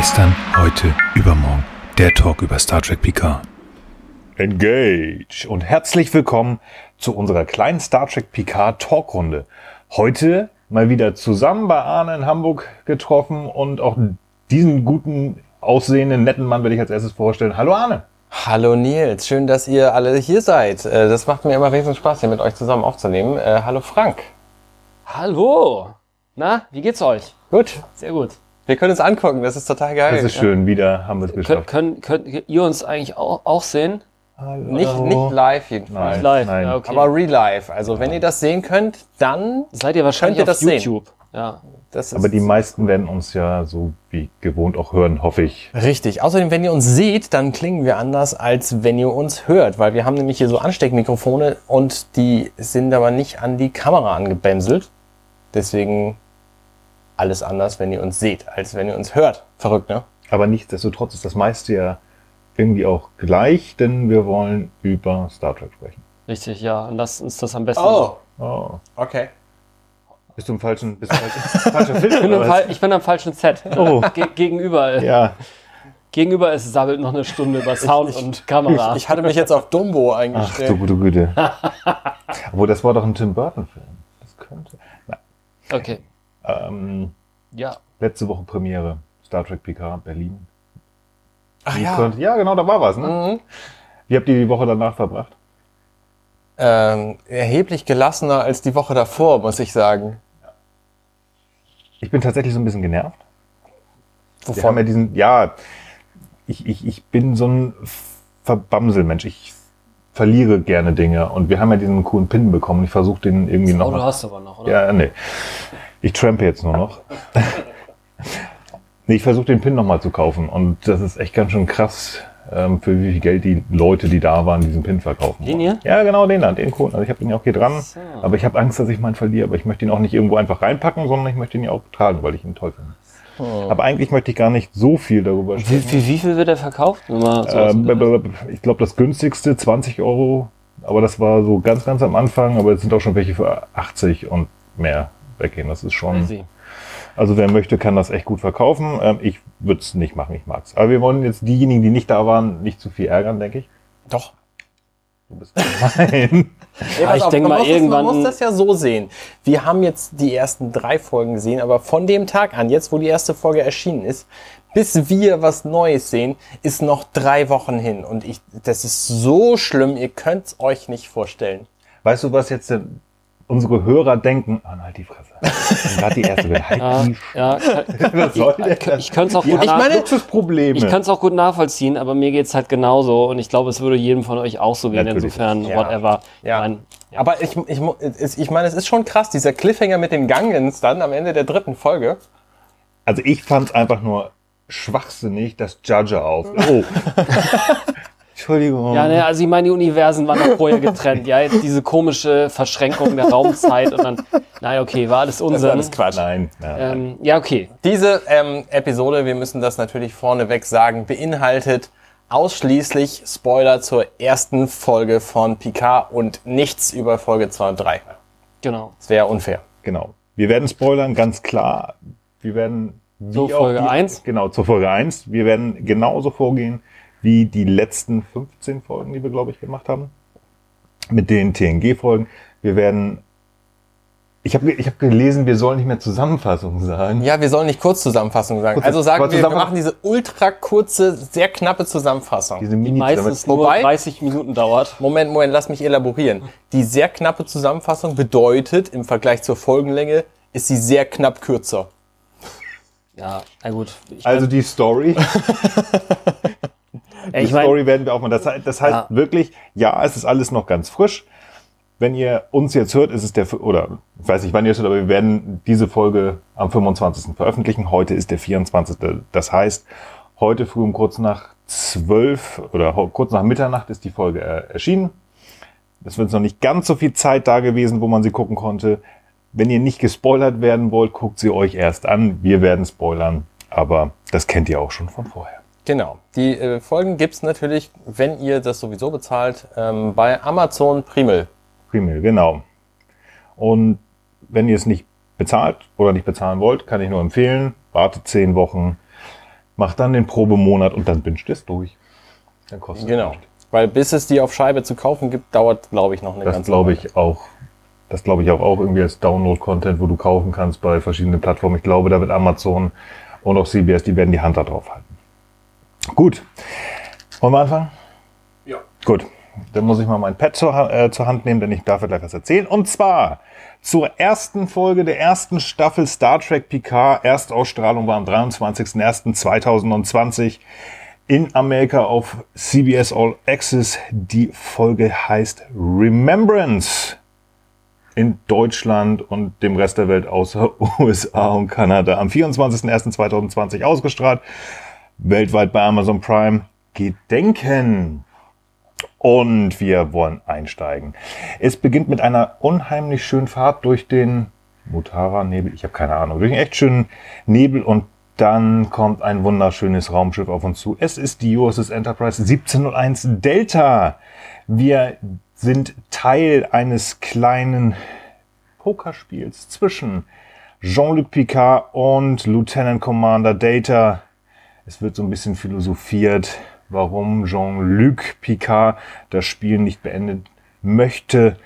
Gestern, heute, übermorgen. Der Talk über Star Trek Picard. Engage und herzlich willkommen zu unserer kleinen Star Trek Picard Talkrunde. Heute mal wieder zusammen bei Arne in Hamburg getroffen und auch diesen guten, aussehenden, netten Mann werde ich als erstes vorstellen. Hallo Arne. Hallo Nils, schön, dass ihr alle hier seid. Äh, Das macht mir immer riesen Spaß, hier mit euch zusammen aufzunehmen. Äh, Hallo Frank. Hallo! Na, wie geht's euch? Gut, Sehr gut. Wir können uns angucken, das ist total geil. Das ist schön, wieder haben wir es geschafft. könnt, könnt ihr uns eigentlich auch, auch sehen? Nicht, nicht live jedenfalls. Nein. Live? nein. Ja, okay. Aber real life. Also wenn ihr das sehen könnt, dann Seid ihr wahrscheinlich könnt ihr auf das sehen. YouTube? Ja. das ist Aber die meisten werden uns ja so wie gewohnt auch hören, hoffe ich. richtig. Außerdem, wenn ihr uns seht, dann klingen wir anders, als wenn ihr uns hört, weil wir haben nämlich hier so Ansteckmikrofone und die sind aber nicht an die Kamera angebämselt. Deswegen alles anders, wenn ihr uns seht, als wenn ihr uns hört. Verrückt, ne? Aber nichtsdestotrotz ist das meiste ja irgendwie auch gleich, denn wir wollen über Star Trek sprechen. Richtig, ja. Und lasst uns das am besten. Oh. okay. Bist du im falschen, bist du im falschen, Film? Ich bin, was? Fall- ich bin am falschen Set. Oh. Ge gegenüber, Ja, gegenüber ist sabbelt noch eine Stunde über Sound und Kamera. Ich hatte mich jetzt auf Dumbo ach eingestellt. du gute Güte. Obwohl, das war doch ein Tim Burton-Film. Das könnte. Na, Okay. Ähm, Ja. letzte Woche Premiere. Star Trek PK Berlin. Ach Wie ja. könnt- ja, genau, da war was. Ne? Mhm. Wie habt ihr die Woche danach verbracht? Ähm, erheblich gelassener als die Woche davor, muss ich sagen. Ich bin tatsächlich so ein bisschen genervt. Wir Wovon? haben ja diesen, ja, ich, ich, ich bin so ein Verbamselmensch. Ich verliere gerne Dinge. Und wir haben ja diesen coolen Pin bekommen. Ich versuche den irgendwie noch. Oh, du hast aber noch, oder? Ja, nee. Ich trampe jetzt nur noch. nee, ich versuche den Pin nochmal zu kaufen. Und das ist echt ganz schön krass, ähm, für wie viel Geld die Leute, die da waren, diesen Pin verkaufen. Den hier? Ja, genau, den da, den Kunden. Also ich habe den ja auch hier dran. So. Aber ich habe Angst, dass ich meinen verliere. Aber ich möchte ihn auch nicht irgendwo einfach reinpacken, sondern ich möchte ihn ja auch tragen, weil ich ihn toll finde. Aber eigentlich möchte ich gar nicht so viel darüber Wie, sprechen. wie, wie viel wird der verkauft? Ähm, ich glaube, das günstigste 20 Euro. Aber das war so ganz, ganz am Anfang. Aber jetzt sind auch schon welche für 80 und mehr weggehen. Das ist schon. Also wer möchte, kann das echt gut verkaufen. Ähm, ich würde es nicht machen, ich mag's. Aber wir wollen jetzt diejenigen, die nicht da waren, nicht zu viel ärgern, denke ich. Doch. Du bist gemein. Nee, Ah, ich denk man mal muss irgendwann- Das, man muss das ja so sehen. Wir haben jetzt die ersten drei Folgen gesehen, aber von dem Tag an, jetzt wo die erste Folge erschienen ist, bis wir was Neues sehen, ist noch drei Wochen hin. Und ich, das ist so schlimm, ihr könnt's euch nicht vorstellen. weißt du, was jetzt denn unsere Hörer denken? Ah, halt die Fresse. Gerade die erste Welt. Halt Ja, die ja, Was soll denn ich, ich könnte es auch, gut habt nach- meine- Luxusprobleme. ich kann's auch gut nachvollziehen, aber mir geht's halt genauso und ich glaube, es würde jedem von euch auch so gehen, Natürlich. insofern, Ja. whatever. Ja. Mein, Aber ich, ich, es- ich meine, es ist schon krass, dieser Cliffhanger mit den Gangens dann am Ende der dritten Folge. Also ich fand einfach nur schwachsinnig, dass Judge auf. Oh. Entschuldigung. ja, ne, also ich meine, die Universen waren noch vorher getrennt, ja, jetzt diese komische Verschränkung der Raumzeit und dann, naja, okay, war alles Unsinn. alles Quatsch. Nein. Ja. Ähm, ja, okay. Diese ähm, Episode, wir müssen das natürlich vorneweg sagen, beinhaltet ausschließlich Spoiler zur ersten Folge von Picard und nichts über Folge 2 und 3. Genau. Das wäre unfair. Genau. Wir werden spoilern, ganz klar. Wir werden wie Zur Folge die- 1? Genau, zur Folge 1. Wir werden genauso vorgehen wie die letzten 15 Folgen, die wir, glaube ich, gemacht haben. Mit den TNG-Folgen. Wir werden. Ich habe ich hab gelesen, wir sollen nicht mehr Zusammenfassungen sagen. Ja, wir sollen nicht Kurzzusammenfassung sagen. Kurze- also sagen wir, wir machen diese ultra kurze, sehr knappe Zusammenfassung. Diese Mini Meistens nur Wobei- 30 Minuten dauert. Moment, Moment, lass mich elaborieren. Die sehr knappe Zusammenfassung bedeutet, im Vergleich zur Folgenlänge, ist sie sehr knapp kürzer. Ja, na gut. Also die Story. Die ich mein, Story werden wir auch mal. Das, heißt- das heißt Ja. wirklich, ja, es ist alles noch ganz frisch. Wenn ihr uns jetzt hört, ist es der, oder ich weiß nicht, wann ihr es hört, aber wir werden diese Folge am 25. veröffentlichen. Heute ist der 24. Das heißt, heute früh um kurz nach 12 oder kurz nach Mitternacht ist die Folge äh, erschienen. Es wird noch nicht ganz so viel Zeit da gewesen, wo man sie gucken konnte. Wenn ihr nicht gespoilert werden wollt, guckt sie euch erst an. Wir werden spoilern, aber das kennt ihr auch schon von vorher. Genau. Die äh, Folgen gibt's natürlich, wenn ihr das sowieso bezahlt, ähm, bei Amazon Primel. Primel, genau. Und wenn ihr es nicht bezahlt oder nicht bezahlen wollt, kann ich nur empfehlen, wartet zehn Wochen. macht dann den Probemonat und dann wünscht es durch. Dann kostet es Genau. Weil bis es die auf Scheibe zu kaufen gibt, dauert, glaube ich, noch eine Das ganze glaube Weile. ich auch. Das glaube ich auch, auch irgendwie als Download-Content, wo du kaufen kannst bei verschiedenen Plattformen. Ich glaube, da wird Amazon und auch CBS, die werden die Hand da drauf halten. Gut. Wollen wir anfangen? Ja. Gut. Dann muss ich mal mein Pad zur, äh, zur Hand nehmen, denn ich darf ja gleich was erzählen. Und zwar zur ersten Folge der ersten Staffel Star Trek Picard. Erstausstrahlung war am 23.01.2020 in Amerika auf CBS All Access. Die Folge heißt Remembrance. In Deutschland und dem Rest der Welt außer USA und Kanada am 24.01.2020 ausgestrahlt. Weltweit bei Amazon Prime. Gedenken. Und wir wollen einsteigen. Es beginnt mit einer unheimlich schönen Fahrt durch den Mutara-Nebel. Ich habe keine Ahnung. Durch einen echt schönen Nebel und dann kommt ein wunderschönes Raumschiff auf uns zu. Es ist die USS Enterprise 1701 Delta. Wir sind Teil eines kleinen Pokerspiels zwischen Jean-Luc Picard und Lieutenant Commander Data. Es wird so ein bisschen philosophiert, warum Jean-Luc Picard das Spiel nicht beendet möchte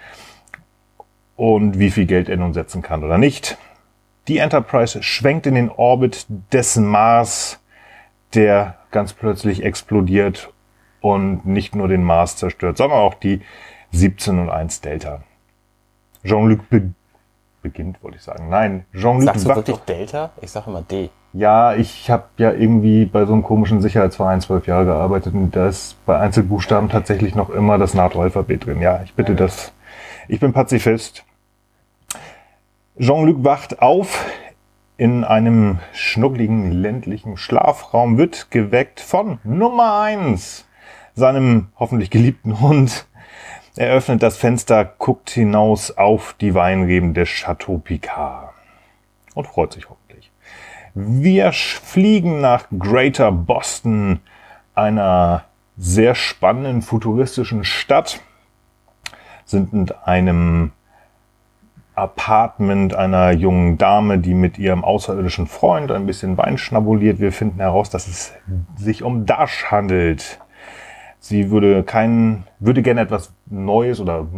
und wie viel Geld er nun setzen kann oder nicht. Die Enterprise schwenkt in den Orbit des Mars, der ganz plötzlich explodiert und nicht nur den Mars zerstört, sondern auch die 1701 Delta. Jean-Luc be beginnt, wollte ich sagen. Nein, Jean-Luc Sagst du wirklich Delta? Ich sage immer D. ja, ich habe ja irgendwie bei so einem komischen Sicherheitsverein zwölf Jahre gearbeitet und da ist bei Einzelbuchstaben tatsächlich noch immer das NATO-Alphabet drin. Ja, ich bitte das. Ich bin Pazifist. Jean-Luc wacht auf in einem schnuckligen ländlichen Schlafraum, wird geweckt von Nummer eins, seinem hoffentlich geliebten Hund. Er öffnet das Fenster, guckt hinaus auf die Weinreben des Chateau Picard und freut sich hoffentlich. Wir fliegen nach Greater Boston, einer sehr spannenden futuristischen Stadt, sind in einem Apartment einer jungen Dame, die mit ihrem außerirdischen Freund ein bisschen Wein schnabuliert. Wir finden heraus, dass es sich um Dash handelt. Sie würde kein, würde gerne etwas Neues oder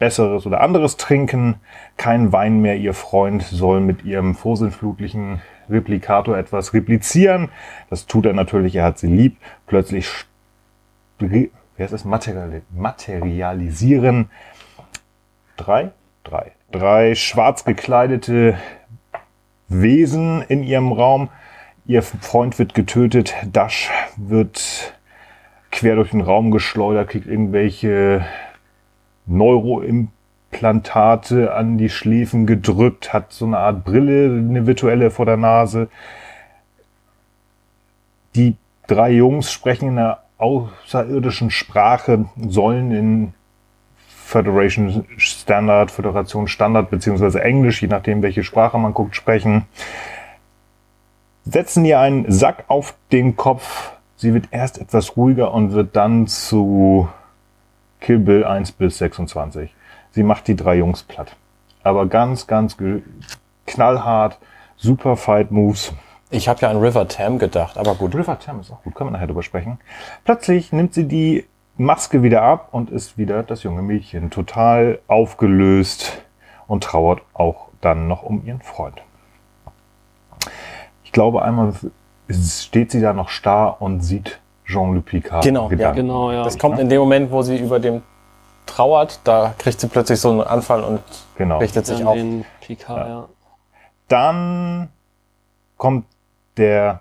Besseres oder anderes trinken. Kein Wein mehr. Ihr Freund soll mit ihrem vorsinnflutlichen Replikator etwas replizieren. Das tut er natürlich. Er hat sie lieb. Plötzlich wie heißt es? Materiali materialisieren drei, drei, drei schwarz gekleidete Wesen in ihrem Raum. Ihr Freund wird getötet. Dash wird quer durch den Raum geschleudert, kriegt irgendwelche Neuroimplantate an die Schläfen gedrückt, hat so eine Art Brille, eine virtuelle vor der Nase. Die drei Jungs sprechen in einer außerirdischen Sprache, sollen in Föderation Standard, Föderation Standard beziehungsweise Englisch, je nachdem welche Sprache man guckt, sprechen. Setzen ihr einen Sack auf den Kopf. Sie wird erst etwas ruhiger und wird dann zu Kill Bill 1 bis 26. Sie macht die drei Jungs platt. Aber ganz, ganz knallhart, super Fight Moves. Ich habe ja an River Tam gedacht, aber gut. River Tam ist auch gut, können wir nachher drüber sprechen. Plötzlich nimmt sie die Maske wieder ab und ist wieder das junge Mädchen. Total aufgelöst und trauert auch dann noch um ihren Freund. Ich glaube, einmal steht sie da noch starr und sieht Jean-Luc Picard. Genau, ja. Genau, ja. Das kommt in dem Moment, wo sie über dem trauert, da kriegt sie plötzlich so einen Anfall und Genau. richtet sich Dann auf. den Picard, ja. Dann kommt der,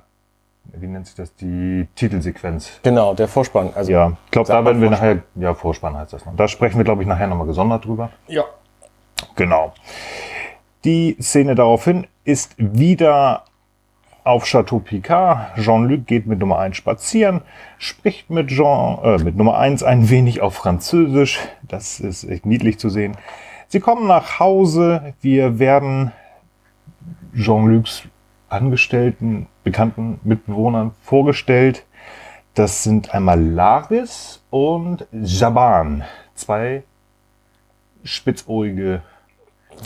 wie nennt sich das, die Titelsequenz. Genau, der Vorspann. Also Ja, ich glaube, da werden wir Vorspann. nachher, ja, Vorspann heißt das noch. Da sprechen wir, glaube ich, nachher nochmal gesondert drüber. ja. Genau. Die Szene daraufhin ist wieder auf Chateau Picard. Jean-Luc geht mit Nummer 1 spazieren, spricht mit, Jean, äh, mit Nummer 1 ein wenig auf Französisch. Das ist echt niedlich zu sehen. Sie kommen nach Hause. Wir werden Jean-Lucs Angestellten, bekannten Mitbewohnern vorgestellt. Das sind einmal Laris und Jaban. Zwei spitzohrige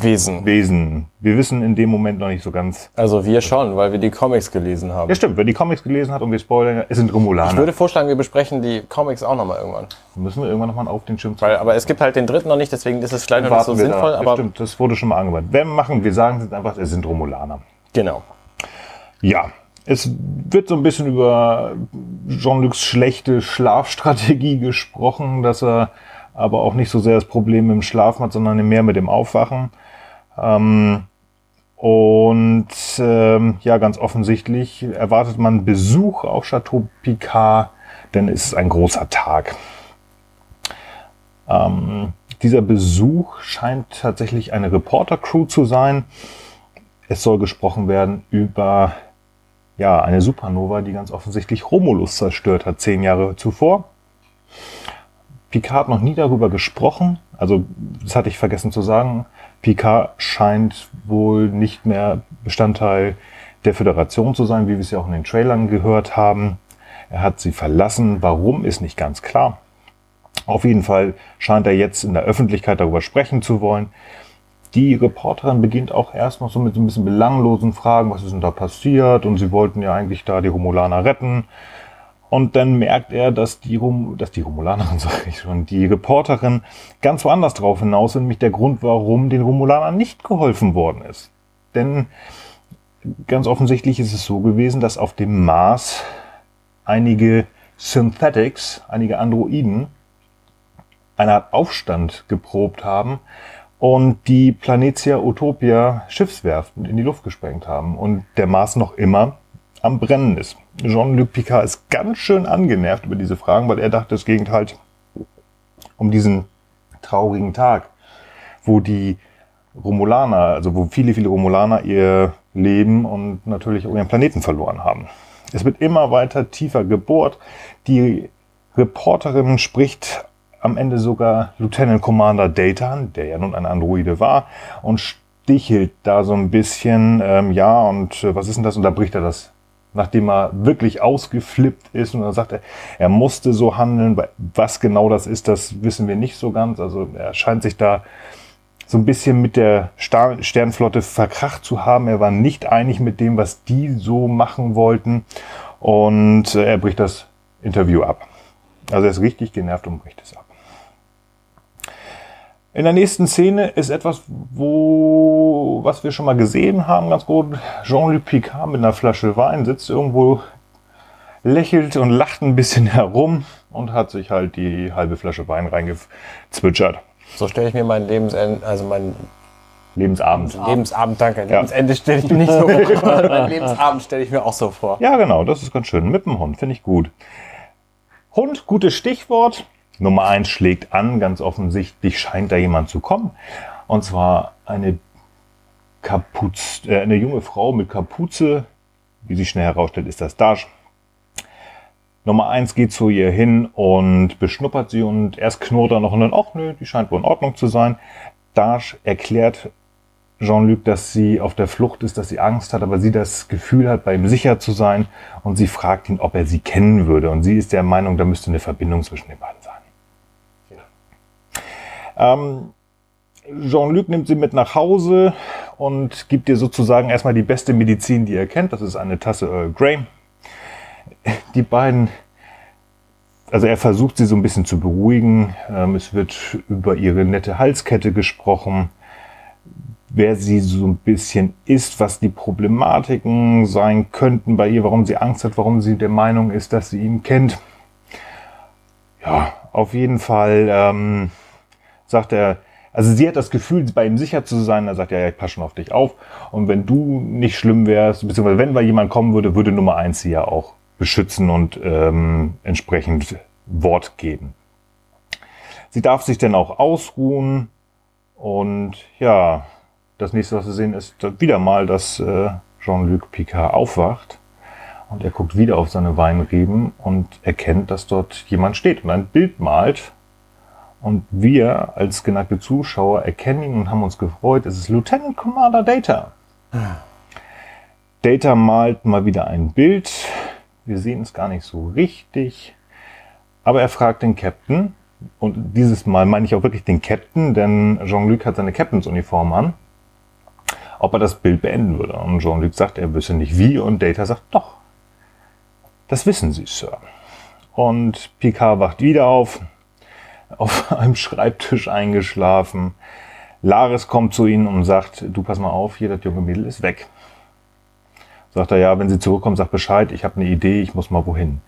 Wesen. Wesen. Wir wissen in dem Moment noch nicht so ganz. Also wir schon, weil wir die Comics gelesen haben. Ja, stimmt. Wer die Comics gelesen hat und wir spoilern, es sind Romulaner. Ich würde vorschlagen, wir besprechen die Comics auch nochmal irgendwann. Müssen wir irgendwann nochmal auf den Schirm Weil, aber es gibt halt den dritten noch nicht, deswegen ist es vielleicht noch nicht so sinnvoll, da. aber Stimmt, das wurde schon mal angewandt. Wer machen, wir sagen jetzt einfach, es sind Romulaner. genau. Ja, es wird so ein bisschen über Jean-Lucs schlechte Schlafstrategie gesprochen, dass er aber auch nicht so sehr das Problem mit dem hat, sondern mehr mit dem Aufwachen. Ähm, und ähm, ja, ganz offensichtlich erwartet man Besuch auf Chateau Picard, denn es ist ein großer Tag. Ähm, dieser Besuch scheint tatsächlich eine Reporter-Crew zu sein. Es soll gesprochen werden über ja, eine Supernova, die ganz offensichtlich Romulus zerstört hat, zehn Jahre zuvor. Picard hat noch nie darüber gesprochen. Also, das hatte ich vergessen zu sagen. Picard scheint wohl nicht mehr Bestandteil der Föderation zu sein, wie wir es ja auch in den Trailern gehört haben. Er hat sie verlassen. Warum ist nicht ganz klar. Auf jeden Fall scheint er jetzt in der Öffentlichkeit darüber sprechen zu wollen. Die Reporterin beginnt auch erst noch so mit so ein bisschen belanglosen Fragen, was ist denn da passiert? Und sie wollten ja eigentlich da die Romulaner retten. Und dann merkt er, dass die, Rom dass die Romulanerin, sage ich schon, die Reporterin ganz woanders drauf hinaus, nämlich der Grund, warum den Romulanern nicht geholfen worden ist. Denn ganz offensichtlich ist es so gewesen, dass auf dem Mars einige Synthetics, einige Androiden, eine Art Aufstand geprobt haben und die Planetia Utopia Schiffswerften in die Luft gesprengt haben und der Mars noch immer am Brennen ist. Jean-Luc Picard ist ganz schön angenervt über diese Fragen, weil er dachte, es ging halt um diesen traurigen Tag, wo die Romulaner, also wo viele, viele Romulaner ihr Leben und natürlich auch ihren Planeten verloren haben. Es wird immer weiter tiefer gebohrt. Die Reporterin spricht am Ende sogar Lieutenant Commander Dayton, der ja nun ein Androide war, und stichelt da so ein bisschen, ähm, ja, und äh, was ist denn das? Und da bricht er das, nachdem er wirklich ausgeflippt ist. Und dann sagt er, er musste so handeln. Was genau das ist, das wissen wir nicht so ganz. Also er scheint sich da so ein bisschen mit der Star Sternflotte verkracht zu haben. Er war nicht einig mit dem, was die so machen wollten. Und äh, er bricht das Interview ab. Also er ist richtig genervt und bricht es ab. In der nächsten Szene ist etwas, wo, was wir schon mal gesehen haben, ganz gut. Jean-Luc Picard mit einer Flasche Wein sitzt irgendwo, lächelt und lacht ein bisschen herum und hat sich halt die halbe Flasche Wein reingezwitschert. So stelle ich mir mein Lebensende, also mein Lebensabend. Lebensabend, danke. Lebensende stelle ich mir nicht so vor. mein Lebensabend stelle ich mir auch so vor. Ja, genau, das ist ganz schön. Mit dem Hund, finde ich gut. Hund, gutes Stichwort. Nummer eins schlägt an, ganz offensichtlich scheint da jemand zu kommen. Und zwar eine Kapuz, äh, eine junge Frau mit Kapuze. Wie sich schnell herausstellt, ist das Dash. Nummer eins geht zu ihr hin und beschnuppert sie und erst knurrt er noch und dann, ach nö, die scheint wohl in Ordnung zu sein. Dash erklärt Jean-Luc, dass sie auf der Flucht ist, dass sie Angst hat, aber sie das Gefühl hat, bei ihm sicher zu sein und sie fragt ihn, ob er sie kennen würde und sie ist der Meinung, da müsste eine Verbindung zwischen den beiden. Ähm, Jean-Luc nimmt sie mit nach Hause und gibt ihr sozusagen erstmal die beste Medizin, die er kennt. Das ist eine Tasse Earl Grey. Die beiden, also er versucht sie so ein bisschen zu beruhigen. Ähm, es wird über ihre nette Halskette gesprochen, wer sie so ein bisschen ist, was die Problematiken sein könnten bei ihr, warum sie Angst hat, warum sie der Meinung ist, dass sie ihn kennt. Ja, auf jeden Fall. Ähm, sagt er, also sie hat das Gefühl, bei ihm sicher zu sein. Er sagt, ja, ja ich passe schon auf dich auf. Und wenn du nicht schlimm wärst, beziehungsweise wenn mal jemand kommen würde, würde Nummer eins sie ja auch beschützen und ähm, entsprechend Wort geben. Sie darf sich dann auch ausruhen. Und ja, das nächste, was wir sehen, ist wieder mal, dass äh, Jean-Luc Picard aufwacht. Und er guckt wieder auf seine Weinreben und erkennt, dass dort jemand steht und ein Bild malt und wir als geneigte Zuschauer erkennen ihn und haben uns gefreut. Es ist Lieutenant Commander Data. Data malt mal wieder ein Bild. Wir sehen es gar nicht so richtig. Aber er fragt den Captain. Und dieses Mal meine ich auch wirklich den Captain, denn Jean-Luc hat seine Captains-Uniform an. ob er das Bild beenden würde. Und Jean-Luc sagt, er wüsste nicht wie und Data sagt, doch, das wissen Sie, Sir. Und Picard wacht wieder auf, auf einem Schreibtisch eingeschlafen. Laris kommt zu ihnen und sagt, du pass mal auf, hier, das junge Mädel ist weg. Sagt er, ja, wenn sie zurückkommt, sag Bescheid, ich habe eine Idee, ich muss mal wohin.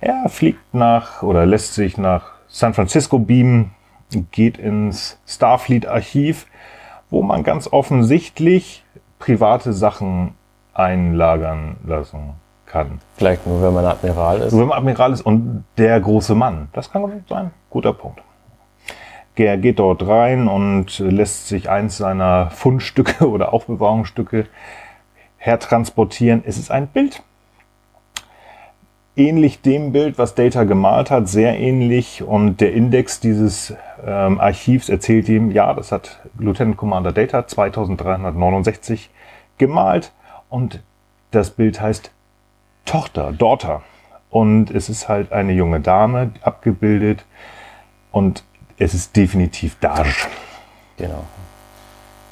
Er fliegt nach oder lässt sich nach San Francisco beamen, geht ins Starfleet-Archiv, wo man ganz offensichtlich private Sachen einlagern lassen kann. Vielleicht nur, wenn man Admiral ist. So, wenn man Admiral ist und der große Mann. Das kann gut sein. Guter Punkt. Er geht dort rein und lässt sich eins seiner Fundstücke oder Aufbewahrungsstücke hertransportieren. Es ist ein Bild. Ähnlich dem Bild, was Data gemalt hat, sehr ähnlich. Und der Index dieses ähm, Archivs erzählt ihm, ja, das hat Lieutenant Commander Data 2369 gemalt. Und das Bild heißt Tochter, Daughter. Und es ist halt eine junge Dame abgebildet. Und es ist definitiv Daj. Genau.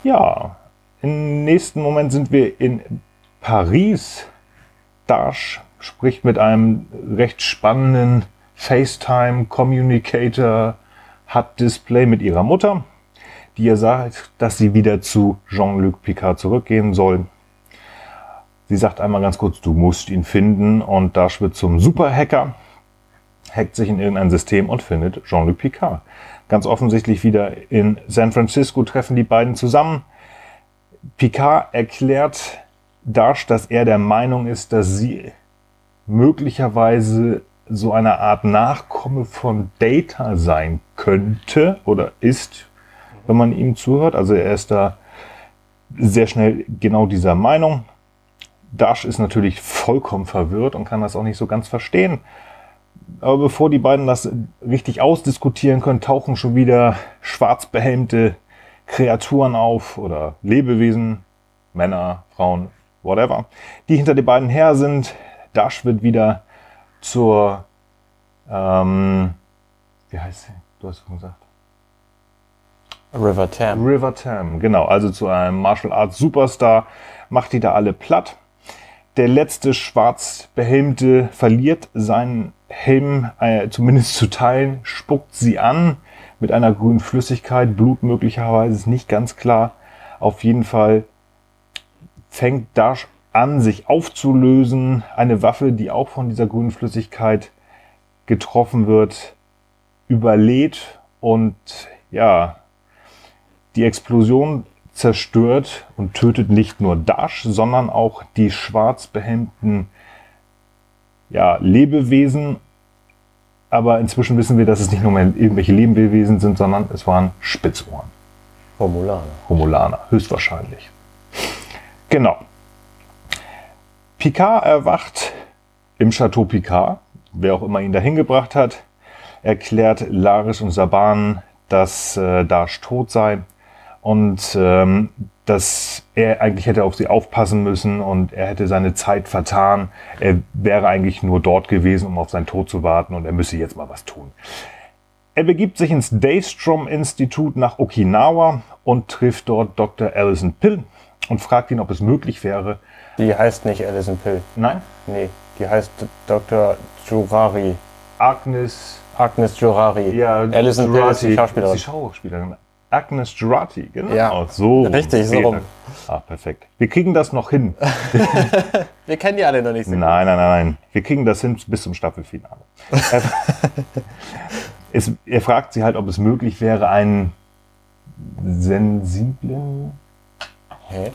Ja, im nächsten Moment sind wir in Paris. Dash spricht mit einem recht spannenden FaceTime-Communicator HUD-Display mit ihrer Mutter, die ihr sagt, dass sie wieder zu Jean-Luc Picard zurückgehen soll. Sie sagt einmal ganz kurz, du musst ihn finden und Dash wird zum Superhacker, hackt sich in irgendein System und findet Jean-Luc Picard. Ganz offensichtlich wieder in San Francisco treffen die beiden zusammen. Picard erklärt Dash, dass er der Meinung ist, dass sie möglicherweise so eine Art Nachkomme von Data sein könnte oder ist, wenn man ihm zuhört. Also er ist da sehr schnell genau dieser Meinung. Dash ist natürlich vollkommen verwirrt und kann das auch nicht so ganz verstehen. Aber bevor die beiden das richtig ausdiskutieren können, tauchen schon wieder schwarzbehelmte Kreaturen auf oder Lebewesen, Männer, Frauen, whatever, die hinter den beiden her sind. Dash wird wieder zur, ähm, wie heißt sie? Du hast es gesagt. River Tam. River Tam, genau, also zu einem Martial Arts Superstar, macht die da alle platt. Der letzte Schwarzbehelmte verliert seinen Helm, äh, zumindest zu teilen, spuckt sie an mit einer grünen Flüssigkeit, Blut möglicherweise, ist nicht ganz klar. Auf jeden Fall fängt Dash an, sich aufzulösen. Eine Waffe, die auch von dieser grünen Flüssigkeit getroffen wird, überlädt und ja, die Explosion zerstört und tötet nicht nur Dash, sondern auch die schwarz behemmten ja, Lebewesen. Aber inzwischen wissen wir, dass es nicht nur mehr irgendwelche Lebewesen sind, sondern es waren Spitzohren. Romulaner. Romulaner, höchstwahrscheinlich. Genau. Picard erwacht im Chateau Picard, wer auch immer ihn dahin gebracht hat, erklärt Laris und Saban, dass äh, Dash tot sei und ähm, dass er eigentlich hätte auf sie aufpassen müssen und er hätte seine Zeit vertan. Er wäre eigentlich nur dort gewesen, um auf seinen Tod zu warten und er müsse jetzt mal was tun. Er begibt sich ins Daystrom-Institut nach Okinawa und trifft dort Dr. Alison Pill und fragt ihn, ob es möglich wäre. Die heißt nicht Alison Pill. Nein, Nee, die heißt Dr. Jurari. Agnes. Agnes Jurari. Ja, Alison Pill ist die Ist Schauspielerin. die Schauspielerin. Agnes Jurati, genau. Ja, so. richtig, so rum. Ah, perfekt. Wir kriegen das noch hin. Wir kennen die alle noch nicht so. Nein, nein, nein, nein. Wir kriegen das hin bis zum Staffelfinale. er, es, er fragt sie halt, ob es möglich wäre, einen sensiblen, Hä?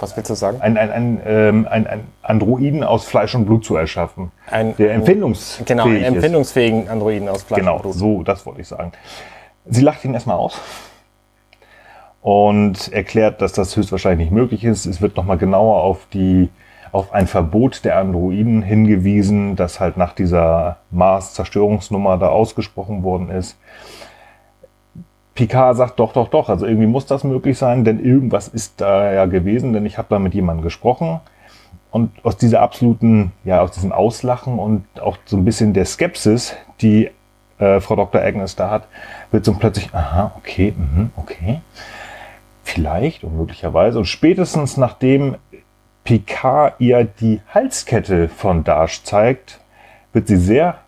Was willst du sagen? einen, einen, einen, ähm, einen, einen Androiden aus Fleisch und Blut zu erschaffen, Ein, der empfindungsfähig genau, einen ist. empfindungsfähigen Androiden aus Fleisch Genau, und Blut. so, das wollte ich sagen. Sie lacht ihn erstmal aus und erklärt, dass das höchstwahrscheinlich nicht möglich ist. Es wird nochmal genauer auf die auf ein Verbot der Androiden hingewiesen, das halt nach dieser Mars-Zerstörungsnummer da ausgesprochen worden ist. Picard sagt doch, doch, doch, also irgendwie muss das möglich sein, denn irgendwas ist da ja gewesen, denn ich habe da mit jemandem gesprochen. Und aus dieser absoluten, ja, aus diesem Auslachen und auch so ein bisschen der Skepsis, die äh, Frau Dr. Agnes da hat, wird so plötzlich, aha, okay, mhm, okay. Vielleicht und möglicherweise. Und spätestens nachdem Picard ihr die Halskette von Dash zeigt, wird sie sehr,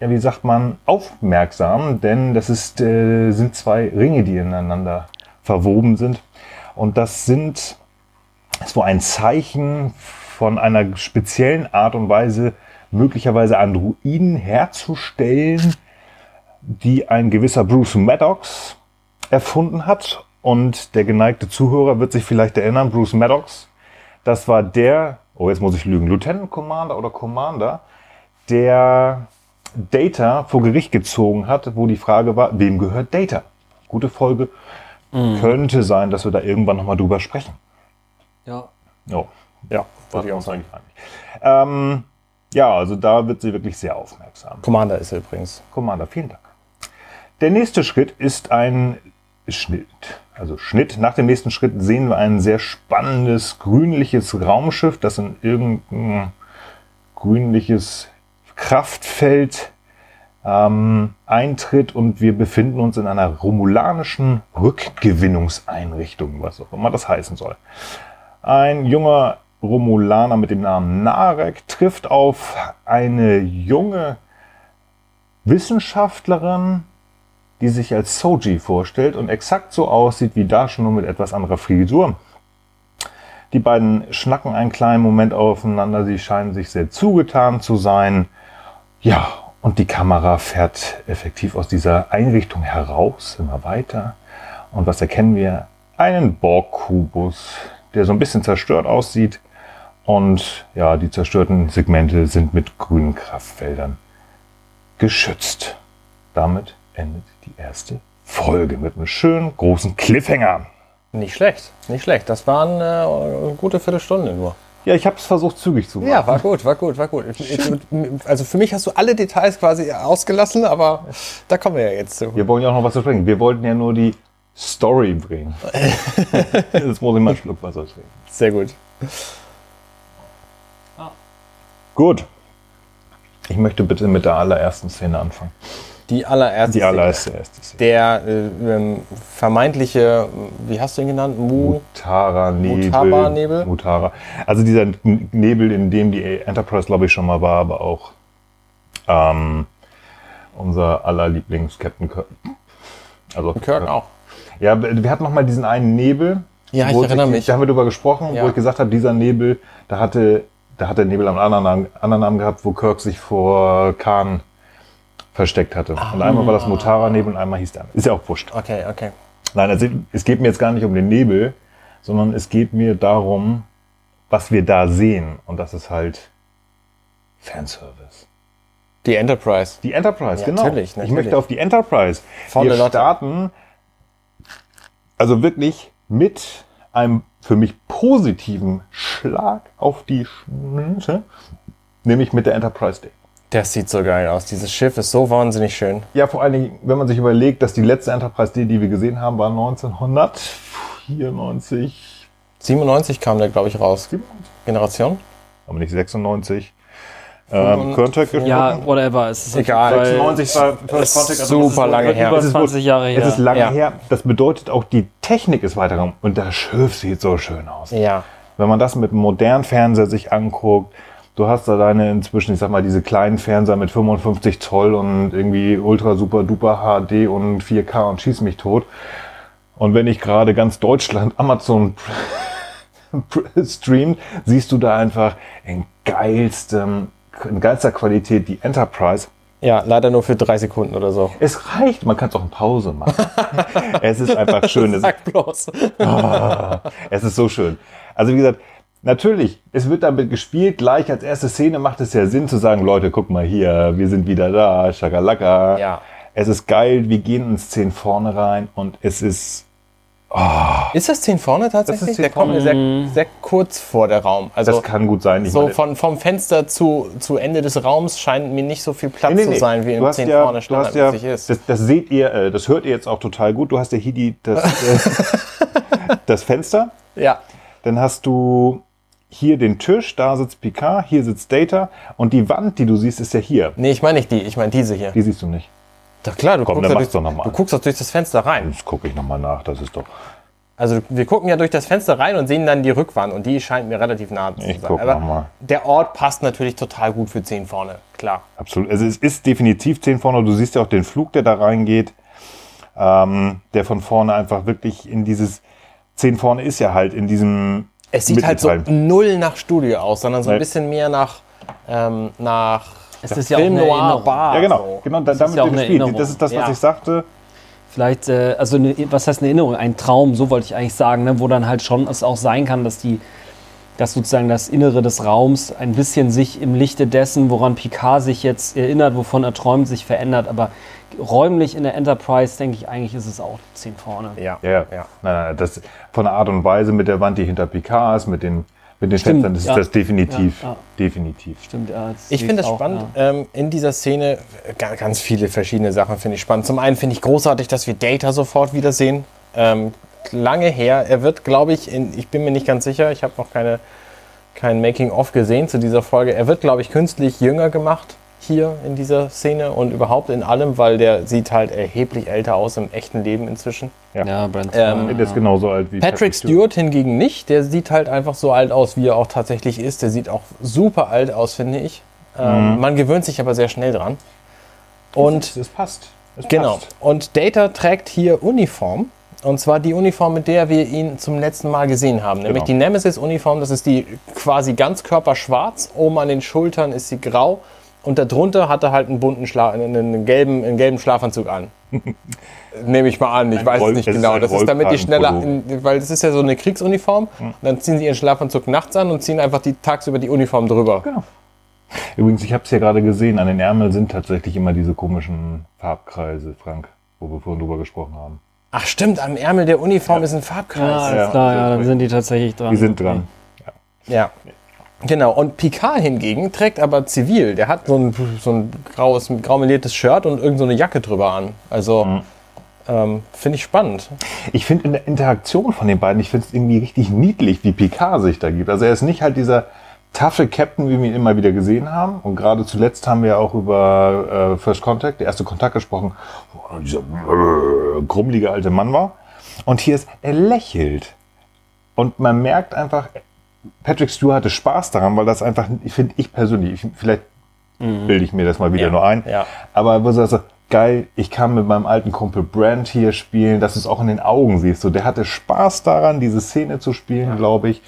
ja, wie sagt man, aufmerksam, denn das ist, äh, sind zwei Ringe, die ineinander verwoben sind. Und das sind, ist wohl ein Zeichen von einer speziellen Art und Weise, möglicherweise Androiden herzustellen, die ein gewisser Bruce Maddox erfunden hat. Und der geneigte Zuhörer wird sich vielleicht erinnern, Bruce Maddox, das war der, oh jetzt muss ich lügen, Lieutenant Commander oder Commander, der Data vor Gericht gezogen hat, wo die Frage war, wem gehört Data? Gute Folge. Könnte sein, dass wir da irgendwann nochmal drüber sprechen. Ja. Oh, ja, würde ich auch sagen. Ähm, ja, also da wird sie wirklich sehr aufmerksam. Commander ist er übrigens. Commander, vielen Dank. Der nächste Schritt ist ein Schnitt. Also Schnitt. Nach dem nächsten Schritt sehen wir ein sehr spannendes grünliches Raumschiff, das in irgendein grünliches Kraftfeld ähm, eintritt und wir befinden uns in einer romulanischen Rückgewinnungseinrichtung, was auch immer das heißen soll. Ein junger Romulaner mit dem Namen Narek trifft auf eine junge Wissenschaftlerin, die sich als Soji vorstellt und exakt so aussieht wie da schon nur mit etwas anderer Frisur. Die beiden schnacken einen kleinen Moment aufeinander, sie scheinen sich sehr zugetan zu sein. Ja, und die Kamera fährt effektiv aus dieser Einrichtung heraus, immer weiter. Und was erkennen wir? Einen Borg-Kubus, der so ein bisschen zerstört aussieht. Und ja, die zerstörten Segmente sind mit grünen Kraftfeldern geschützt. Damit endet die erste Folge mit einem schönen großen Cliffhanger. Nicht schlecht, nicht schlecht. Das waren äh, eine gute Viertelstunde nur. Ja, ich habe es versucht zügig zu machen. Ja, war gut, war gut, war gut. Also für mich hast du alle Details quasi ausgelassen, aber da kommen wir ja jetzt zu. Wir wollen ja auch noch was besprechen. Wir wollten ja nur die Story bringen. Jetzt muss ich mal einen Schluck Wasser trinken. Sehr gut. Gut. Ich möchte bitte mit der allerersten Szene anfangen. Die allererste. Die allererste. Der äh, ähm, vermeintliche, wie hast du ihn genannt? Mu. Mutara-Nebel. Mutaba-Nebel? Mutara. Also dieser Nebel, in dem die Enterprise, glaube ich, schon mal war, aber auch ähm, unser aller Lieblings-Captain Kirk. Also, Kirk auch. Ja, wir hatten noch mal diesen einen Nebel. Ja, ich erinnere mich. Da haben wir drüber gesprochen, Ja. wo ich gesagt habe, dieser Nebel, da hatte, da hat der Nebel einen anderen Namen, anderen Namen gehabt, wo Kirk sich vor Khan versteckt hatte. Und einmal war das Mutara-Nebel und einmal hieß der. Ist ja auch wurscht. Okay, okay. Nein, also es geht mir jetzt gar nicht um den Nebel, sondern es geht mir darum, was wir da sehen. Und das ist halt Fanservice. Die Enterprise. Die Enterprise, Ja, genau. natürlich, Ich natürlich. möchte auf die Enterprise. Volle wir starten also wirklich mit einem für mich positiven Schlag auf die Schnute, nämlich mit der Enterprise Day. Das sieht so geil aus. Dieses Schiff ist so wahnsinnig schön. Ja, vor allen Dingen, wenn man sich überlegt, dass die letzte Enterprise D, die wir gesehen haben, war 1994, 97 kam der, glaube ich, raus. Generation? aber nicht 96. Ähm, Contact Ja, whatever. Es ist Egal. auf jeden Fall 96 war First Contact. also super lange her. Über Es ist 20 Jahre her. Es ist lange Ja. her. Das bedeutet auch, die Technik ist weitergegangen. Und das Schiff sieht so schön aus. Ja. Wenn man das mit modernen Fernseher sich anguckt, du hast da deine inzwischen, ich sag mal, diese kleinen Fernseher mit 55 Zoll und irgendwie ultra super duper HD und 4K und schieß mich tot. Und wenn ich gerade ganz Deutschland Amazon streamt, siehst du da einfach in geilstem, in geilster Qualität die Enterprise. Ja, leider nur für drei Sekunden oder so. Es reicht, man kann es auch in Pause machen. es ist einfach schön. Sag bloß. es ist so schön. Also wie gesagt, natürlich, es wird damit gespielt. Gleich als erste Szene macht es ja Sinn zu sagen, Leute, guck mal hier, wir sind wieder da, Schakalaka. Ja. Es ist geil, wir gehen in Szenen vorne rein und es ist, Ist das 10 vorne tatsächlich? Das ist 10 der kommt mir sehr, sehr kurz vor der Raum. Also das kann gut sein. Ich so meine, von, vom Fenster zu, zu Ende des Raums scheint mir nicht so viel Platz Nee, nee, zu sein, wie du im hast 10 ja, vorne hast ja, standardmäßig ist. das, das seht ihr, äh, das hört ihr jetzt auch total gut. Du hast ja hier die, das, äh, das Fenster. ja. Dann hast du hier den Tisch, da sitzt Picard, hier sitzt Data und die Wand, die du siehst, ist ja hier. Nee, ich meine nicht die, ich meine diese hier. Die siehst du nicht. Doch klar, du, Komm, guckst, da mach's durch, du guckst doch durch das Fenster rein. Jetzt gucke ich nochmal nach, das ist doch. Also wir gucken ja durch das Fenster rein und sehen dann die Rückwand und die scheint mir relativ nah zu Ich sein. guck Aber noch mal. der Ort passt natürlich total gut für 10 vorne, klar. Absolut. Also es ist definitiv 10 vorne. Du siehst ja auch den Flug, der da reingeht, ähm, der von vorne einfach wirklich in dieses 10 vorne ist ja halt in diesem. Es sieht halt so null nach Studio aus, sondern so ein bisschen mehr nach, ähm, nach Es ist ja auch Film eine Noir Erinnerung. Bar. Ja, genau. So. genau da, ist damit ja auch eine gespielt. Erinnerung. Das ist das, was Ja. ich sagte. Vielleicht, äh, also eine, was heißt eine Erinnerung? Ein Traum, so wollte ich eigentlich sagen, ne? wo dann halt schon es auch sein kann, dass die, dass sozusagen das Innere des Raums ein bisschen sich im Lichte dessen, woran Picard sich jetzt erinnert, wovon er träumt, sich verändert. Aber räumlich in der Enterprise, denke ich, eigentlich ist es auch 10 vorne. Ja. Ja, ja. Nein, nein, das von der Art und Weise mit der Wand, die hinter Picard ist, mit den, mit den Stimmt, Fenstern, das ist ja. das definitiv. Ja, ja. Definitiv. Stimmt, ja. Ich finde es auch, spannend. ja. Ähm, in dieser Szene äh, ga- ganz viele verschiedene Sachen finde ich spannend. Zum einen finde ich großartig, dass wir Data sofort wiedersehen. Ähm, lange her. Er wird, glaube ich, in, ich bin mir nicht ganz sicher, ich habe noch keine, kein Making-of gesehen zu dieser Folge. Er wird, glaube ich, künstlich jünger gemacht hier in dieser Szene und überhaupt in allem, weil der sieht halt erheblich älter aus im echten Leben inzwischen. Ja, Brent. Ähm, Der ist genauso alt wie Patrick Stewart hingegen nicht. Der sieht halt einfach so alt aus, wie er auch tatsächlich ist. Der sieht auch super alt aus, finde ich. Ähm, Man gewöhnt sich aber sehr schnell dran. Und Es passt. Es genau. passt. Und Data trägt hier Uniform. Und zwar die Uniform, mit der wir ihn zum letzten Mal gesehen haben. Nämlich Genau. die Nemesis-Uniform. Das ist die quasi ganzkörper schwarz. Oben an den Schultern ist sie grau. Und darunter hat er halt einen bunten Schla einen, einen, gelben, einen gelben Schlafanzug an. Nehme ich mal an, ich Ein weiß Roll- es nicht ist genau. ein Das ist damit die schneller, weil das ist ja so eine Kriegsuniform. Dann ziehen sie ihren Schlafanzug nachts an und ziehen einfach die tagsüber die Uniform drüber. Genau. Übrigens, ich habe es ja gerade gesehen, an den Ärmeln sind tatsächlich immer diese komischen Farbkreise, Frank, wo wir vorhin drüber gesprochen haben. Ach stimmt, am Ärmel der Uniform ist ein Ja, Farbkreis. alles Ja, klar, ja, dann ist sind die tatsächlich dran. Die sind dran. Ja. Genau, und Picard hingegen trägt aber zivil. Der hat so ein, so ein graues, grau meliertes Shirt und irgend so eine Jacke drüber an. Also ähm, finde ich spannend. Ich finde in der Interaktion von den beiden, ich finde es irgendwie richtig niedlich, wie Picard sich da gibt. Also er ist nicht halt dieser taffe Captain, wie wir ihn immer wieder gesehen haben. Und gerade zuletzt haben wir auch über äh, First Contact, der erste Kontakt gesprochen, wo dieser äh, grummelige alte Mann war. Und hier ist, er lächelt. Und man merkt einfach, Patrick Stewart hatte Spaß daran, weil das einfach, ich finde ich persönlich, ich, vielleicht bilde ich mir das mal wieder Ja, nur ein, ja. aber wo sagst, so, geil, ich kann mit meinem alten Kumpel Brand hier spielen, dass du es auch in den Augen siehst. So, der hatte Spaß daran, diese Szene zu spielen, glaube ich.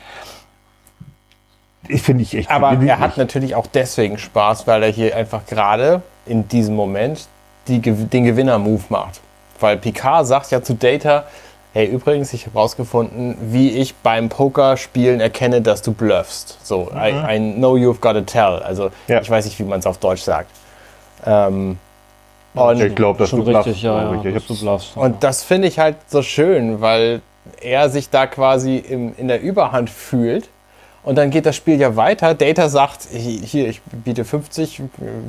Ich finde ich echt. Aber er hat natürlich auch deswegen Spaß, weil er hier einfach gerade in diesem Moment die, den Gewinner-Move macht. Weil Picard sagt ja zu Data, hey übrigens, ich habe rausgefunden, wie ich beim Pokerspielen erkenne, dass du bluffst. So, I, I know you've got to tell. Also Ja. ich weiß nicht, wie man es auf Deutsch sagt. Ähm, und, ich glaube, dass Schon du richtig, bluffst, ja, glaub ja. ich. Dass bluffst. und das finde ich halt so schön, weil er sich da quasi im, in der Überhand fühlt. Und dann geht das Spiel ja weiter. Data sagt, hi- hier, ich biete 50,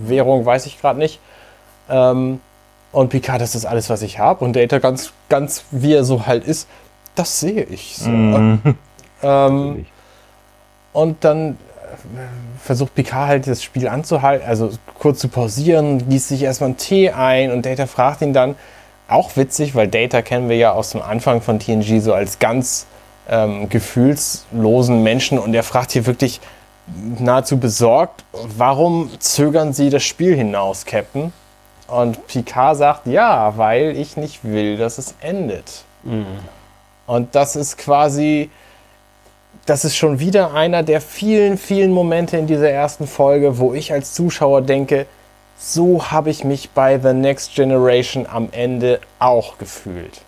Währung weiß ich gerade nicht. Ähm, und Picard, das ist alles, was ich habe. Und Data ganz, ganz wie er so halt ist, das sehe ich so. Mhm. Ähm, und dann äh, versucht Picard halt das Spiel anzuhalten, also kurz zu pausieren, gießt sich erstmal einen Tee ein und Data fragt ihn dann, auch witzig, weil Data kennen wir ja aus dem Anfang von TNG so als ganz ähm, gefühlslosen Menschen und er fragt hier wirklich nahezu besorgt, warum zögern Sie das Spiel hinaus, Captain? Und Picard sagt, ja, weil ich nicht will, dass es endet. Und das ist quasi, das ist schon wieder einer der vielen, vielen Momente in dieser ersten Folge, wo ich als Zuschauer denke, so habe ich mich bei The Next Generation am Ende auch gefühlt.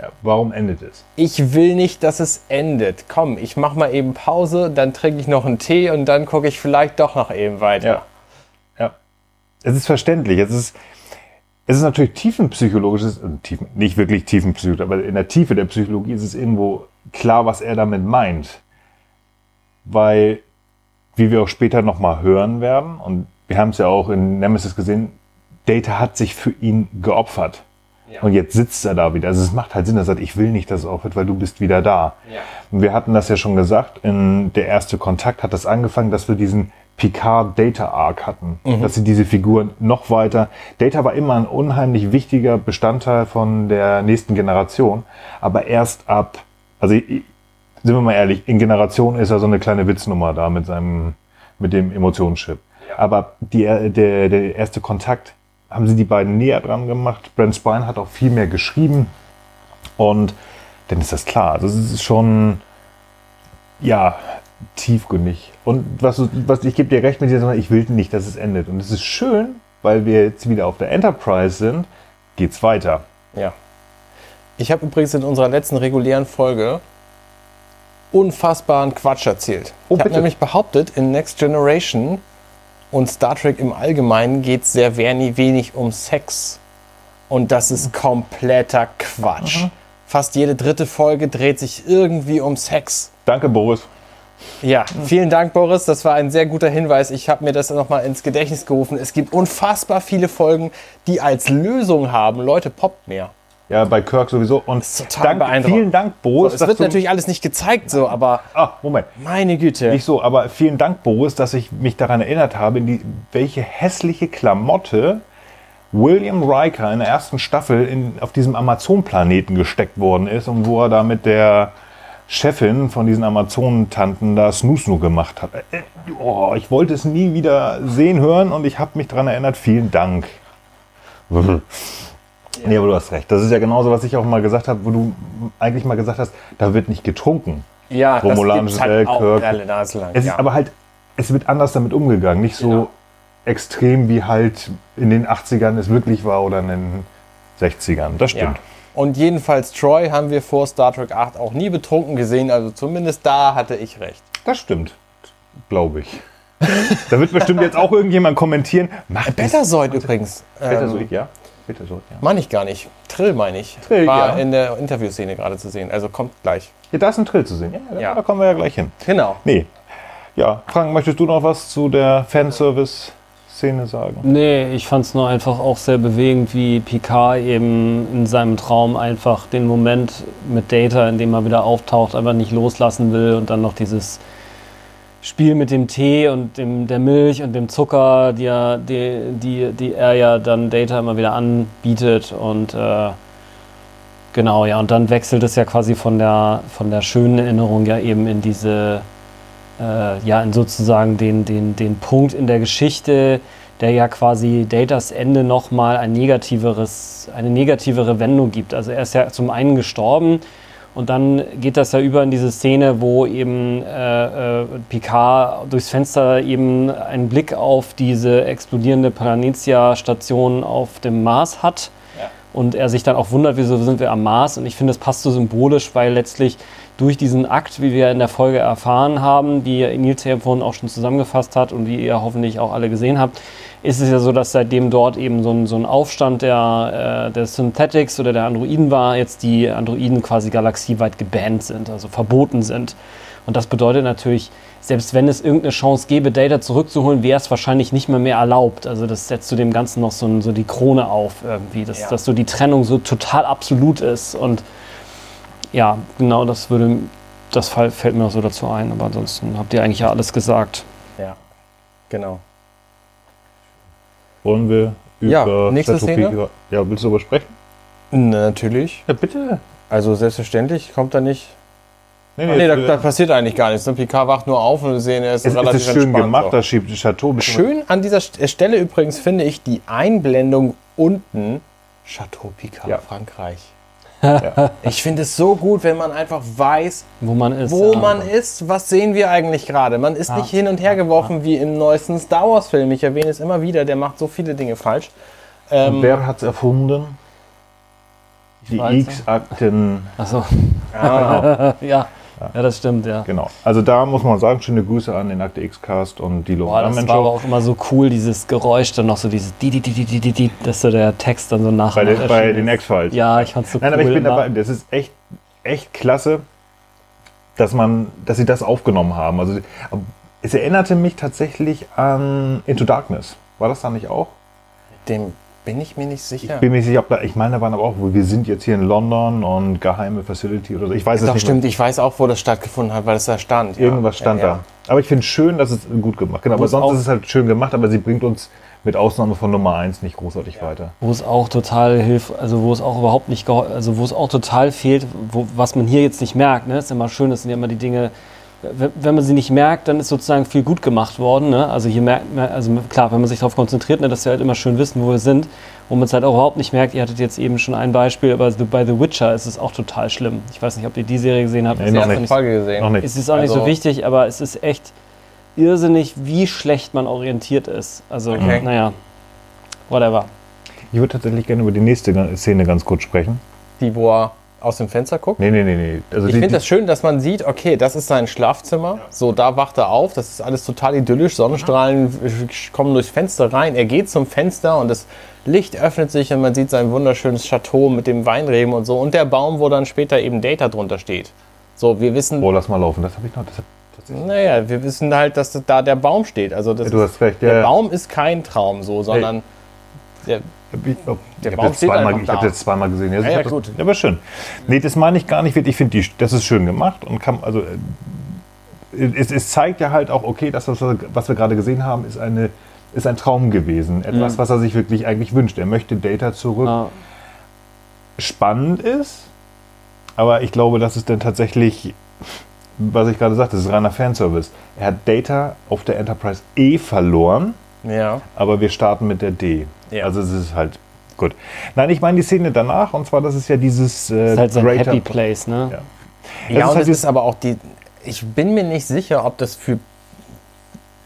Ja, warum endet es? Ich will nicht, dass es endet. Komm, ich mache mal eben Pause, dann trinke ich noch einen Tee und dann gucke ich vielleicht doch noch eben weiter. Ja. Es ist verständlich. Es ist, es ist natürlich tiefenpsychologisch, es ist- äh, tiefen, nicht wirklich tiefenpsychologisch, aber in der Tiefe der Psychologie ist es irgendwo klar, was er damit meint. Weil, wie wir auch später nochmal hören werden, und wir haben es ja auch in Nemesis gesehen, Data hat sich für ihn geopfert. Und jetzt sitzt er da wieder. Also es macht halt Sinn, er sagt, ich will nicht, dass es aufhört, weil du bist wieder da. Ja. Und wir hatten das ja schon gesagt, in der erste Kontakt hat das angefangen, dass wir diesen Picard Data Arc hatten, dass sie diese Figuren noch weiter. Data war immer ein unheimlich wichtiger Bestandteil von der nächsten Generation, aber erst ab, also sind wir mal ehrlich, in Generation ist er so eine kleine Witznummer da mit seinem, mit dem Emotionschip. Aber die, der, der erste Kontakt haben sie die beiden näher dran gemacht. Brent Spine hat auch viel mehr geschrieben und dann ist das klar. Das ist schon, ja, tiefgründig. Und was, was ich gebe dir recht mit dir, ich will nicht, dass es endet. Und es ist schön, weil wir jetzt wieder auf der Enterprise sind, geht's weiter. Ja. Ich habe übrigens in unserer letzten regulären Folge unfassbaren Quatsch erzählt. Oh, ich habe nämlich behauptet, in Next Generation und Star Trek im Allgemeinen geht es sehr wenig, wenig um Sex. Und das ist kompletter Quatsch. Fast jede dritte Folge dreht sich irgendwie um Sex. Danke, Boris. Ja, vielen Dank, Boris. Das war ein sehr guter Hinweis. Ich habe mir das nochmal ins Gedächtnis gerufen. Es gibt unfassbar viele Folgen, die als Lösung haben, Leute, poppt mehr. Ja, bei Kirk sowieso. Und total danke, beeindruckend. vielen Dank, So, Boris. es dass wird natürlich alles nicht gezeigt, so, aber Ah, Moment. meine Güte. Nicht so, aber vielen Dank, Boris, dass ich mich daran erinnert habe, in die, welche hässliche Klamotte William Riker in der ersten Staffel in, auf diesem Amazon-Planeten gesteckt worden ist und wo er da mit der Chefin von diesen Amazonentanten da Snoo-Snoo gemacht hat. Äh, Oh, ich wollte es nie wieder sehen, hören und ich habe mich daran erinnert. Vielen Dank. Nee, aber du hast recht. Das ist ja genauso, was ich auch mal gesagt habe, wo du eigentlich mal gesagt hast, da wird nicht getrunken. ja, Romulanisches das gibt's halt auch Kirk. Nase lang. Es ja. ist aber halt, es wird anders damit umgegangen. Nicht so Genau. extrem wie halt in den 80ern es wirklich war oder in den 60ern. Das ja. Und jedenfalls Troy haben wir vor Star Trek 8 auch nie betrunken gesehen, also zumindest da hatte ich recht. Das stimmt. Glaube ich. da wird bestimmt jetzt auch irgendjemand kommentieren. Mach das. Betasoid übrigens. Betasoid, Ähm, ja. Betasoid, ja. meine ich gar nicht. Trill meine ich. Trill, War ja. in der Interviewszene gerade zu sehen. Also kommt gleich. Hier, da ist ein Trill zu sehen. Ja, Ja. Da kommen wir ja gleich hin. Genau. Nee. Ja, Frank, möchtest du noch was zu der Fanservice-Szene sagen? Nee, ich fand es nur einfach auch sehr bewegend, wie Picard eben in seinem Traum einfach den Moment mit Data, in dem er wieder auftaucht, einfach nicht loslassen will und dann noch dieses Spiel mit dem Tee und dem, der Milch und dem Zucker, die, er, die, die, die er ja dann Data immer wieder anbietet und äh, genau, ja, und dann wechselt es ja quasi von der, von der schönen Erinnerung ja eben in diese äh, ja, in sozusagen den, den, den Punkt in der Geschichte, der ja quasi Datas Ende nochmal ein negativeres, eine negativere Wendung gibt. Also er ist ja zum einen gestorben und dann geht das ja über in diese Szene, wo eben äh, äh, Picard durchs Fenster eben einen Blick auf diese explodierende Planitia-Station auf dem Mars hat. Und er sich dann auch wundert, wieso sind wir am Mars. Und ich finde, das passt so symbolisch, weil letztlich durch diesen Akt, wie wir in der Folge erfahren haben, die Nils ja vorhin auch schon zusammengefasst hat und die ihr hoffentlich auch alle gesehen habt, ist es ja so, dass seitdem dort eben so ein, so ein Aufstand der, äh, der Synthetics oder der Androiden war, jetzt die Androiden quasi galaxieweit gebannt sind, also verboten sind. Und das bedeutet natürlich, selbst wenn es irgendeine Chance gäbe, Data zurückzuholen, wäre es wahrscheinlich nicht mehr mehr erlaubt. Also das setzt zu dem Ganzen noch so, so die Krone auf irgendwie, dass, Ja. dass so die Trennung so total absolut ist. Und ja, genau das würde, das fall- fällt mir auch so dazu ein. Aber ansonsten habt ihr eigentlich ja alles gesagt. Ja. Genau. Wollen wir Ja, über nächste Chateau Szene. Picard- Ja, willst du darüber sprechen? Na, natürlich. Ja, bitte. Also selbstverständlich kommt da nicht. Nee, Nee, da, äh, da passiert eigentlich gar nichts. Ne? Picard wacht nur auf und wir sehen, er ist es, es relativ ist schön entspannt. gemacht, das schiebt Chateau. Schön an dieser St- Stelle übrigens finde ich die Einblendung unten Chateau Picard, Ja. Frankreich. Ja. Ich finde es so gut, wenn man einfach weiß, Wo man ist. wo ja. man ist. Was sehen wir eigentlich gerade? Man ist nicht hin und her geworfen wie im neuesten Star Wars Film. Ich erwähne es immer wieder, der macht so viele Dinge falsch. Ähm, Wer hat es erfunden? Die weiß nicht. X-Akten. Achso, ah, ja. ja, das stimmt, ja. Genau. Also da muss man sagen, schöne Grüße an den Akte X-Cast und die Boah, das war aber auch immer so cool, dieses Geräusch, dann noch so dieses di di di di di di dass so der Text dann so nach Bei, den, bei den. X-Files. Ja, ich fand's so Nein, cool. aber ich bin dabei. Das ist echt, echt klasse, dass man, dass sie das aufgenommen haben. Also es erinnerte mich tatsächlich an Into Darkness. War das da nicht auch? dem bin ich mir nicht sicher. Ich bin mir nicht sicher, ob da, ich meine, da waren aber auch, wo wir sind jetzt hier in London und geheime Facility oder so. Ich weiß es Doch, nicht. stimmt, ich weiß auch, wo das stattgefunden hat, weil es da stand. ja. Irgendwas stand ja, ja. da. Aber ich finde es schön, dass es gut gemacht Genau, Wo aber sonst ist es halt schön gemacht, aber sie bringt uns mit Ausnahme von Nummer 1 nicht großartig weiter. Wo es auch total hilft, also wo es auch überhaupt nicht, also wo es auch total fehlt, wo, was man hier jetzt nicht merkt, ne? ist immer schön, das sind ja immer die Dinge, wenn, man sie nicht merkt, dann ist sozusagen viel gut gemacht worden. Ne? Also hier merkt man, also klar, wenn man sich darauf konzentriert, ne, dass wir halt immer schön wissen, wo wir sind, wo man es halt auch überhaupt nicht merkt. Ihr hattet jetzt eben schon ein Beispiel, aber bei The Witcher ist es auch total schlimm. Ich weiß nicht, ob ihr die Serie gesehen habt. Nee, Ist noch nicht. Folge gesehen. Noch nicht. es ist auch nicht so Also- wichtig, aber es ist echt irrsinnig, wie schlecht man orientiert ist. Also, Okay. naja, whatever. Ich würde tatsächlich gerne über die nächste Szene ganz kurz sprechen. Die, wo er aus dem Fenster guckt. Nee, nee, nee, nee. Also Ich finde das schön, dass man sieht, okay, das ist sein Schlafzimmer. So, da wacht er auf. Das ist alles total idyllisch. Sonnenstrahlen kommen durchs Fenster rein. Er geht zum Fenster und das Licht öffnet sich und man sieht sein wunderschönes Chateau mit dem Weinreben und so. Und der Baum, wo dann später eben Data drunter steht. So, wir wissen, Oh, lass mal laufen. Das habe ich noch. Naja, wir wissen halt, dass da der Baum steht. Also das Ja, du hast recht. der Ja, Baum ist kein Traum so, sondern der, Ich, oh, ich habe jetzt, steht zweimal- ich hab zweimal gesehen. Ja, Ja, ja, das- gut. Ja, aber schön. Nee, das meine ich gar nicht. Ich finde, das ist schön gemacht und kann, also, äh, es, es zeigt ja halt auch, okay, das, was wir, was wir gerade gesehen haben, ist, eine, ist ein Traum gewesen. Etwas, was er sich wirklich eigentlich wünscht. Er möchte Data zurück. Ja. Spannend ist, aber ich glaube, das ist dann tatsächlich, was ich gerade sagte, das ist reiner Fanservice. Er hat Data auf der Enterprise E verloren ja. aber wir starten mit der D. Ja. Also es ist halt gut. Nein, ich meine die Szene danach und zwar das ist ja dieses äh, Das ist halt sein Greater- Happy Place, ne? Ja. Ja, ist und halt es ist aber auch die. Ich bin mir nicht sicher, ob das für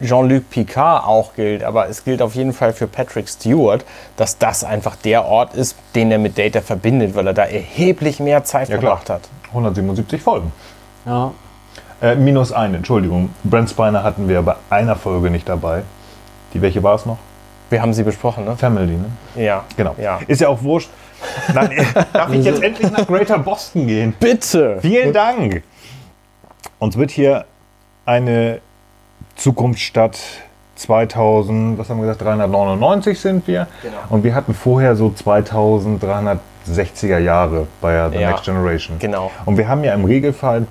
Jean-Luc Picard auch gilt, aber es gilt auf jeden Fall für Patrick Stewart, dass das einfach der Ort ist, den er mit Data verbindet, weil er da erheblich mehr Zeit Ja, klar. verbracht hat. 177 Folgen. Ja. Äh, minus eine, Entschuldigung. Brent Spiner hatten wir bei einer Folge nicht dabei. Die welche war es noch? Wir haben sie besprochen, ne? Family, ne? Ja. Genau. Ja. Ist ja auch wurscht. Nein, darf ich jetzt endlich nach Greater Boston gehen? Bitte! Vielen Dank. Uns wird hier eine Zukunftsstadt 2000, was haben wir gesagt, 399 sind wir. Genau. Und wir hatten vorher so 2360er Jahre bei The Ja. Next Generation. Genau. Und wir haben ja im Regelfall,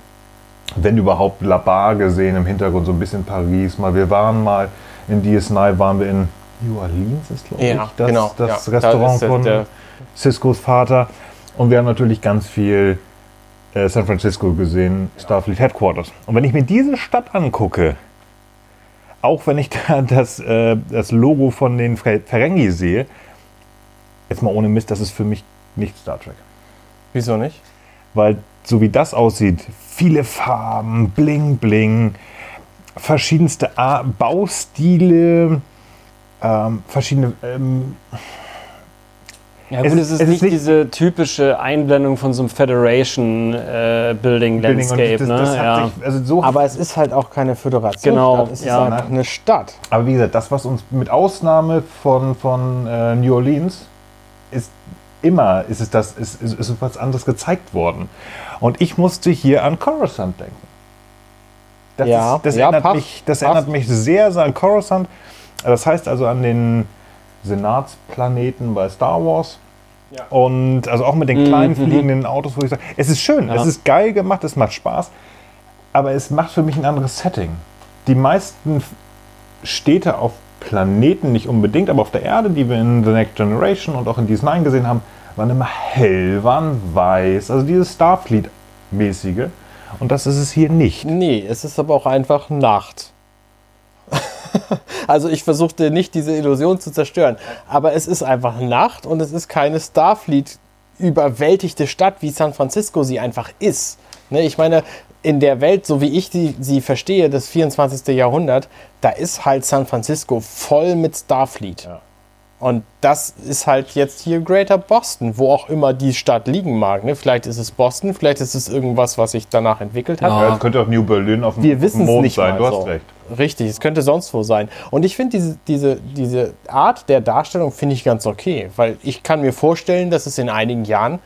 wenn überhaupt, La Bar gesehen im Hintergrund, so ein bisschen Paris. Mal, wir waren mal in DS9, waren wir in New Orleans, ist glaube Ja, ich das, genau. das Ja, Restaurant da von der- Ciscos Vater. Und wir haben natürlich ganz viel äh, San Francisco gesehen, Starfleet Headquarters. Und wenn ich mir diese Stadt angucke, auch wenn ich da das, äh, das Logo von den Fer- Ferengi sehe, jetzt mal ohne Mist, das ist für mich nicht Star Trek. Wieso nicht? Weil so wie das aussieht, viele Farben, Bling Bling, verschiedenste Baustile, ähm, verschiedene. Ähm, Ja Es gut, ist- es ist, es ist nicht, nicht- diese typische Einblendung von so einem Federation äh, Building Building und Landscape, das, ne? das ja. sich, also so Aber es ist halt auch keine Föderation. Genau, Es ist ja. einfach eine Stadt. Aber wie gesagt, das, was uns mit Ausnahme von, von äh, New Orleans ist immer, ist es das, ist, ist, ist was anderes gezeigt worden. Und ich musste hier an Coruscant denken. Das, Ja, ist, das, ja, erinnert, passt, mich, das passt. erinnert mich sehr, sehr an Coruscant. Das heißt also an den Senatsplaneten bei Star Wars. Und also auch mit den kleinen fliegenden Autos, wo ich sage, es ist schön, Ja. es ist geil gemacht, es macht Spaß, aber es macht für mich ein anderes Setting. Die meisten Städte auf Planeten nicht unbedingt, aber auf der Erde, die wir in The Next Generation und auch in DS9 gesehen haben, waren immer hell, waren weiß, also dieses Starfleet-mäßige. Und das ist es hier nicht. Nee, es ist aber auch einfach Nacht. also ich versuchte nicht diese Illusion zu zerstören, aber es ist einfach Nacht und es ist keine Starfleet überwältigte Stadt, wie San Francisco sie einfach ist. Ne, ich meine, in der Welt, so wie ich die, sie verstehe, das 24. Jahrhundert, da ist halt San Francisco voll mit Starfleet. Ja. Und das ist halt jetzt hier Greater Boston, wo auch immer die Stadt liegen mag. Ne? Vielleicht ist es Boston, vielleicht ist es irgendwas, was sich danach entwickelt hat. Ja. Es könnte auch New Berlin auf dem Wir wissen es Mond nicht sein, du hast so. recht. Richtig, es könnte sonst wo sein. Und ich finde diese, diese, diese Art der Darstellung finde ich ganz okay, weil ich kann mir vorstellen, dass es in einigen Jahren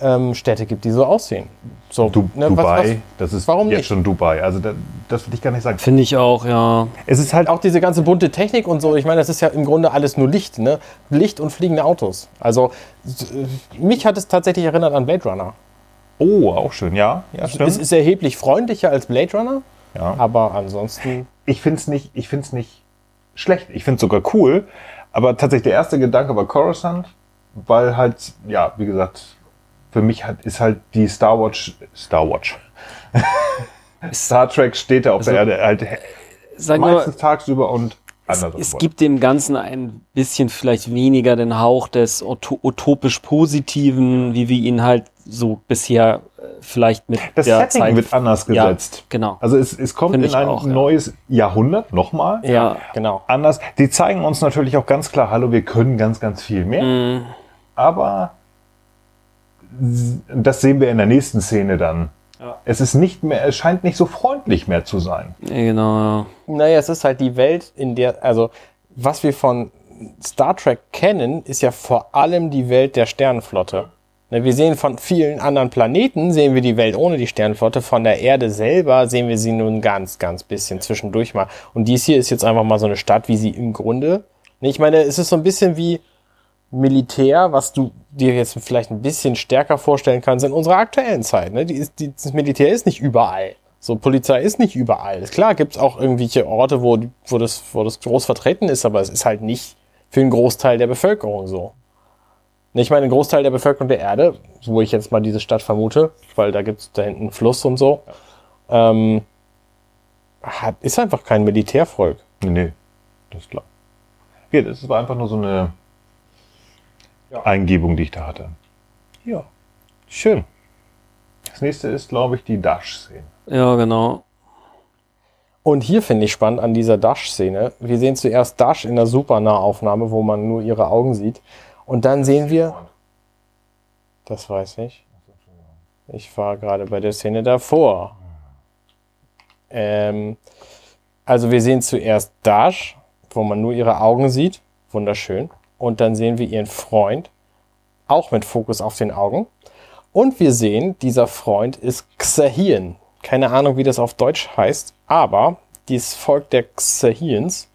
ähm, Städte gibt, die so aussehen. So, Du, ne, was- Dubai, was- das ist warum jetzt nicht? schon Dubai. Also da, das will ich gar nicht sagen. Finde ich auch, ja. Es ist halt Auch diese ganze bunte Technik und so, ich meine, das ist ja im Grunde alles nur Licht, ne? Licht und fliegende Autos. Also äh, mich hat es tatsächlich erinnert an Blade Runner. Oh, auch schön, ja. ja Es stimmt. ist erheblich freundlicher als Blade Runner, ja. aber ansonsten. Ich finde es nicht, ich find's nicht schlecht. Ich finde es sogar cool. Aber tatsächlich der erste Gedanke war Coruscant, weil halt, ja, wie gesagt, für mich hat, ist halt die Star Watch, Star Watch. Star Trek steht da auf der Erde halt mal, meistens tagsüber und es, anders. es gibt dem Ganzen ein bisschen vielleicht weniger den Hauch des uto- utopisch Positiven, wie wir ihn halt so bisher äh, vielleicht mit das der Setting Zeit... wird anders Ja, gesetzt. genau. Also es, es kommt Finde in ein auch, ja. neues Jahrhundert nochmal. Ja, Genau. Anders. Die zeigen uns natürlich auch ganz klar, hallo, wir können ganz, ganz viel mehr. Mhm. aber das sehen wir in der nächsten Szene dann. Ja. Es ist nicht mehr, es scheint nicht so freundlich mehr zu sein. ja, genau. Ja. Naja, es ist halt die Welt, in der, also was wir von Star Trek kennen, ist ja vor allem die Welt der Sternenflotte. Ne, Wir sehen von vielen anderen Planeten, sehen wir die Welt ohne die Sternenflotte. Von der Erde selber sehen wir sie nur ein ganz, ganz bisschen zwischendurch mal. Und dies hier ist jetzt einfach mal so eine Stadt, wie sie im Grunde. Ne, Ich meine, es ist so ein bisschen wie Militär, was du dir jetzt vielleicht ein bisschen stärker vorstellen kannst in unserer aktuellen Zeit. Ne? Die ist, die, das Militär ist nicht überall. So, Polizei ist nicht überall. Klar gibt es auch irgendwelche Orte, wo, wo, das, wo das groß vertreten ist, aber es ist halt nicht für einen Großteil der Bevölkerung so. Ne, Ich meine, ein Großteil der Bevölkerung der Erde, wo ich jetzt mal diese Stadt vermute, weil da gibt es da hinten einen Fluss und so, ähm, hat, ist einfach kein Militärvolk. Nee, das ist klar. Ja, das war einfach nur so eine Eingebung, die ich da hatte. Ja, schön. Das nächste ist, glaube ich, die Dash-Szene. ja, genau. Und hier finde ich spannend an dieser Dash-Szene. Wir sehen zuerst Dash in der Supernahaufnahme, wo man nur ihre Augen sieht. Und dann sehen wir, das weiß ich. Ich war gerade bei der Szene davor. Ähm, also wir sehen zuerst Dash, wo man nur ihre Augen sieht. Wunderschön. Und dann sehen wir ihren Freund, auch mit Fokus auf den Augen. Und wir sehen, dieser Freund ist Xahien. Keine Ahnung, wie das auf Deutsch heißt, aber dieses Volk der Xahiens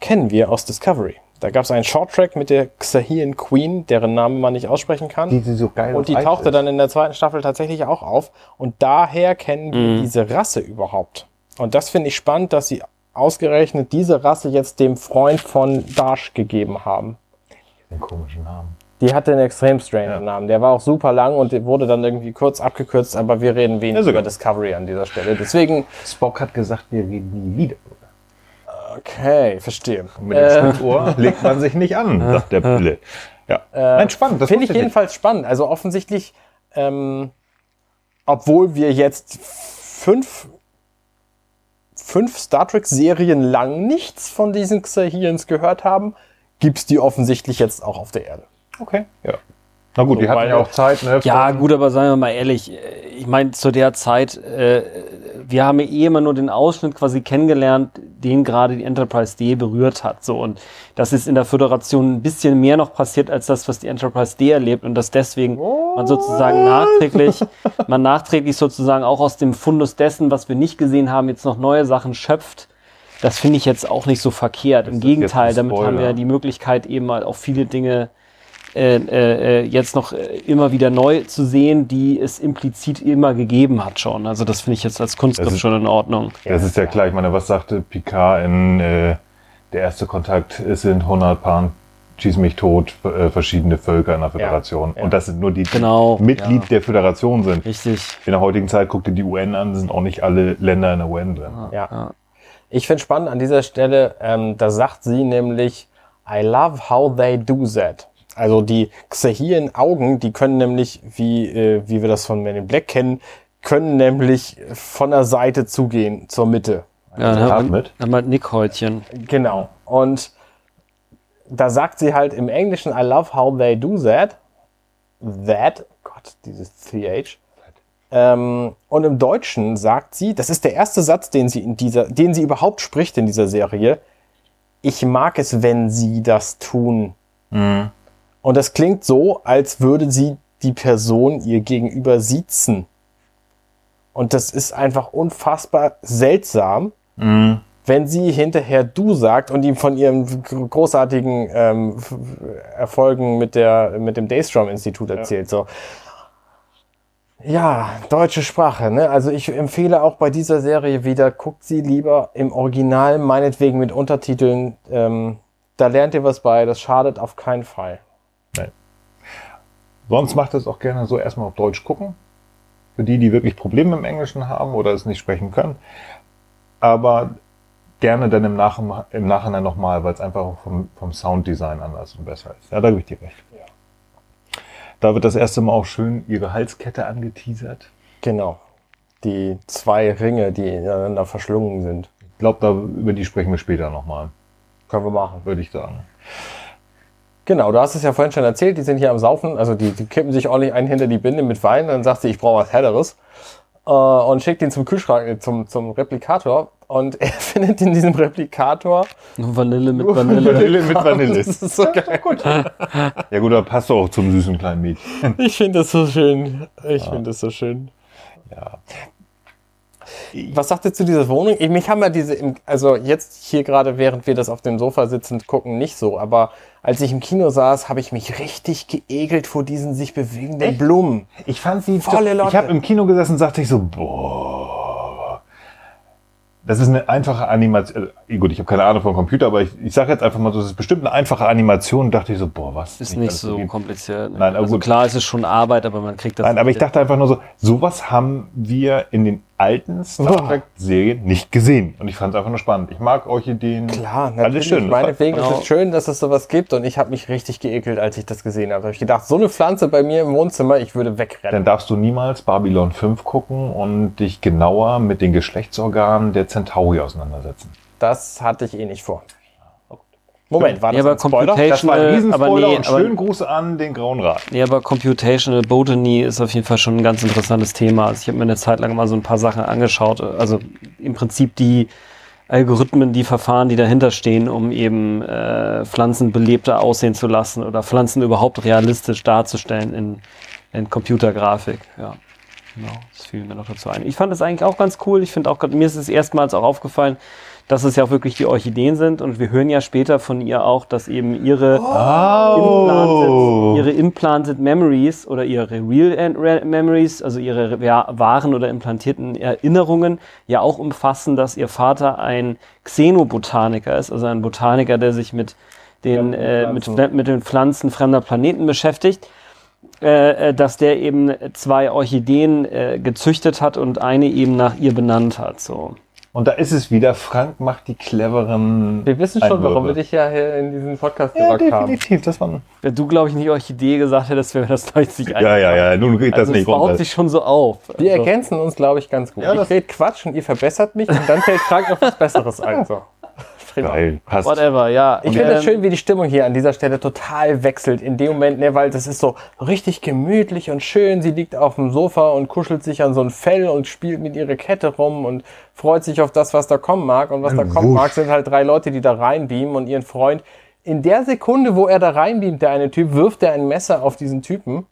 kennen wir aus Discovery. Da gab es einen Shorttrack mit der Xahien Queen, deren Namen man nicht aussprechen kann. Die, die so geil Und die tauchte ist. dann in der zweiten Staffel tatsächlich auch auf. Und daher kennen wir diese Rasse überhaupt. Und das finde ich spannend, dass sie ausgerechnet diese Rasse jetzt dem Freund von Dash gegeben haben. Den komischen Namen. Die hatte einen extrem strange Ja. Namen. Der war auch super lang und wurde dann irgendwie kurz abgekürzt, aber wir reden wenig Ja, sogar. über Discovery an dieser Stelle. Deswegen, Spock hat gesagt, wir reden nie wieder. okay, verstehe. Und mit dem Äh, Schlittohr legt man sich nicht an, sagt der Pille. Ja. Nein, spannend. Finde ich jedenfalls spannend. Also offensichtlich, ähm, obwohl wir jetzt fünf, fünf Star Trek-Serien lang nichts von diesen Xahiens gehört haben, gibt's die offensichtlich jetzt auch auf der Erde. Okay, ja. Na gut, die So, hatten weil- ja auch Zeit. Ne, Ja, von- gut, aber seien wir mal ehrlich, äh, ich meine, zu der Zeit, äh, wir haben ja eh immer nur den Ausschnitt quasi kennengelernt, den gerade die Enterprise D berührt hat. So, und das ist in der Föderation ein bisschen mehr noch passiert als das, was die Enterprise D erlebt und dass deswegen man sozusagen nachträglich, man nachträglich sozusagen auch aus dem Fundus dessen, was wir nicht gesehen haben, jetzt noch neue Sachen schöpft. Das finde ich jetzt auch nicht so verkehrt. Im Gegenteil, damit haben wir die Möglichkeit, eben mal auch viele Dinge äh, äh, jetzt noch äh, immer wieder neu zu sehen, die es implizit immer gegeben hat schon. Also das finde ich jetzt als Kunstgriff ist- schon in Ordnung. Das ist ja klar. Ich meine, was sagte Picard in äh, der erste Kontakt? Es sind 100 Pan, schieß mich tot, äh, verschiedene Völker in der Föderation. ja. Und das sind nur die, die Genau, Mitglied ja. der Föderation sind. Richtig. In der heutigen Zeit guckt ihr die UN an, sind auch nicht alle Länder in der UN drin. Ja. Ich finde spannend an dieser Stelle, ähm, da sagt sie nämlich, I love how they do that. Also die Xahien Augen, die können nämlich, wie, äh, wie wir das von Men in Black kennen, können nämlich von der Seite zugehen zur Mitte. Ja, dann haben wir, mit. haben wir Nickhäutchen. Genau. Und da sagt sie halt im Englischen, I love how they do that. That, Gott, dieses TH. Ähm, und im Deutschen sagt sie, das ist der erste Satz, den sie in dieser, den sie überhaupt spricht in dieser Serie. Ich mag es, wenn sie das tun. Und das klingt so, als würde sie die Person ihr gegenüber siezen. Und das ist einfach unfassbar seltsam, wenn sie hinterher du sagt und ihm von ihren gr- großartigen ähm, Erfolgen mit, der, mit dem Daystrom-Institut erzählt. So. Ja, deutsche Sprache. Ne? Also ich empfehle auch bei dieser Serie wieder, guckt sie lieber im Original, meinetwegen mit Untertiteln. Ähm, da lernt ihr was bei, das schadet auf keinen Fall. Sonst macht es auch gerne so erstmal auf Deutsch gucken. Für die, die wirklich Probleme im Englischen haben oder es nicht sprechen können. Aber gerne dann im, Nach im Nachhinein nochmal, weil es einfach vom, vom Sounddesign anders und besser ist. Ja, da gebe ich dir recht. Da wird das erste Mal auch schön ihre Halskette angeteasert. Genau. Die zwei Ringe, die ineinander verschlungen sind. Ich glaube, da, über die sprechen wir später nochmal, Können wir machen. würde ich sagen. Genau, du hast es ja vorhin schon erzählt, die sind hier am Saufen, also die, die kippen sich ordentlich einen hinter die Binde mit Wein, dann sagt sie, ich brauche was Helleres äh, und schickt ihn zum Kühlschrank, äh, zum, zum Replikator und er findet in diesem Replikator Nur Vanille mit Vanille. Vanille mit Vanille. Das ist so geil. Ja gut, da passt doch auch zum süßen kleinen Mädchen. Ich finde das so schön. Ich finde das so schön. Ja. Was sagt ihr zu dieser Wohnung? Ich, mich haben ja diese, also jetzt hier gerade, während wir das auf dem Sofa sitzend gucken, nicht so. Aber als ich im Kino saß, habe ich mich richtig geekelt vor diesen sich bewegenden Blumen. Ich fand sie Volle Ich Lotte. habe im Kino gesessen und sagte ich so, boah. Das ist eine einfache Animation. Äh, gut, ich habe keine Ahnung vom Computer, aber ich, ich sage jetzt einfach mal so, das ist bestimmt eine einfache Animation. Und dachte ich so, boah, was? Ist nicht so geht. kompliziert. ne? Nein, aber also gut. klar, es ist schon Arbeit, aber man kriegt das. Nein, aber ich dachte einfach nur so, sowas haben wir in den alten Star Oh. Trek-Serien nicht gesehen. Und ich fand es einfach nur spannend. Ich mag Orchideen. Klar, Alles natürlich. schön. Meinetwegen Genau. ist es schön, dass es sowas gibt und ich habe mich richtig geekelt, als ich das gesehen habe. Da habe ich gedacht, so eine Pflanze bei mir im Wohnzimmer, ich würde wegrennen. Dann darfst du niemals Babylon 5 gucken und dich genauer mit den Geschlechtsorganen der Centauri auseinandersetzen. Das hatte ich eh nicht vor. Moment, war das Ja, aber ein Spoiler? Das war ein Riesenspoiler aber nee, und aber- schönen Gruß an den Grauen Rat. Ja, aber Computational Botany ist auf jeden Fall schon ein ganz interessantes Thema. Also ich habe mir eine Zeit lang mal so ein paar Sachen angeschaut. Also im Prinzip die Algorithmen, die Verfahren, die dahinter stehen, um eben äh, Pflanzen belebter aussehen zu lassen oder Pflanzen überhaupt realistisch darzustellen in, in Computergrafik. Ja, genau. Das fiel mir noch dazu ein. Ich fand das eigentlich auch ganz cool. Ich finde auch, mir ist es erstmals auch aufgefallen, dass es ja auch wirklich die Orchideen sind. Und wir hören ja später von ihr auch, dass eben ihre implanted, ihre implanted Memories oder ihre Real Memories, also ihre ja, wahren oder implantierten Erinnerungen, ja auch umfassen, dass ihr Vater ein Xenobotaniker ist, also ein Botaniker, der sich mit den, Fremden äh, mit, mit den Pflanzen fremder Planeten beschäftigt. Äh, äh, dass der eben zwei Orchideen äh, gezüchtet hat und eine eben nach ihr benannt hat. So. Und da ist es wieder, Frank macht die cleveren. Wir wissen schon, warum wir Einwürfe. dich ja hier in diesen Podcast Ja, gesagt haben. definitiv. Das war, Wenn du, glaube ich, nicht Orchidee gesagt hättest, wäre das deutlich ja, ja, ja. Nun geht das Also es nicht baut runter. sich schon so auf. Wir Also- ergänzen uns, glaube ich, ganz gut. Ja, ich das- rede Quatsch und ihr verbessert mich und dann fällt Frank noch was Besseres ein. So. Prima. Geil, passt. Whatever, ja. Ich finde es Ähm, schön, wie die Stimmung hier an dieser Stelle total wechselt. In dem Moment, ne, weil das ist so richtig gemütlich und schön. Sie liegt auf dem Sofa und kuschelt sich an so ein Fell und spielt mit ihrer Kette rum und freut sich auf das, was da kommen mag. Und was da kommen Wusch. mag, sind halt drei Leute, die da reinbeamen und ihren Freund. In der Sekunde, wo er da reinbeamt, der eine Typ, wirft er ein Messer auf diesen Typen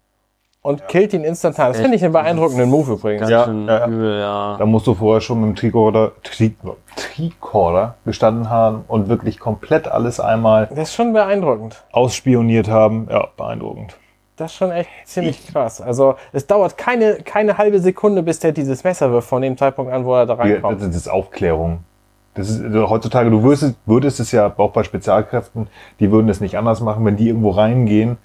und killt ihn instantan. Das finde ich einen beeindruckenden Move übrigens. Ja, ja, ja. übel, ja. Da musst du vorher schon mit dem Tricorder, Tri Tricorder gestanden haben und wirklich komplett alles einmal Das ist schon beeindruckend. ausspioniert haben. Ja, beeindruckend. Das ist schon echt ziemlich krass. Also es dauert keine, keine halbe Sekunde, bis der dieses Messer wirft, von dem Zeitpunkt an, wo er da Ja, reinkommt. das ist Aufklärung. Das ist also heutzutage, du würdest, es- würdest es ja auch bei Spezialkräften, die würden es nicht anders machen, wenn die irgendwo reingehen,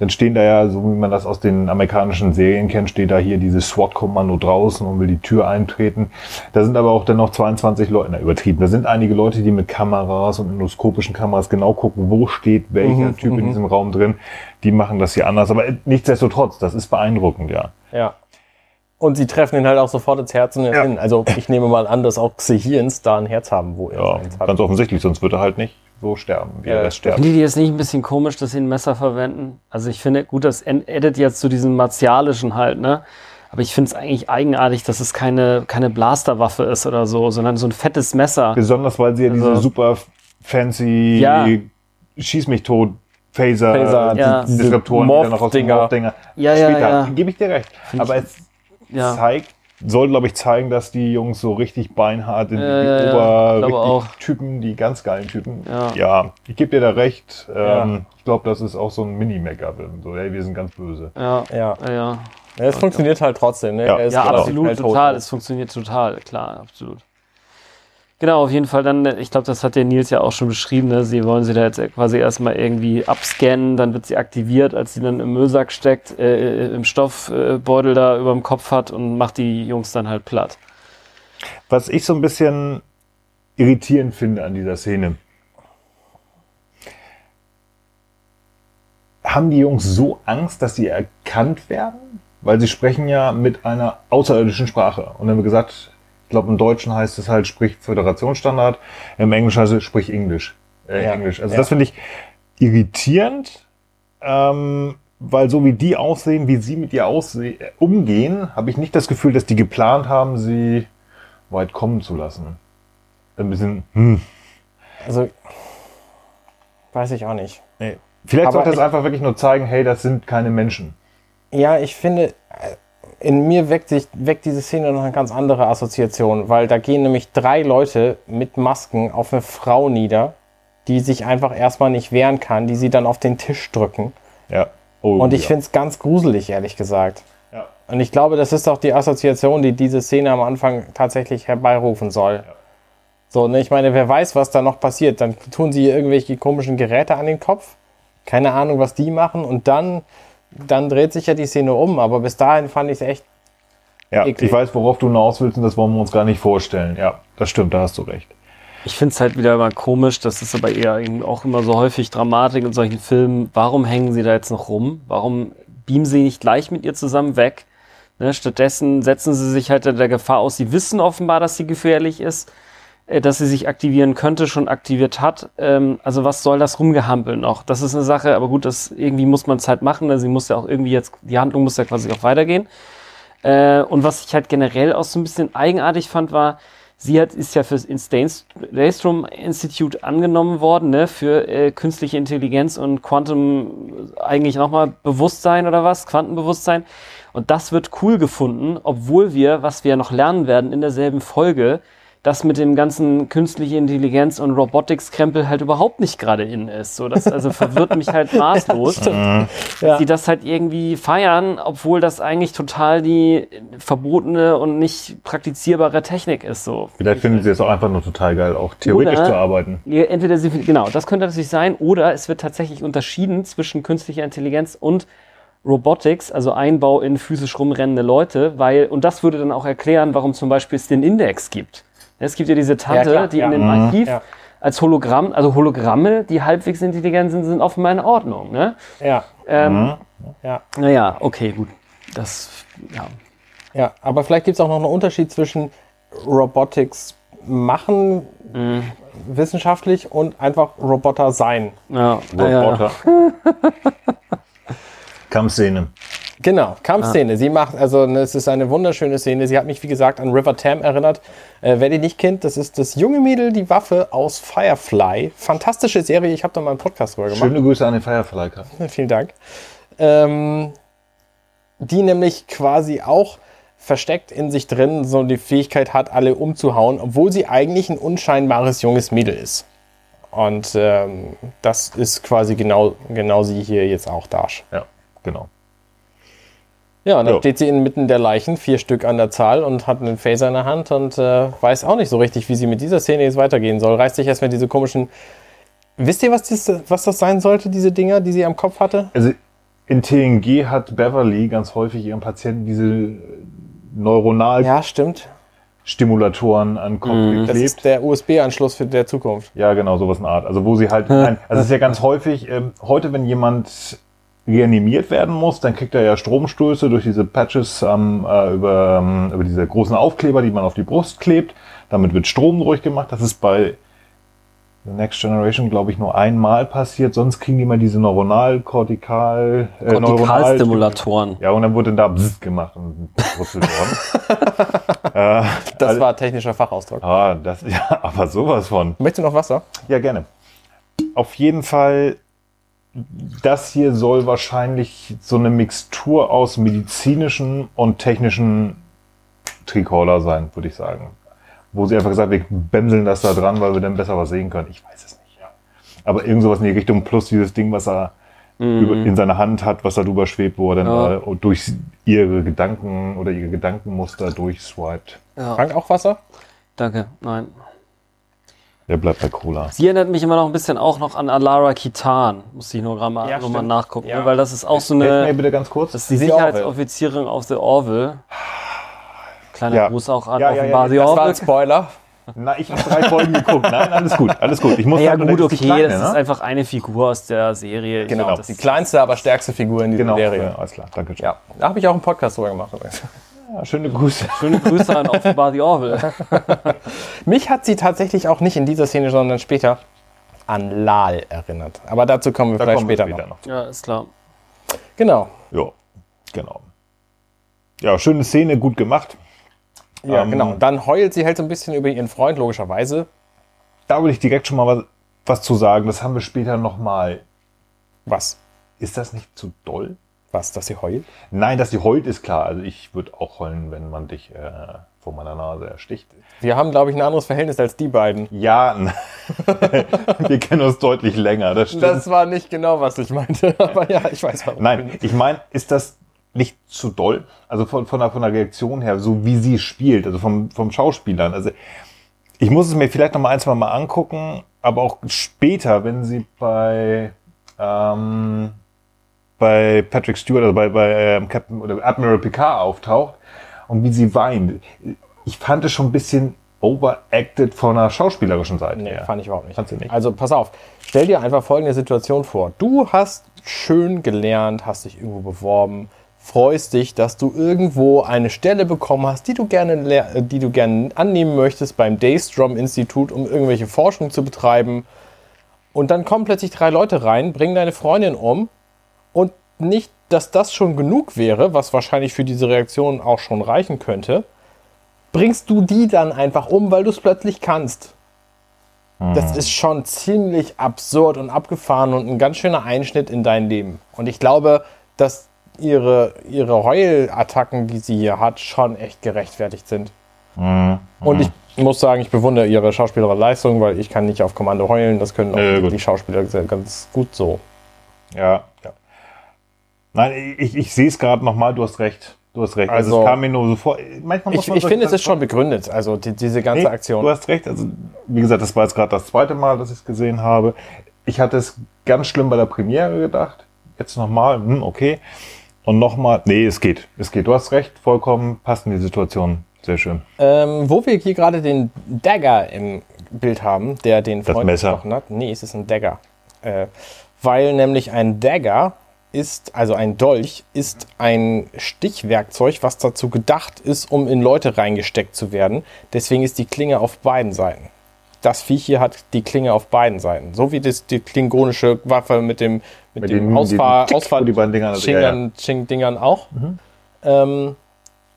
dann stehen da ja, so wie man das aus den amerikanischen Serien kennt, steht da hier dieses SWAT-Kommando draußen und will die Tür eintreten. Da sind aber auch dann noch 22 Leute, na übertrieben, da sind einige Leute, die mit Kameras und endoskopischen Kameras genau gucken, wo steht welcher Typ in diesem Raum drin. Die machen das hier anders, aber nichtsdestotrotz, das ist beeindruckend, ja. Ja. Und sie treffen ihn halt auch sofort ins Herz und Ja. hin. Also ich nehme mal an, dass auch Xehiens da ein Herz haben, wo er Ja, eins hat. ganz offensichtlich, sonst wird er halt nicht so sterben, wie Ja, er das sterben. Findet ihr jetzt nicht ein bisschen komisch, dass sie ein Messer verwenden? Also ich finde, gut, das edit jetzt zu diesem martialischen halt, ne? Aber ich finde es eigentlich eigenartig, dass es keine, keine Blasterwaffe ist oder so, sondern so ein fettes Messer. Besonders weil sie ja diese Also- super fancy Ja. Schieß mich tot Phaser, Phaser, Ja. die Disruptoren, die dann noch aus dem. Morph-Dinger. Ja, ja, Später, ja. gebe ich dir recht. Aber es Ja. zeigt, soll, glaube ich, zeigen, dass die Jungs so richtig beinhart sind, Ja, die ja, ja. Ober, richtig Typen, die ganz geilen Typen. Ja. ich gebe dir da recht. Ja. Ähm, ich glaube, das ist auch so ein Mini-Make-up. So, hey, wir sind ganz böse. Ja, Ja. ja, ja. Ja, Es funktioniert halt trotzdem. Ne? Ja. Er Ja, absolut, tot. total. Es funktioniert total, klar, absolut. Genau, auf jeden Fall dann, äh, ich glaube, das hat der Nils ja auch schon beschrieben, ne? sie wollen sie da jetzt quasi erstmal irgendwie abscannen, dann wird sie aktiviert, als sie dann im Müllsack steckt, äh, im Stoffbeutel da über dem Kopf hat und macht die Jungs dann halt platt. Was ich so ein bisschen irritierend finde an dieser Szene. Haben die Jungs so Angst, dass sie erkannt werden? Weil sie sprechen ja mit einer außerirdischen Sprache. Und dann haben wir gesagt, ich glaube im Deutschen heißt es halt, sprich Föderationsstandard, im Englischen heißt es, sprich Englisch. Äh, Ja. Englisch. Also Ja. das finde ich irritierend, ähm, weil so wie die aussehen, wie sie mit ihr aussehen, äh, umgehen, habe ich nicht das Gefühl, dass die geplant haben, sie weit kommen zu lassen. Ein bisschen, hm. Also, weiß ich auch nicht. Nee. Vielleicht Aber sollte es einfach wirklich nur zeigen, hey, das sind keine Menschen. Ja, ich finde, äh, in mir weckt, sich, weckt diese Szene noch eine ganz andere Assoziation, weil da gehen nämlich drei Leute mit Masken auf eine Frau nieder, die sich einfach erstmal nicht wehren kann, die sie dann auf den Tisch drücken. Ja. Oh, Und ich ja. finde es ganz gruselig, ehrlich gesagt. Ja. Und ich glaube, das ist auch die Assoziation, die diese Szene am Anfang tatsächlich herbeirufen soll. So, ne, ich meine, wer weiß, was da noch passiert. Dann tun sie irgendwelche komischen Geräte an den Kopf. Keine Ahnung, was die machen. Und dann, dann dreht sich ja die Szene um. Aber bis dahin fand ich es echt. ja, eklig. ich weiß, worauf du hinaus willst und das wollen wir uns gar nicht vorstellen. Ja, das stimmt, da hast du recht. Ich finde es halt wieder mal komisch, das ist aber eher auch immer so häufig Dramatik in solchen Filmen. Warum hängen sie da jetzt noch rum? Warum beamen sie nicht gleich mit ihr zusammen weg? Ne, stattdessen setzen sie sich halt der Gefahr aus. Sie wissen offenbar, dass sie gefährlich ist, dass sie sich aktivieren könnte, schon aktiviert hat. Ähm, also was soll das rumgehampeln noch? Das ist eine Sache, aber gut, das irgendwie muss man es halt machen. Ne? Sie muss ja auch irgendwie jetzt, die Handlung muss ja quasi auch weitergehen. Äh, und was ich halt generell auch so ein bisschen eigenartig fand, war, sie hat, ist ja fürs Daystrom Institute angenommen worden, ne, für äh, künstliche Intelligenz und Quantum, äh, eigentlich nochmal Bewusstsein oder was, Quantenbewusstsein. Und das wird cool gefunden, obwohl wir, was wir noch lernen werden in derselben Folge, das mit dem ganzen künstliche Intelligenz und Robotics-Krempel halt überhaupt nicht gerade in ist. So, das also verwirrt mich halt maßlos Ja. dass die das halt irgendwie feiern, obwohl das eigentlich total die verbotene und nicht praktizierbare Technik ist. So. Vielleicht finden sie es auch einfach nur total geil, auch theoretisch Oder- zu arbeiten. Entweder sie, genau, das könnte natürlich sein, oder es wird tatsächlich unterschieden zwischen künstlicher Intelligenz und Robotics, also Einbau in physisch rumrennende Leute, weil, und das würde dann auch erklären, warum zum Beispiel es den Index gibt. Es gibt ja diese Tante, klar, die ja. in dem Mhm. Archiv Ja. als Hologramm, also Hologramme, die halbwegs intelligent sind, sind offenbar in Ordnung. Ne? Ja, Ähm, ja. Naja, okay, gut. Das, ja. Ja, aber vielleicht gibt es auch noch einen Unterschied zwischen Robotics machen, wissenschaftlich, und einfach Roboter sein. Ja, ja, Roboter. Kampfszene. Genau, Kampfszene. Sie macht, also ne, es ist eine wunderschöne Szene. Sie hat mich, wie gesagt, an River Tam erinnert. Äh, wer die nicht kennt, das ist das junge Mädel, die Waffe aus Firefly. Fantastische Serie, ich habe da mal einen Podcast drüber gemacht. Schöne Grüße an den Firefly. Vielen Dank. Ähm, die nämlich quasi auch versteckt in sich drin so die Fähigkeit hat, alle umzuhauen, obwohl sie eigentlich ein unscheinbares junges Mädel ist. Und ähm, das ist quasi genau, genau sie hier jetzt auch da. Ja, genau. Ja, und dann Ja. steht sie inmitten der Leichen, vier Stück an der Zahl und hat einen Phaser in der Hand und äh, weiß auch nicht so richtig, wie sie mit dieser Szene jetzt weitergehen soll. Reißt sich erstmal diese komischen. Wisst ihr, was das, was das sein sollte, diese Dinger, die sie am Kopf hatte? Also in TNG hat Beverly ganz häufig ihren Patienten diese Neuronalstimulatoren Ja, stimmt. an den Kopf Das geklebt. ist der USB-Anschluss für der Zukunft. Ja, genau, sowas in Art. Also wo sie halt, nein, also es ist ja ganz häufig, ähm, heute, wenn jemand reanimiert werden muss, dann kriegt er ja Stromstöße durch diese Patches ähm, äh, über, ähm, über diese großen Aufkleber, die man auf die Brust klebt. Damit wird Strom durchgemacht. Das ist bei The Next Generation, glaube ich, nur einmal passiert. Sonst kriegen die mal diese Neuronalkortikal... Äh, Neuronal- Kortikalstimulatoren. Ja, und dann wurde da Bzzz gemacht und brutzelt worden. äh, Das also- war technischer Fachausdruck. Ah, das, ja, aber sowas von. Möchtest du noch Wasser? Ja, gerne. Auf jeden Fall das hier soll wahrscheinlich so eine Mixtur aus medizinischen und technischen Tricorder sein, würde ich sagen. Wo sie einfach gesagt, wir bämseln das da dran, weil wir dann besser was sehen können. Ich weiß es nicht. Ja. Aber irgend sowas in die Richtung, plus dieses Ding, was er über, in seiner Hand hat, was da drüber schwebt, wo er dann Ja. durch ihre Gedanken oder ihre Gedankenmuster durchswiped. Ja. Frank auch Wasser? Danke, nein. Der bleibt bei Cola. Sie erinnert mich immer noch ein bisschen auch noch an Alara Kitan. Muss ich nur gerade mal, Ja, noch mal nachgucken, Ja. weil das ist auch so Helft mir eine. bitte ganz kurz. Das ist die Sicherheitsoffizierin auf The Orville. Kleiner Ja. Gruß auch an Ja, ja, ja, offenbar The Das war ein Orville. Spoiler. Na, ich habe drei Folgen geguckt. Nein, alles gut, alles gut. Ich muss Ja, sagen, gut, ist okay, Kleine, das ist ne? einfach eine Figur aus der Serie. Ich Genau, glaub, das die kleinste, aber stärkste Figur in dieser Genau, Serie. ja, alles klar, danke schön. Ja, da habe ich auch einen Podcast drüber gemacht. übrigens. Ja, schöne Grüße. Schöne Grüße an offenbar The Orville. Mich hat sie tatsächlich auch nicht in dieser Szene, sondern später an Lal erinnert. Aber dazu kommen wir Da vielleicht kommen wir später, später noch. noch. Ja, ist klar. Genau. Ja, genau. Ja, schöne Szene, gut gemacht. Ja, Ähm, genau. Dann heult sie halt so ein bisschen über ihren Freund, logischerweise. Da will ich direkt schon mal was, was zu sagen. Das haben wir später nochmal. Was? Ist das nicht zu doll? Was, dass sie heult? Nein, dass sie heult, ist klar. Also ich würde auch heulen, wenn man dich äh, vor meiner Nase ersticht. Wir haben, glaube ich, ein anderes Verhältnis als die beiden. Ja, wir kennen uns deutlich länger, das stimmt. Das war nicht genau, was ich meinte. Aber ja, ich weiß warum. Nein, ich meine, ist das nicht zu doll? Also von, von, der, von der Reaktion her, so wie sie spielt, also vom, vom Schauspielern. Also ich muss es mir vielleicht noch mal ein, zwei Mal angucken, aber auch später, wenn sie bei, ähm, bei Patrick Stewart, also bei, bei ähm, Captain oder Admiral Picard auftaucht und wie sie weint. Ich fand es schon ein bisschen overacted von der schauspielerischen Seite Nee, her. fand ich überhaupt nicht. Fandst du nicht? Also pass auf, stell dir einfach folgende Situation vor. Du hast schön gelernt, hast dich irgendwo beworben, freust dich, dass du irgendwo eine Stelle bekommen hast, die du gerne, äh, die du gerne annehmen möchtest beim Daystrom Institut, um irgendwelche Forschung zu betreiben. Und dann kommen plötzlich drei Leute rein, bringen deine Freundin um und nicht, dass das schon genug wäre, was wahrscheinlich für diese Reaktion auch schon reichen könnte, bringst du die dann einfach um, weil du es plötzlich kannst. Das ist schon ziemlich absurd und abgefahren und ein ganz schöner Einschnitt in dein Leben. Und ich glaube, dass ihre, ihre Heulattacken, die sie hier hat, schon echt gerechtfertigt sind. Und ich muss sagen, ich bewundere ihre schauspielerische Leistung, weil ich kann nicht auf Kommando heulen. Das können auch Äh, die Schauspieler ganz gut so. Ja. Nein, ich, ich sehe es gerade nochmal, du hast recht. Du hast recht. Also, Also- es kam mir nur so vor. Manchmal muss Ich, man ich finde, es ist schon begründet, also die, diese ganze Nee, Aktion. Du hast recht. Also, wie gesagt, das war jetzt gerade das zweite Mal, dass ich es gesehen habe. Ich hatte es ganz schlimm bei der Premiere gedacht. Jetzt nochmal, hm, okay. Und nochmal, nee, es geht. Es geht. Du hast recht, vollkommen passt in die Situation. Sehr schön. Ähm, wo wir hier gerade den Dagger im Bild haben, der den Das Freund Messer. gestochen hat. Nee, es ist ein Dagger. Äh, weil nämlich ein Dagger ist, also ein Dolch, ist ein Stichwerkzeug, was dazu gedacht ist, um in Leute reingesteckt zu werden. Deswegen ist die Klinge auf beiden Seiten. Das Viech hier hat die Klinge auf beiden Seiten. So wie das, die klingonische Waffe mit dem, mit Mit dem den- Ausfahr, den Tick, Ausfahr wo die beiden Dinger- ja, Ching-Dingern auch. Ähm,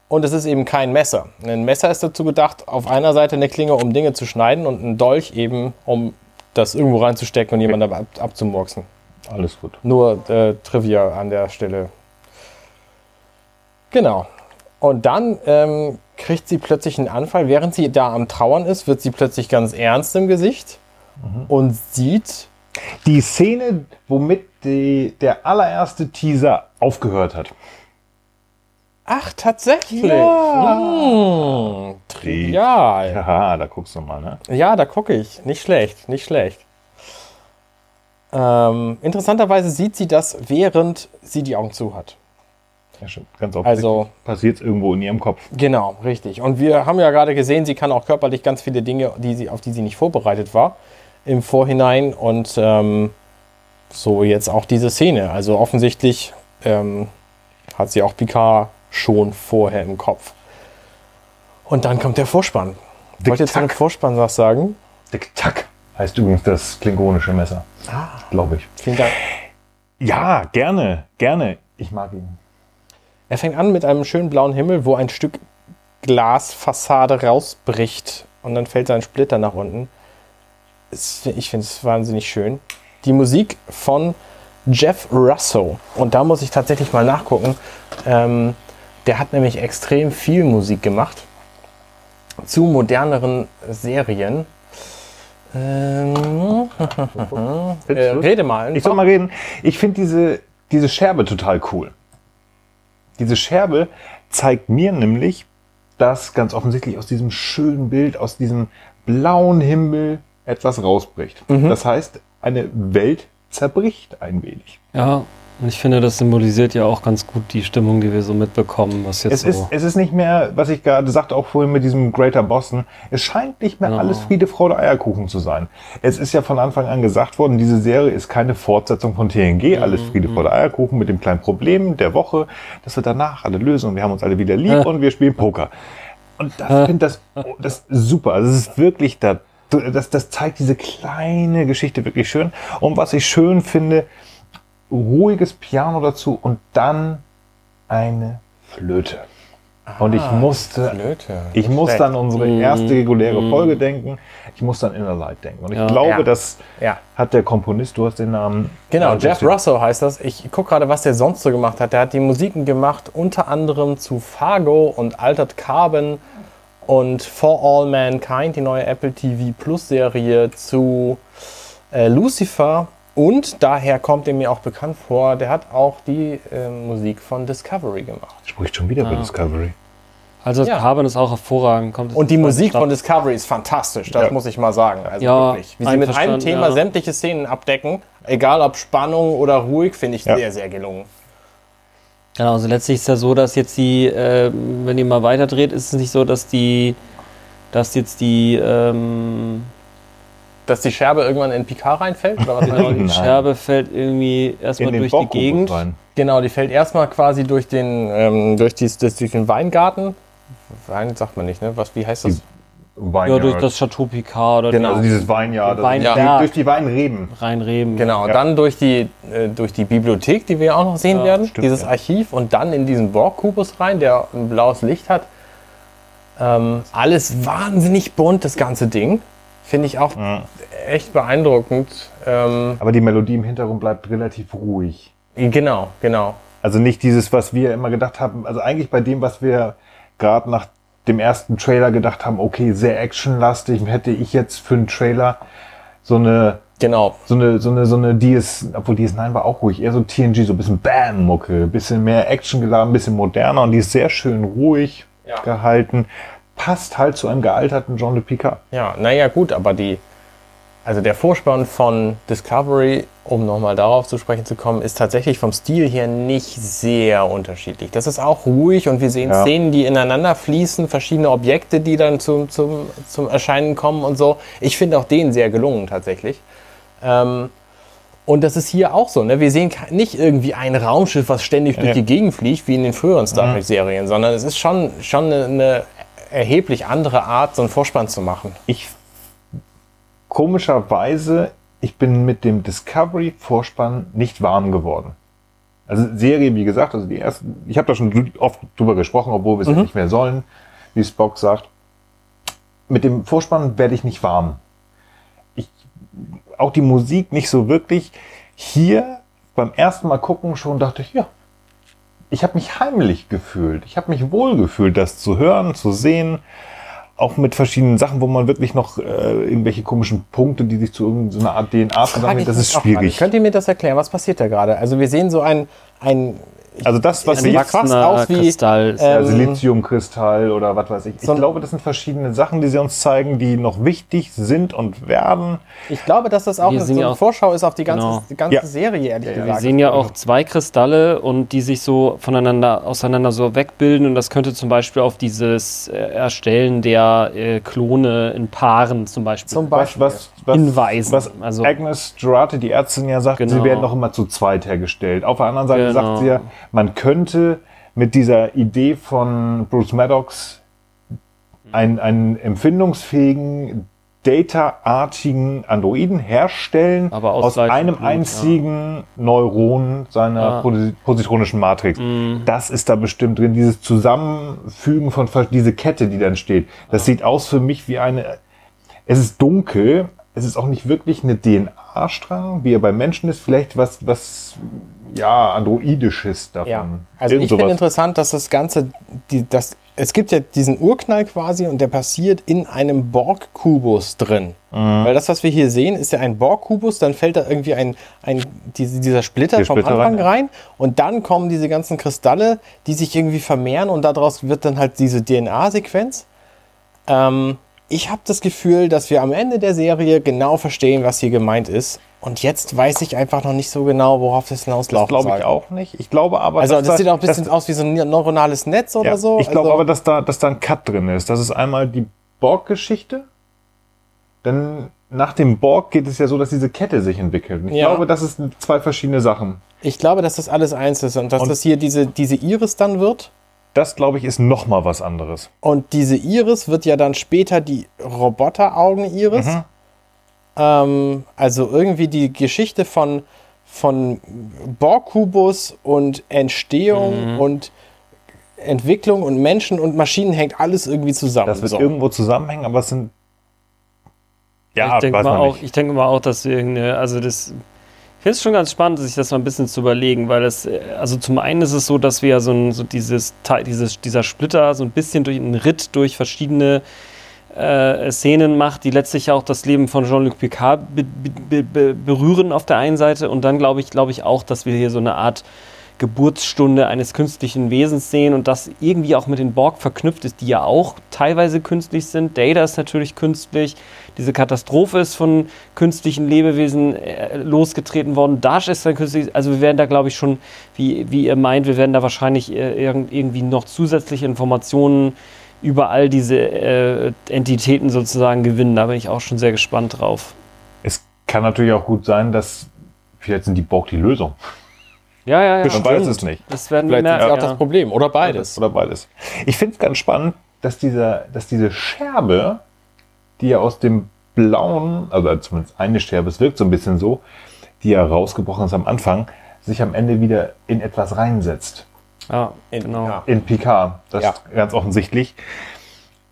und es ist eben kein Messer. Ein Messer ist dazu gedacht, auf einer Seite eine Klinge, um Dinge zu schneiden und ein Dolch eben, um das irgendwo reinzustecken und jemanden ab, abzumurksen. Alles gut. Nur äh, Trivia an der Stelle. Genau. Und dann ähm, kriegt sie plötzlich einen Anfall. Während sie da am Trauern ist, wird sie plötzlich ganz ernst im Gesicht und sieht Die Szene, womit die, der allererste Teaser aufgehört hat. Ach, tatsächlich. Ja. Hm, trivial. Ja. Ja, da guckst du mal, ne? da gucke ich. Nicht schlecht, nicht schlecht. Ähm, interessanterweise sieht sie das, während sie die Augen zu hat. Ja, schon. Ganz oft Also- passiert es irgendwo in ihrem Kopf. Genau, richtig. Und wir haben ja gerade gesehen, sie kann auch körperlich ganz viele Dinge, die sie, auf die sie nicht vorbereitet war, im Vorhinein. Und ähm, so jetzt auch diese Szene. Also offensichtlich ähm, hat sie auch Picard schon vorher im Kopf. Und dann kommt der Vorspann. Wollte jetzt zum. Vorspann was sagen. Tick-Tack heißt übrigens das klingonische Messer. Ah. Glaube ich. Vielen Dank. Ja, gerne, gerne. Ich mag ihn. Er fängt an mit einem schönen blauen Himmel, wo ein Stück Glasfassade rausbricht und dann fällt sein Splitter nach unten. Ich finde es wahnsinnig schön. Die Musik von Jeff Russo. Und da muss ich tatsächlich mal nachgucken. Ähm, der hat nämlich extrem viel Musik gemacht zu moderneren Serien. Ähm, äh, rede mal. Ich soll mal reden. Ich finde diese, diese Scherbe total cool. Diese Scherbe zeigt mir nämlich, dass ganz offensichtlich aus diesem schönen Bild, aus diesem blauen Himmel etwas rausbricht. Das heißt, eine Welt zerbricht ein wenig. Ja, und ich finde, das symbolisiert ja auch ganz gut die Stimmung, die wir so mitbekommen, was jetzt Es so. ist, es ist nicht mehr, was ich gerade sagte, auch vorhin mit diesem Greater Boston, es scheint nicht mehr Genau. alles Friede, Freude, Eierkuchen zu sein. Es ist ja von Anfang an gesagt worden, diese Serie ist keine Fortsetzung von TNG, alles Friede, Freude, Eierkuchen mit dem kleinen Problem der Woche, dass wir danach alle lösen und wir haben uns alle wieder lieb und wir spielen Poker. Und das finde das, oh, das super. Also es ist wirklich da, das, das zeigt diese kleine Geschichte wirklich schön. Und was ich schön finde, ruhiges Piano dazu und dann eine Flöte. Und ich musste, Flöte. ich muss Respekt. dann unsere erste reguläre Folge denken. Ich muss dann Inner Light denken. Und ich Ja. glaube, Ja. das Ja. hat der Komponist, du hast den Namen. Genau, Ja, Jeff Russo heißt das. Ich gucke gerade, was der sonst so gemacht hat. Der hat die Musiken gemacht, unter anderem zu Fargo und Altered Carbon und For All Mankind, die neue Apple TV Plus Serie zu äh, Lucifer. Und daher kommt er mir auch bekannt vor, der hat auch die äh, Musik von Discovery gemacht. Spricht schon wieder über Discovery. Also das Ja. Carbon ist auch hervorragend. Kommt Und die Musik Stadt. von Discovery ist fantastisch, das Ja. muss ich mal sagen. Also Ja, wirklich. Wie sie mit einem Thema ja. sämtliche Szenen abdecken, egal ob Spannung oder ruhig, finde ich Ja. sehr, sehr gelungen. Genau, also letztlich ist ja so, dass jetzt die, äh, wenn ihr mal weiterdreht, ist es nicht so, dass die, dass jetzt die, ähm, Dass die Scherbe irgendwann in Picard reinfällt? Oder was genau, die. Scherbe fällt irgendwie erstmal In den durch die Gegend. rein. Genau, die fällt erstmal quasi durch den, ähm, durch, dies, das, durch den Weingarten. Wein sagt man nicht, ne? Was, wie heißt das? Weinjahr. Ja, durch das Chateau Picard oder Genau. also dieses Weinjahr, Weinberg. die, durch die Weinreben. die Rheinreben. Genau, Ja. dann durch die, äh, durch die Bibliothek, die wir auch noch sehen Ja, werden, stimmt, dieses ja. Archiv und dann in diesen Borg-Kubus rein, der ein blaues Licht hat. Ähm, alles wahnsinnig bunt, das ganze Ding. Finde ich auch echt beeindruckend. Ähm, Aber die Melodie im Hintergrund bleibt relativ ruhig. genau, genau. Also nicht dieses, was wir immer gedacht haben. Also eigentlich bei dem, was wir gerade nach dem ersten Trailer gedacht haben, okay, sehr actionlastig, hätte ich jetzt für einen Trailer so eine, Genau. so eine, so eine, so eine DS, obwohl DS9 war auch ruhig, eher so TNG, so ein bisschen Bam-Mucke, bisschen mehr Action geladen, ein bisschen moderner und die ist sehr schön ruhig Ja. gehalten. Passt halt zu einem gealterten Jean Le Picard. Ja, naja, gut, aber die, also der Vorspann von Discovery, um nochmal darauf zu sprechen zu kommen, ist tatsächlich vom Stil her nicht sehr unterschiedlich. Das ist auch ruhig und wir sehen Ja. Szenen, die ineinander fließen, verschiedene Objekte, die dann zum, zum, zum Erscheinen kommen und so. Ich finde auch den sehr gelungen tatsächlich. Ähm, und das ist hier auch so. Ne? Wir sehen nicht irgendwie ein Raumschiff, was ständig durch Ja. die Gegend fliegt, wie in den früheren Star Trek-Serien, sondern es ist schon, schon eine, eine erheblich andere Art, so einen Vorspann zu machen. Ich komischerweise, ich bin mit dem Discovery-Vorspann nicht warm geworden. Also Serie, wie gesagt, also die ersten, ich habe da schon oft drüber gesprochen, obwohl wir es nicht mehr sollen, wie Spock sagt. Mit dem Vorspann werde ich nicht warm. Ich, auch die Musik nicht so wirklich. Hier beim ersten Mal gucken schon dachte ich, ja, ich habe mich heimlich gefühlt. Ich habe mich wohl gefühlt, das zu hören, zu sehen. Auch mit verschiedenen Sachen, wo man wirklich noch äh, irgendwelche komischen Punkte, die sich zu irgendeiner Art DNA zusammenhängen, das ist schwierig. Könnt ihr mir das erklären? Was passiert da gerade? Also wir sehen so ein, ein Also das, was Wachs- fast aus wie, Kristall ist. äh, ja, ähm, Siliziumkristall oder was weiß ich. Ich so glaube, das sind verschiedene Sachen, die sie uns zeigen, die noch wichtig sind und werden. ich glaube, dass das auch Wir eine, so eine auch- Vorschau ist auf die ganze, Genau. die ganze Ja. Serie, ehrlich Ja, gesagt. Wir sehen ja auch zwei Kristalle und die sich so voneinander auseinander so wegbilden und das könnte zum Beispiel auf dieses äh, Erstellen der äh, Klone in Paaren zum Beispiel Zum Beispiel. was, was, hinweisen. was also Agnes Girardi, die Ärztin, ja sagt, Genau. sie werden noch immer zu zweit hergestellt. Auf der anderen Seite Genau. sagt sie ja, man könnte mit dieser Idee von Bruce Maddox einen, einen empfindungsfähigen, data-artigen Androiden herstellen Aber aus aus einem Blut, einzigen Neuron seiner Ja. posi- positronischen Matrix. Mhm. Das ist da bestimmt drin. Dieses Zusammenfügen von, diese Kette, die dann steht. Das sieht aus für mich wie eine, es ist dunkel, es ist auch nicht wirklich eine DNA-Strang, wie er beim Menschen ist. Vielleicht was, was, ja, androidisches davon. Ja, also Irgend ich finde interessant, dass das Ganze, die, das, es gibt ja diesen Urknall quasi und der passiert in einem Borg-Kubus drin. Mhm. Weil das, was wir hier sehen, ist ja ein Borg-Kubus, dann fällt da irgendwie ein, ein diese, dieser Splitter Der vom Splitter Anfang rein, rein, und dann kommen diese ganzen Kristalle, die sich irgendwie vermehren und daraus wird dann halt diese DNA-Sequenz. Ähm, ich habe das Gefühl, dass wir am Ende der Serie genau verstehen, was hier gemeint ist. Und jetzt weiß ich einfach noch nicht so genau, worauf das Das hinauslaufen glaube ich soll. auch nicht. Ich glaube aber, Also das da- sieht auch ein bisschen aus wie so ein neuronales Netz oder Ja, so. Ich glaube also, aber, dass da, dass da ein Cut drin ist. Das ist einmal die Borg-Geschichte. Denn nach dem Borg geht es ja so, dass diese Kette sich entwickelt. Und ich Ja. glaube, das sind zwei verschiedene Sachen. ich glaube, dass das alles eins ist und dass Und- das hier diese, diese Iris dann wird. Das, glaube ich, ist noch mal was anderes. Und diese Iris wird ja dann später die Roboteraugen-Iris. Mhm. Ähm, also irgendwie die Geschichte von, von Borg-Kubus und Entstehung und Entwicklung und Menschen und Maschinen hängt alles irgendwie zusammen. Das wird So. irgendwo zusammenhängen, aber es sind. Ja, ich denke mal auch, ich denke mal auch, dass wir irgendeine, also das, ich finde es schon ganz spannend, sich das mal ein bisschen zu überlegen, weil es, äh, also zum einen ist es so, dass wir ja so, ein, so dieses, dieses, dieser Splitter so ein bisschen durch einen Ritt durch verschiedene äh, Szenen macht, die letztlich auch das Leben von Jean-Luc Picard be be be berühren auf der einen Seite und dann glaube ich, glaube ich auch, dass wir hier so eine Art Geburtsstunde eines künstlichen Wesens sehen und das irgendwie auch mit den Borg verknüpft ist, die ja auch teilweise künstlich sind. Data ist natürlich künstlich. Diese Katastrophe ist von künstlichen Lebewesen äh, losgetreten worden. Dash ist dann künstlich. Also wir werden da, glaube ich, schon, wie, wie ihr meint, wir werden da wahrscheinlich äh, irgend, irgendwie noch zusätzliche Informationen über all diese äh, Entitäten sozusagen gewinnen. Da bin ich auch schon sehr gespannt drauf. Es kann natürlich auch gut sein, dass vielleicht sind die Borg die Lösung. Ja, ja, ja. Man weiß es nicht. Das werden wir Vielleicht ist merken. auch das Ja. Problem. Oder beides. Oder beides. Ich finde es ganz spannend, dass, dieser, dass diese Scherbe, die ja aus dem blauen, also zumindest eine Scherbe, es wirkt so ein bisschen so, die ja rausgebrochen ist am Anfang, sich am Ende wieder in etwas reinsetzt. Ja, In- genau. ja. In Picard. Das Ja. ist ganz offensichtlich.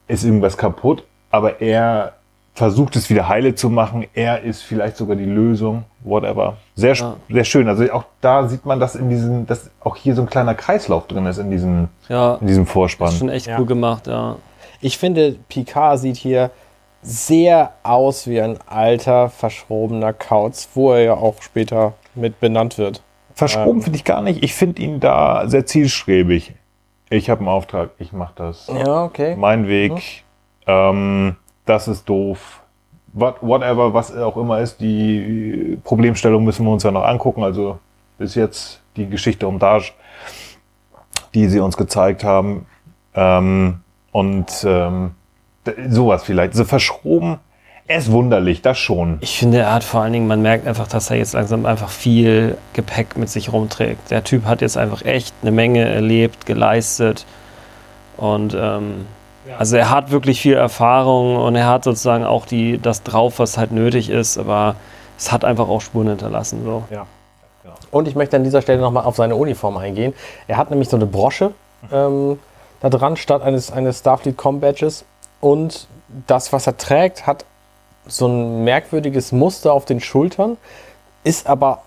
Ist irgendwas kaputt, aber er versucht es wieder heile zu machen. Er ist vielleicht sogar die Lösung, whatever. Sehr, Ja. sehr schön. Also auch da sieht man, dass in diesem, dass auch hier so ein kleiner Kreislauf drin ist in diesem, Ja, in diesem das Vorspann. ist schon echt Ja. cool gemacht, ja. Ich finde, Picard sieht hier sehr aus wie ein alter, verschrobener Kauz, wo er ja auch später mit benannt wird. Verschroben Ähm. finde ich gar nicht. Ich finde ihn da sehr zielstrebig. Ich habe einen Auftrag, ich mache das. Ja, okay. Mein Weg, ähm, das ist doof. What, whatever, was auch immer ist, die Problemstellung müssen wir uns ja noch angucken. Also bis jetzt die Geschichte um Daj, die sie uns gezeigt haben. Ähm, und ähm, sowas vielleicht. So verschroben, er ist wunderlich, das schon. Ich finde, er hat vor allen Dingen, man merkt einfach, dass er jetzt langsam einfach viel Gepäck mit sich rumträgt. Der Typ hat jetzt einfach echt eine Menge erlebt, geleistet. Und ähm, also er hat wirklich viel Erfahrung und er hat sozusagen auch die, das drauf, was halt nötig ist, aber es hat einfach auch Spuren hinterlassen. So. Und ich möchte an dieser Stelle nochmal auf seine Uniform eingehen. Er hat nämlich so eine Brosche ähm, da dran statt eines, eines Starfleet Com Badges. Und das, was er trägt, hat so ein merkwürdiges Muster auf den Schultern, ist aber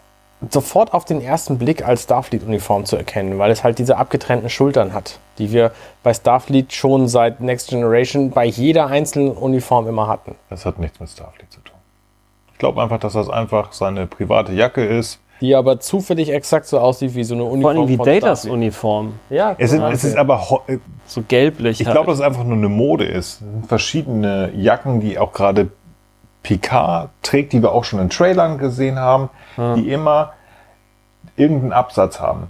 sofort auf den ersten Blick als Starfleet-Uniform zu erkennen, weil es halt diese abgetrennten Schultern hat, die wir bei Starfleet schon seit Next Generation bei jeder einzelnen Uniform immer hatten. Das hat nichts mit Starfleet zu tun. Ich glaube einfach, dass das einfach seine private Jacke ist. Die aber zufällig exakt so aussieht wie so eine Uniform. Vor allem wie von Datas. Uniform. Ja, Es, ist, es ist aber, ho- So gelblich. ich halt. glaube, dass es einfach nur eine Mode ist. Verschiedene Jacken, die auch gerade Picard trägt, die wir auch schon in Trailern gesehen haben, die immer irgendeinen Absatz haben.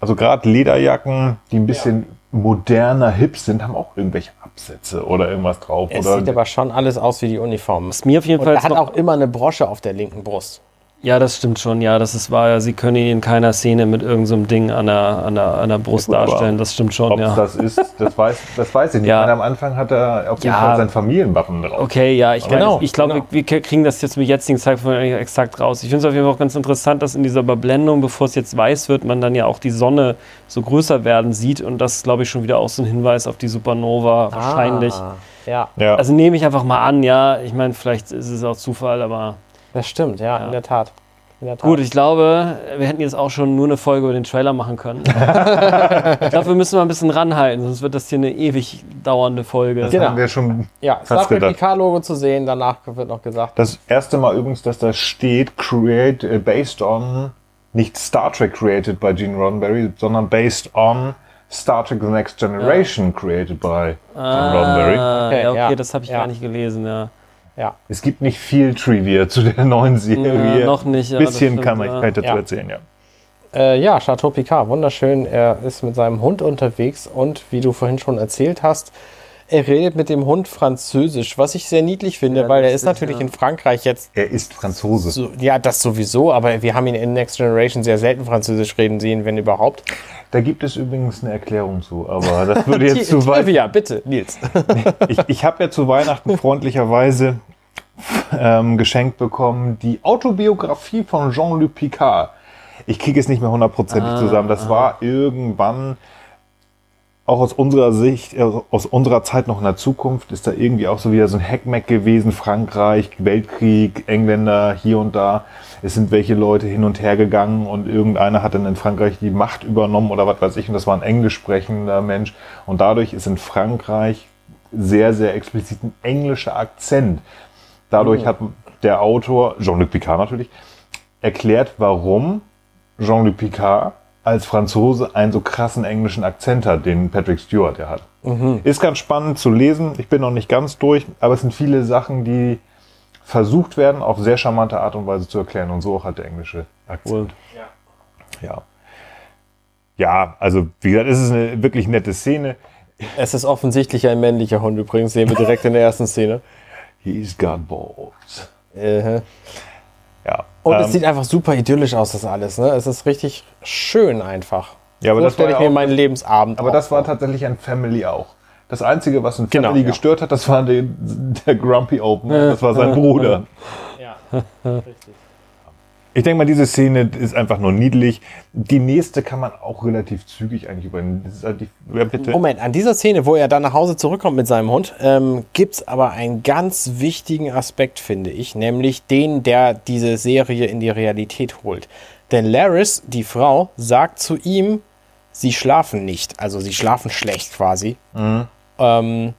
Also gerade Lederjacken, die ein bisschen moderner, hip sind, haben auch irgendwelche Absätze oder irgendwas drauf. Es oder sieht aber schon alles aus wie die Uniform. Was mir auf jeden Und Fall er hat auch immer eine Brosche auf der linken Brust. Ja, das stimmt schon. Ja, das ist wahr. Sie können ihn in keiner Szene mit irgendeinem so Ding an der, an, der, an der Brust Ja, darstellen. Das stimmt schon, Ob ja. das ist, das weiß, das weiß ich nicht. Ja. Ich meine, am Anfang hat er auf jeden Ja. Fall sein Familienwappen drauf. Okay, ja, ich, Genau, meine, ich glaube, genau. wir, wir kriegen das jetzt mit jetzigen Zeitpunkt nicht exakt raus. Ich finde es auf jeden Fall auch ganz interessant, dass in dieser Überblendung, bevor es jetzt weiß wird, man dann ja auch die Sonne so größer werden sieht und das ist, glaube ich, schon wieder auch so ein Hinweis auf die Supernova wahrscheinlich. Ah, ja, Ja. Also nehme ich einfach mal an, ja. Ich meine, vielleicht ist es auch Zufall, aber das stimmt, ja, Ja. in der Tat. In der Tat. gut, ich glaube, wir hätten jetzt auch schon nur eine Folge über den Trailer machen können. ich glaube, wir müssen mal ein bisschen ranhalten, sonst wird das hier eine ewig dauernde Folge. das Genau. haben wir schon ja, Star Trek gedacht. Picard-Logo zu sehen, danach wird noch gesagt. Das erste Mal übrigens, dass da steht, create, äh, based on, nicht Star Trek created by Gene Roddenberry, sondern based on Star Trek The Next Generation created by Gene Roddenberry. Ah, Okay, ja, okay, ja. das habe ich Ja. gar nicht gelesen, ja. Ja. Es gibt nicht viel Trivia zu der neuen Serie. Ja, noch nicht, ja, Ein bisschen kann man ja. dazu erzählen, ja. Äh, ja, Chateau Picard, wunderschön. Er ist mit seinem Hund unterwegs und wie du vorhin schon erzählt hast, er redet mit dem Hund Französisch, was ich sehr niedlich finde, Ja, weil er ist, natürlich ja. in Frankreich jetzt Er ist Franzose. so, ja, das sowieso, aber wir haben ihn in Next Generation sehr selten Französisch reden sehen, wenn überhaupt. Da gibt es übrigens eine Erklärung zu, aber das würde jetzt zu weit. Ja, bitte, Nils. Ich, ich habe ja zu Weihnachten freundlicherweise ähm, geschenkt bekommen die Autobiografie von Jean-Luc Picard. Ich kriege es nicht mehr hundertprozentig zusammen. Das war irgendwann auch aus unserer Sicht, äh, aus unserer Zeit noch in der Zukunft, ist da irgendwie auch so wieder so ein Hackmack gewesen. Frankreich, Weltkrieg, Engländer hier und da. Es sind welche Leute hin und her gegangen und irgendeiner hat dann in Frankreich die Macht übernommen oder was weiß ich. Und das war ein englisch sprechender Mensch. Und dadurch ist in Frankreich sehr, sehr explizit ein englischer Akzent. Dadurch hat der Autor, Jean-Luc Picard natürlich, erklärt, warum Jean-Luc Picard als Franzose einen so krassen englischen Akzent hat, den Patrick Stewart ja hat. Ist ganz spannend zu lesen. Ich bin noch nicht ganz durch, aber es sind viele Sachen, die versucht werden, auf sehr charmante Art und Weise zu erklären. Und so auch hat der englische Akzent. Ja. Ja, also wie gesagt, es ist eine wirklich nette Szene. Es ist offensichtlich ein männlicher Hund übrigens, sehen wir direkt in der ersten Szene. He's got balls. Äh, Ja. Und ähm, es sieht einfach super idyllisch aus, das alles. Ne? Es ist richtig schön einfach. ja, aber so das war stelle ja ich mir auch- meinen Lebensabend Aber auch das war vor. tatsächlich ein Family auch. Das Einzige, was ein Genau, Family ja. gestört hat, das war der, der Grumpy Opener. Das war sein Bruder. Ja. Ich denke mal, diese Szene ist einfach nur niedlich. Die nächste kann man auch relativ zügig eigentlich übernehmen. Halt ja. Moment, an dieser Szene, wo er dann nach Hause zurückkommt mit seinem Hund, ähm, gibt es aber einen ganz wichtigen Aspekt, finde ich, nämlich den, der diese Serie in die Realität holt. Denn Laris, die Frau, sagt zu ihm, sie schlafen nicht, also sie schlafen schlecht quasi. Ähm,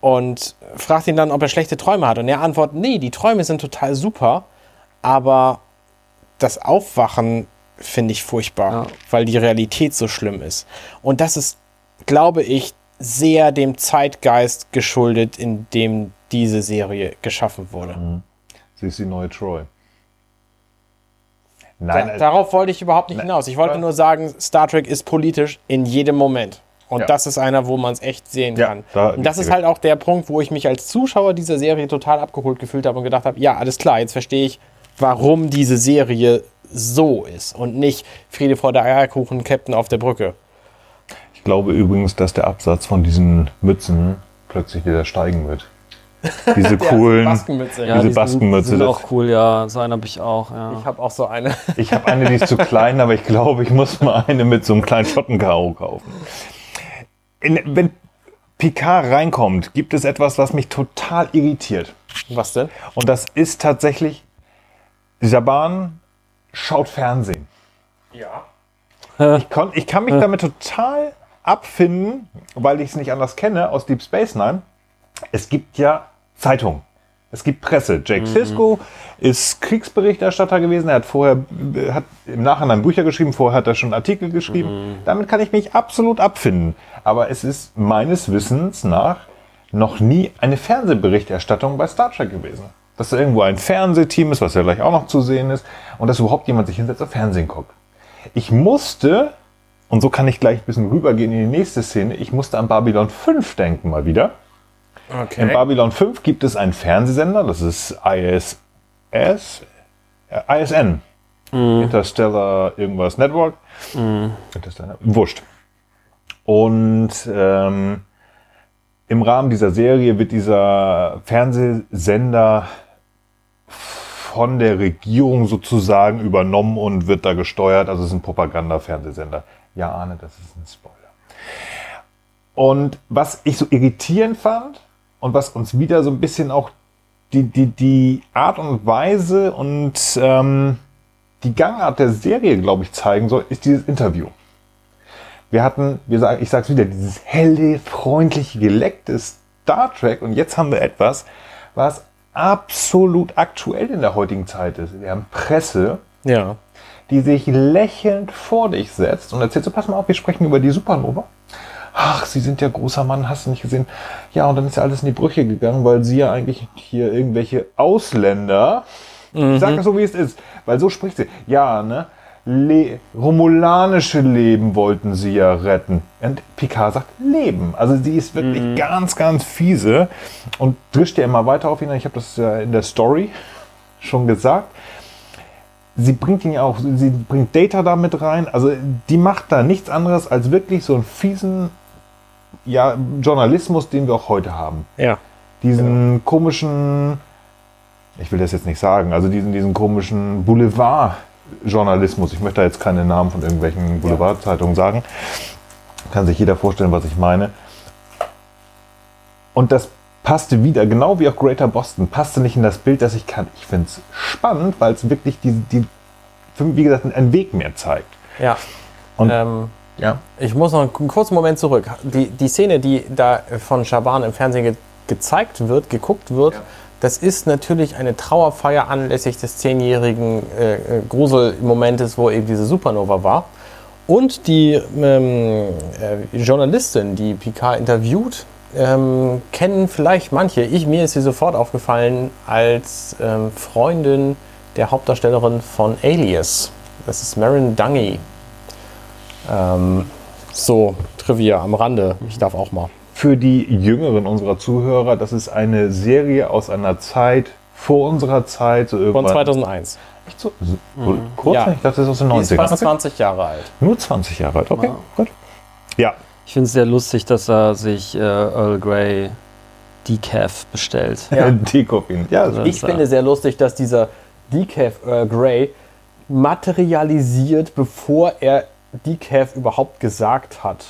und fragt ihn dann, ob er schlechte Träume hat. Und er antwortet, nee, die Träume sind total super, aber das Aufwachen finde ich furchtbar, Ja. weil die Realität so schlimm ist. Und das ist, glaube ich, sehr dem Zeitgeist geschuldet, in dem diese Serie geschaffen wurde. Sie ist die neue Troy. Da, Nein, äh, darauf wollte ich überhaupt nicht Nein. hinaus. Ich wollte nur sagen, Star Trek ist politisch in jedem Moment. Und Ja. das ist einer, wo man es echt sehen Ja, kann. da und das ist halt auch der Punkt, wo ich mich als Zuschauer dieser Serie total abgeholt gefühlt habe und gedacht habe, ja, alles klar, jetzt verstehe ich, warum diese Serie so ist und nicht Friede vor der Eierkuchen, Captain auf der Brücke. ich glaube übrigens, dass der Absatz von diesen Mützen plötzlich wieder steigen wird. Diese coolen. Baskenmütze. Ja, Diese die Baskenmütze, Sind, sind auch cool, ja. So einen habe ich auch, ja. Ich habe auch so eine. Ich habe eine, die ist zu klein, aber ich glaube, ich muss mal eine mit so einem kleinen Schottenkaro kaufen. In, wenn Picard reinkommt, gibt es etwas, was mich total irritiert. Was denn? Und das ist tatsächlich, Saban schaut Fernsehen. Ja. Ich, kon, ich kann mich damit total abfinden, weil ich es nicht anders kenne aus Deep Space Nine. Es gibt ja Zeitungen. Es gibt Presse. Jake Sisko ist Kriegsberichterstatter gewesen. Er hat vorher, hat im Nachhinein Bücher geschrieben. Vorher hat er schon Artikel geschrieben. Damit kann ich mich absolut abfinden. Aber es ist meines Wissens nach noch nie eine Fernsehberichterstattung bei Star Trek gewesen. Dass da irgendwo ein Fernsehteam ist, was ja gleich auch noch zu sehen ist, und dass überhaupt jemand sich hinsetzt und Fernsehen guckt. Ich musste, und so kann ich gleich ein bisschen rübergehen in die nächste Szene, ich musste an Babylon 5 denken mal wieder. In Okay. Babylon 5 gibt es einen Fernsehsender, das ist ISS, äh, ISN. Interstellar irgendwas Network. Interstellar, wurscht. Und ähm, im Rahmen dieser Serie wird dieser Fernsehsender von der Regierung sozusagen übernommen und wird da gesteuert. Also es ist ein Propaganda-Fernsehsender. Ja, Arne, das ist ein Spoiler. Und was ich so irritierend fand und was uns wieder so ein bisschen auch die, die, die Art und Weise und ähm, die Gangart der Serie, glaube ich, zeigen soll, ist dieses Interview. Wir hatten, wir sagen, ich sage es wieder, dieses helle, freundliche, geleckte Star Trek und jetzt haben wir etwas, was absolut aktuell in der heutigen Zeit ist. Wir haben Presse, Ja. die sich lächelnd vor dich setzt und erzählt so, pass mal auf, wir sprechen über die Supernova. Ach, Sie sind ja großer Mann, hast du nicht gesehen? Ja, und dann ist ja alles in die Brüche gegangen, weil Sie ja eigentlich hier irgendwelche Ausländer, ich sage das so, wie es ist, weil so spricht sie. Ja, ne? Le Romulanische Leben wollten sie ja retten. Und Picard sagt Leben. Also sie ist wirklich ganz, ganz fiese und drischt ja immer weiter auf ihn. Ich habe das ja in der Story schon gesagt sie bringt ihn ja auch, sie bringt Data da mit rein. Also die macht da nichts anderes als wirklich so einen fiesen ja, Journalismus, den wir auch heute haben. Ja. Diesen komischen, ich will das jetzt nicht sagen, also diesen, diesen komischen Boulevard-Journalismus. Ich möchte da jetzt keine Namen von irgendwelchen Boulevardzeitungen sagen. Kann sich jeder vorstellen, was ich meine. Und das passte wieder, genau wie auch Greater Boston, passte nicht in das Bild, das ich kann. Ich finde es spannend, weil es wirklich die, die, wie gesagt, einen Weg mehr zeigt. Ja. Und- ähm, Ja. ich muss noch einen kurzen Moment zurück. Die, die Szene, die da von Schaban im Fernsehen ge gezeigt wird, geguckt wird, das ist natürlich eine Trauerfeier anlässlich des zehnjährigen äh, äh, Gruselmomentes, wo eben diese Supernova war. Und die ähm, äh, Journalistin, die Picard interviewt, ähm, kennen vielleicht manche. Ich, mir ist sie sofort aufgefallen als ähm, Freundin der Hauptdarstellerin von Alias. Das ist Marin Dungy. Ähm, so, Trivia am Rande. Ich darf auch mal. Für die Jüngeren unserer Zuhörer, das ist eine Serie aus einer Zeit vor unserer Zeit. So Von irgendwann- 2001. Echt so, so kurz? Ja. Ich dachte, das ist aus den Die ist 90ern. fast 20 Jahre alt. Nur 20 Jahre alt. Okay, Wow. gut. Ja, Ich finde es sehr lustig, dass er sich äh, Earl Grey Decaf bestellt. Ja. Dekoffein. Ja, also Ich finde sehr lustig, dass dieser Decaf Earl Grey materialisiert, bevor er Decaf überhaupt gesagt hat.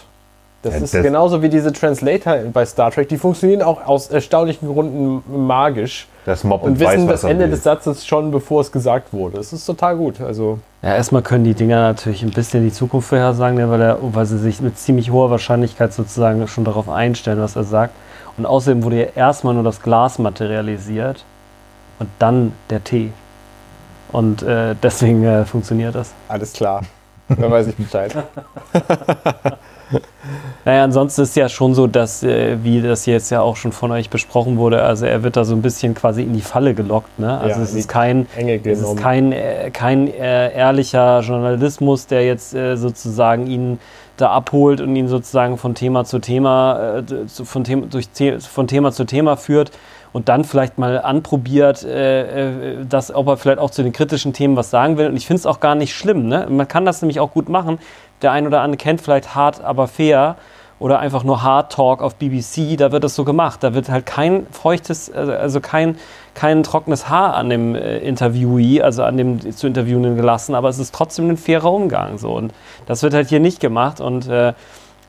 Das Ja, ist das- genauso wie diese Translator bei Star Trek. Die funktionieren auch aus erstaunlichen Gründen magisch das Mob und wissen weiß, was das Ende will. des Satzes schon, bevor es gesagt wurde. Das ist total gut. Also Ja, erstmal können die Dinger natürlich ein bisschen die Zukunft vorhersagen, ne, weil, er, weil sie sich mit ziemlich hoher Wahrscheinlichkeit sozusagen schon darauf einstellen, was er sagt. Und außerdem wurde ja erstmal nur das Glas materialisiert und dann der Tee. Und äh, deswegen äh, funktioniert das. alles klar. Dann weiß ich Bescheid. Naja, ansonsten ist ja schon so, dass, äh, wie das jetzt ja auch schon von euch besprochen wurde, also er wird da so ein bisschen quasi in die Falle gelockt. Ne? Also Ja, es ist kein, es ist kein, äh, kein äh, ehrlicher Journalismus, der jetzt äh, sozusagen ihn da abholt und ihn sozusagen von Thema zu Thema, äh, von, Thema durch, The- von Thema zu Thema führt und dann vielleicht mal anprobiert, äh, äh, dass, ob er vielleicht auch zu den kritischen Themen was sagen will. Und ich finde es auch gar nicht schlimm. Ne? Man kann das nämlich auch gut machen. Der ein oder andere kennt vielleicht hart, aber fair oder einfach nur Hard Talk auf BBC, da wird das so gemacht. Da wird halt kein feuchtes, also also kein, kein trockenes Haar an dem äh, Interviewee, also an dem zu Interviewenden gelassen, aber es ist trotzdem ein fairer Umgang. So. Und das wird halt hier nicht gemacht. Und äh,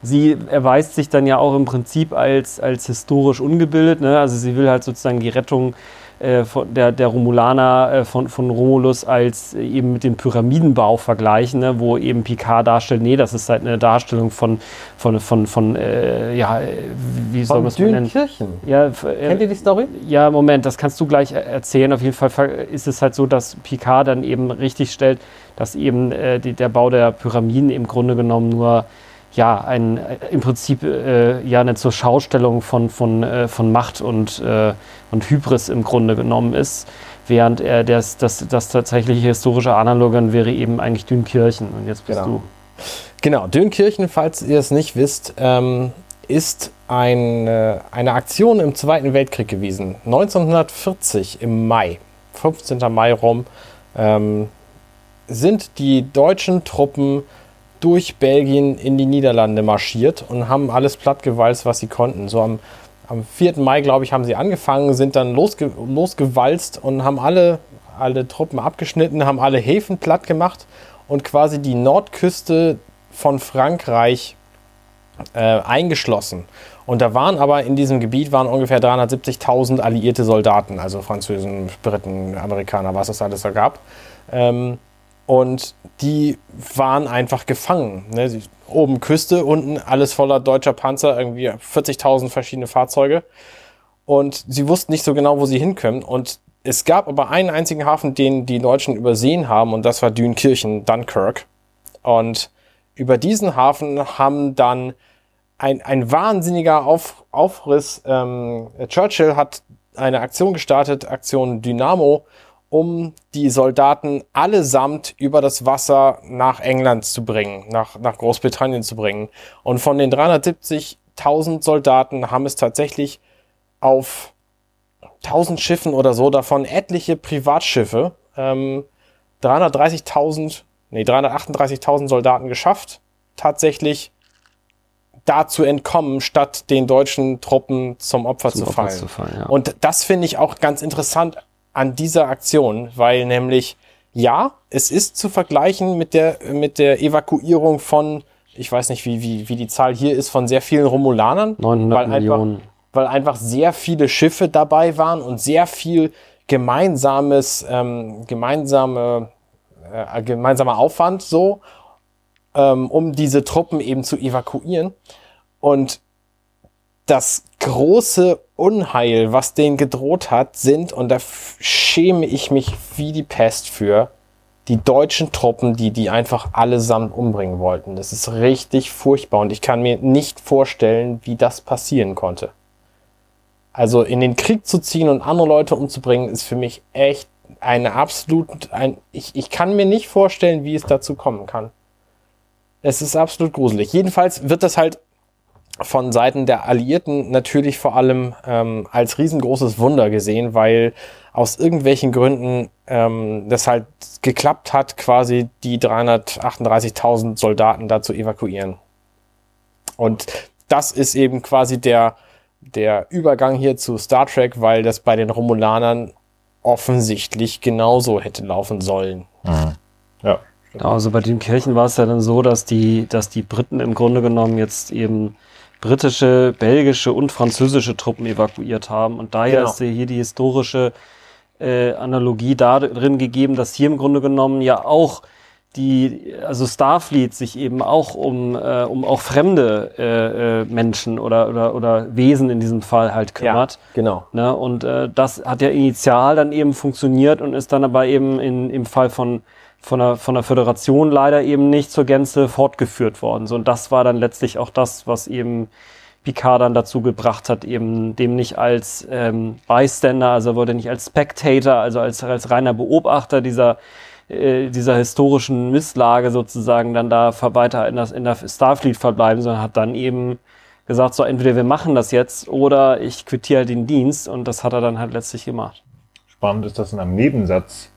sie erweist sich dann ja auch im Prinzip als, als historisch ungebildet. Ne? Also sie will halt sozusagen die Rettung von der, der Romulaner äh, von, von Romulus als äh, eben mit dem Pyramidenbau vergleichen, ne? wo eben Picard darstellt, nee, das ist halt eine Darstellung von, von, von, von äh, ja, äh, wie soll man es nennen? Dünkirchen. Ja, äh, Kennt ihr die Story? ja, Moment, das kannst du gleich er- erzählen. Auf jeden Fall ist es halt so, dass Picard dann eben richtig stellt, dass eben äh, die, der Bau der Pyramiden im Grunde genommen nur ja, ein, äh, im Prinzip äh, ja eine zur Schaustellung von, von, äh, von Macht und, äh, und Hybris im Grunde genommen ist. Während er das, das, das tatsächliche historische Analogon wäre eben eigentlich Dünkirchen. Und jetzt bist Genau. Genau, Dünkirchen, falls ihr es nicht wisst, ähm, ist eine, eine Aktion im Zweiten Weltkrieg gewesen. 1940 im Mai, 15. Mai rum, ähm, sind die deutschen Truppen durch Belgien in die Niederlande marschiert und haben alles plattgewalzt, was sie konnten. So am, am 4. Mai, glaube ich, haben sie angefangen, sind dann losge losgewalzt und haben alle, alle Truppen abgeschnitten, haben alle Häfen platt gemacht und quasi die Nordküste von Frankreich äh, eingeschlossen. Und da waren aber in diesem Gebiet waren ungefähr 370.000 alliierte Soldaten, also Französen, Briten, Amerikaner, was es alles da gab. Ähm, und die waren einfach gefangen. Ne? Sie, oben Küste, unten alles voller deutscher Panzer, irgendwie 40.000 verschiedene Fahrzeuge. Und sie wussten nicht so genau, wo sie hinkommen. Und es gab aber einen einzigen Hafen, den die Deutschen übersehen haben, und das war Dünkirchen, Dunkirk. Und über diesen Hafen haben dann ein, ein wahnsinniger Auf, Aufriss. Ähm, Churchill hat eine Aktion gestartet, Aktion Dynamo, um die Soldaten allesamt über das Wasser nach England zu bringen, nach, nach Großbritannien zu bringen. Und von den 370.000 Soldaten haben es tatsächlich auf 1000 Schiffen oder so, davon etliche Privatschiffe, ähm, 330.000, nee, 338.000 Soldaten geschafft, tatsächlich da zu entkommen, statt den deutschen Truppen zum Opfer, zum zu, Opfer fallen. zu fallen. Ja. Und das finde ich auch ganz interessant an dieser Aktion, weil nämlich, ja, es ist zu vergleichen mit der, mit der Evakuierung von, ich weiß nicht, wie, wie, wie die Zahl hier ist, von sehr vielen Romulanern. 900 weil Millionen. Einfach, weil einfach sehr viele Schiffe dabei waren und sehr viel gemeinsames, ähm, gemeinsame, äh, gemeinsamer Aufwand so, ähm, um diese Truppen eben zu evakuieren. Und das große Unheil, was denen gedroht hat, sind, und da schäme ich mich wie die Pest für, die deutschen Truppen, die die einfach allesamt umbringen wollten. Das ist richtig furchtbar und ich kann mir nicht vorstellen, wie das passieren konnte. Also in den Krieg zu ziehen und andere Leute umzubringen, ist für mich echt eine absolut, ein, ich, ich kann mir nicht vorstellen, wie es dazu kommen kann. Es ist absolut gruselig. Jedenfalls wird das halt von Seiten der Alliierten natürlich vor allem ähm, als riesengroßes Wunder gesehen, weil aus irgendwelchen Gründen ähm, das halt geklappt hat, quasi die 338.000 Soldaten da zu evakuieren. Und das ist eben quasi der, der Übergang hier zu Star Trek, weil das bei den Romulanern offensichtlich genauso hätte laufen sollen. Mhm. Ja. Also bei den Kirchen war es ja dann so, dass die, dass die Briten im Grunde genommen jetzt eben britische, belgische und französische Truppen evakuiert haben. Und daher genau. ist hier die historische äh, Analogie darin gegeben, dass hier im Grunde genommen ja auch die, also Starfleet sich eben auch um, äh, um auch fremde äh, äh, Menschen oder, oder, oder Wesen in diesem Fall halt kümmert. Ja, genau. Ne? Und äh, das hat ja initial dann eben funktioniert und ist dann aber eben in, im Fall von von der, von der Föderation leider eben nicht zur Gänze fortgeführt worden. So, und das war dann letztlich auch das, was eben Picard dann dazu gebracht hat, eben dem nicht als ähm, Bystander, also er wollte nicht als Spectator, also als, als reiner Beobachter dieser, äh, dieser historischen Misslage sozusagen dann da weiter in, das, in der Starfleet verbleiben, sondern hat dann eben gesagt, so entweder wir machen das jetzt oder ich quittiere halt den Dienst und das hat er dann halt letztlich gemacht. Spannend ist, dass in einem Nebensatz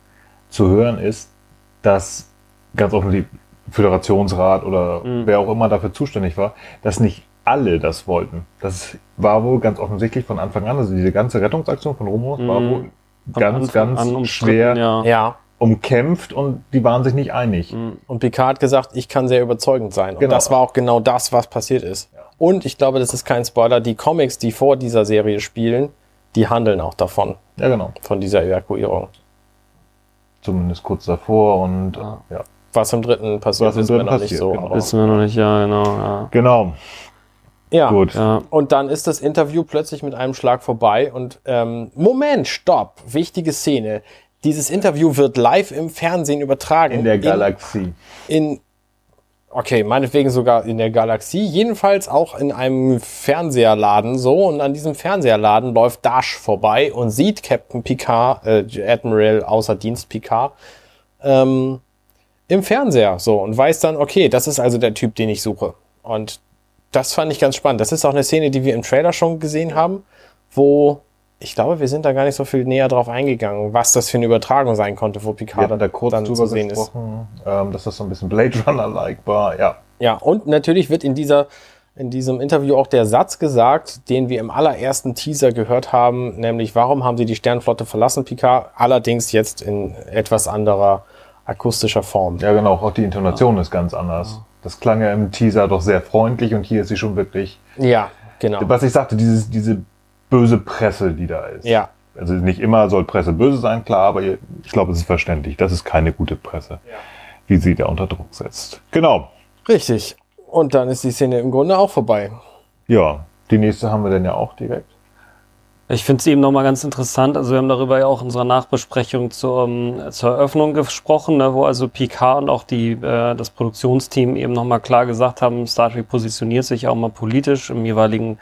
zu hören ist, dass ganz offensichtlich Föderationsrat oder mhm. wer auch immer dafür zuständig war, dass nicht alle das wollten. Das war wohl ganz offensichtlich von Anfang an, also diese ganze Rettungsaktion von Romulus mhm. war wohl ganz, ganz schwer ja. umkämpft und die waren sich nicht einig. Mhm. Und Picard hat gesagt, ich kann sehr überzeugend sein. Und genau. das war auch genau das, was passiert ist. Ja. Und ich glaube, das ist kein Spoiler, die Comics, die vor dieser Serie spielen, die handeln auch davon. Ja, genau. Von dieser Evakuierung zumindest kurz davor und ah. ja. Was im dritten passiert, Was im dritten passiert, nicht so. Genau. Wissen wir noch nicht, ja, genau. Ja. Genau. Ja. Gut. Ja. Und dann ist das Interview plötzlich mit einem Schlag vorbei und ähm, Moment, stopp, wichtige Szene. Dieses Interview wird live im Fernsehen übertragen. In der Galaxie. In, in Okay, meinetwegen sogar in der Galaxie. Jedenfalls auch in einem Fernseherladen so. Und an diesem Fernseherladen läuft Dash vorbei und sieht Captain Picard, äh, Admiral außer Dienst Picard, ähm, im Fernseher so und weiß dann, okay, das ist also der Typ, den ich suche. Und das fand ich ganz spannend. Das ist auch eine Szene, die wir im Trailer schon gesehen haben, wo ich glaube, wir sind da gar nicht so viel näher drauf eingegangen, was das für eine Übertragung sein konnte, wo Picard da kurz dann drüber zu sehen ist. ähm, dass das so ein bisschen Blade Runner-like war. Ja, Ja, und natürlich wird in dieser in diesem Interview auch der Satz gesagt, den wir im allerersten Teaser gehört haben, nämlich warum haben sie die Sternflotte verlassen, Picard, allerdings jetzt in etwas anderer akustischer Form. ja genau, auch die Intonation ist ganz anders. Das klang ja im Teaser doch sehr freundlich und hier ist sie schon wirklich, Ja, genau. was ich sagte, dieses, diese böse Presse, die da ist. Ja, Also nicht immer soll Presse böse sein, klar, aber ich glaube, es ist verständlich. Das ist keine gute Presse, wie sie da unter Druck setzt. Genau. richtig. Und dann ist die Szene im Grunde auch vorbei. Ja, die nächste haben wir dann ja auch direkt. Ich finde es eben nochmal ganz interessant. Also wir haben darüber ja auch in unserer Nachbesprechung zur, ähm, zur Eröffnung gesprochen, ne, wo also Picard und auch die, äh, das Produktionsteam eben nochmal klar gesagt haben, Star Trek positioniert sich auch mal politisch im jeweiligen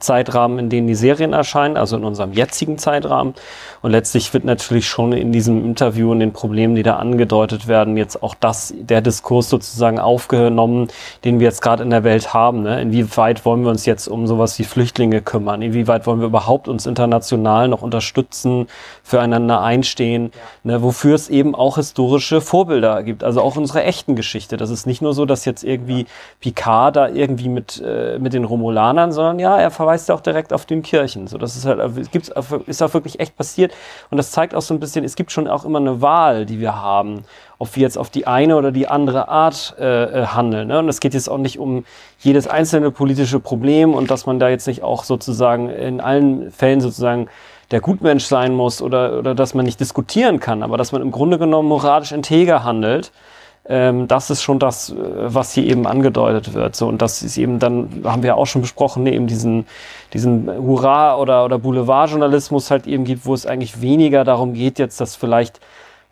Zeitrahmen, in denen die Serien erscheinen, also in unserem jetzigen Zeitrahmen. Und letztlich wird natürlich schon in diesem Interview und den Problemen, die da angedeutet werden, jetzt auch das, der Diskurs sozusagen aufgenommen, den wir jetzt gerade in der Welt haben. Ne? Inwieweit wollen wir uns jetzt um sowas wie Flüchtlinge kümmern? Inwieweit wollen wir überhaupt uns international noch unterstützen, füreinander einstehen? Ne? Wofür es eben auch historische Vorbilder gibt, also auch unsere echten Geschichte. Das ist nicht nur so, dass jetzt irgendwie Picard da irgendwie mit, äh, mit den Romulanern, sondern ja, er verweist ja auch direkt auf den Kirchen. So, das ist halt, es gibt's, auch- ist auch wirklich echt passiert. Und das zeigt auch so ein bisschen, es gibt schon auch immer eine Wahl, die wir haben, ob wir jetzt auf die eine oder die andere Art äh, äh, handeln. Ne? Und es geht jetzt auch nicht um jedes einzelne politische Problem und dass man da jetzt nicht auch sozusagen in allen Fällen sozusagen der Gutmensch sein muss oder, oder dass man nicht diskutieren kann, aber dass man im Grunde genommen moralisch integer handelt. Ähm, das ist schon das, äh, was hier eben angedeutet wird. So, und das ist eben dann, haben wir auch schon besprochen, ne, eben diesen, diesen Hurra- oder, oder Boulevardjournalismus halt eben gibt, wo es eigentlich weniger darum geht, jetzt das vielleicht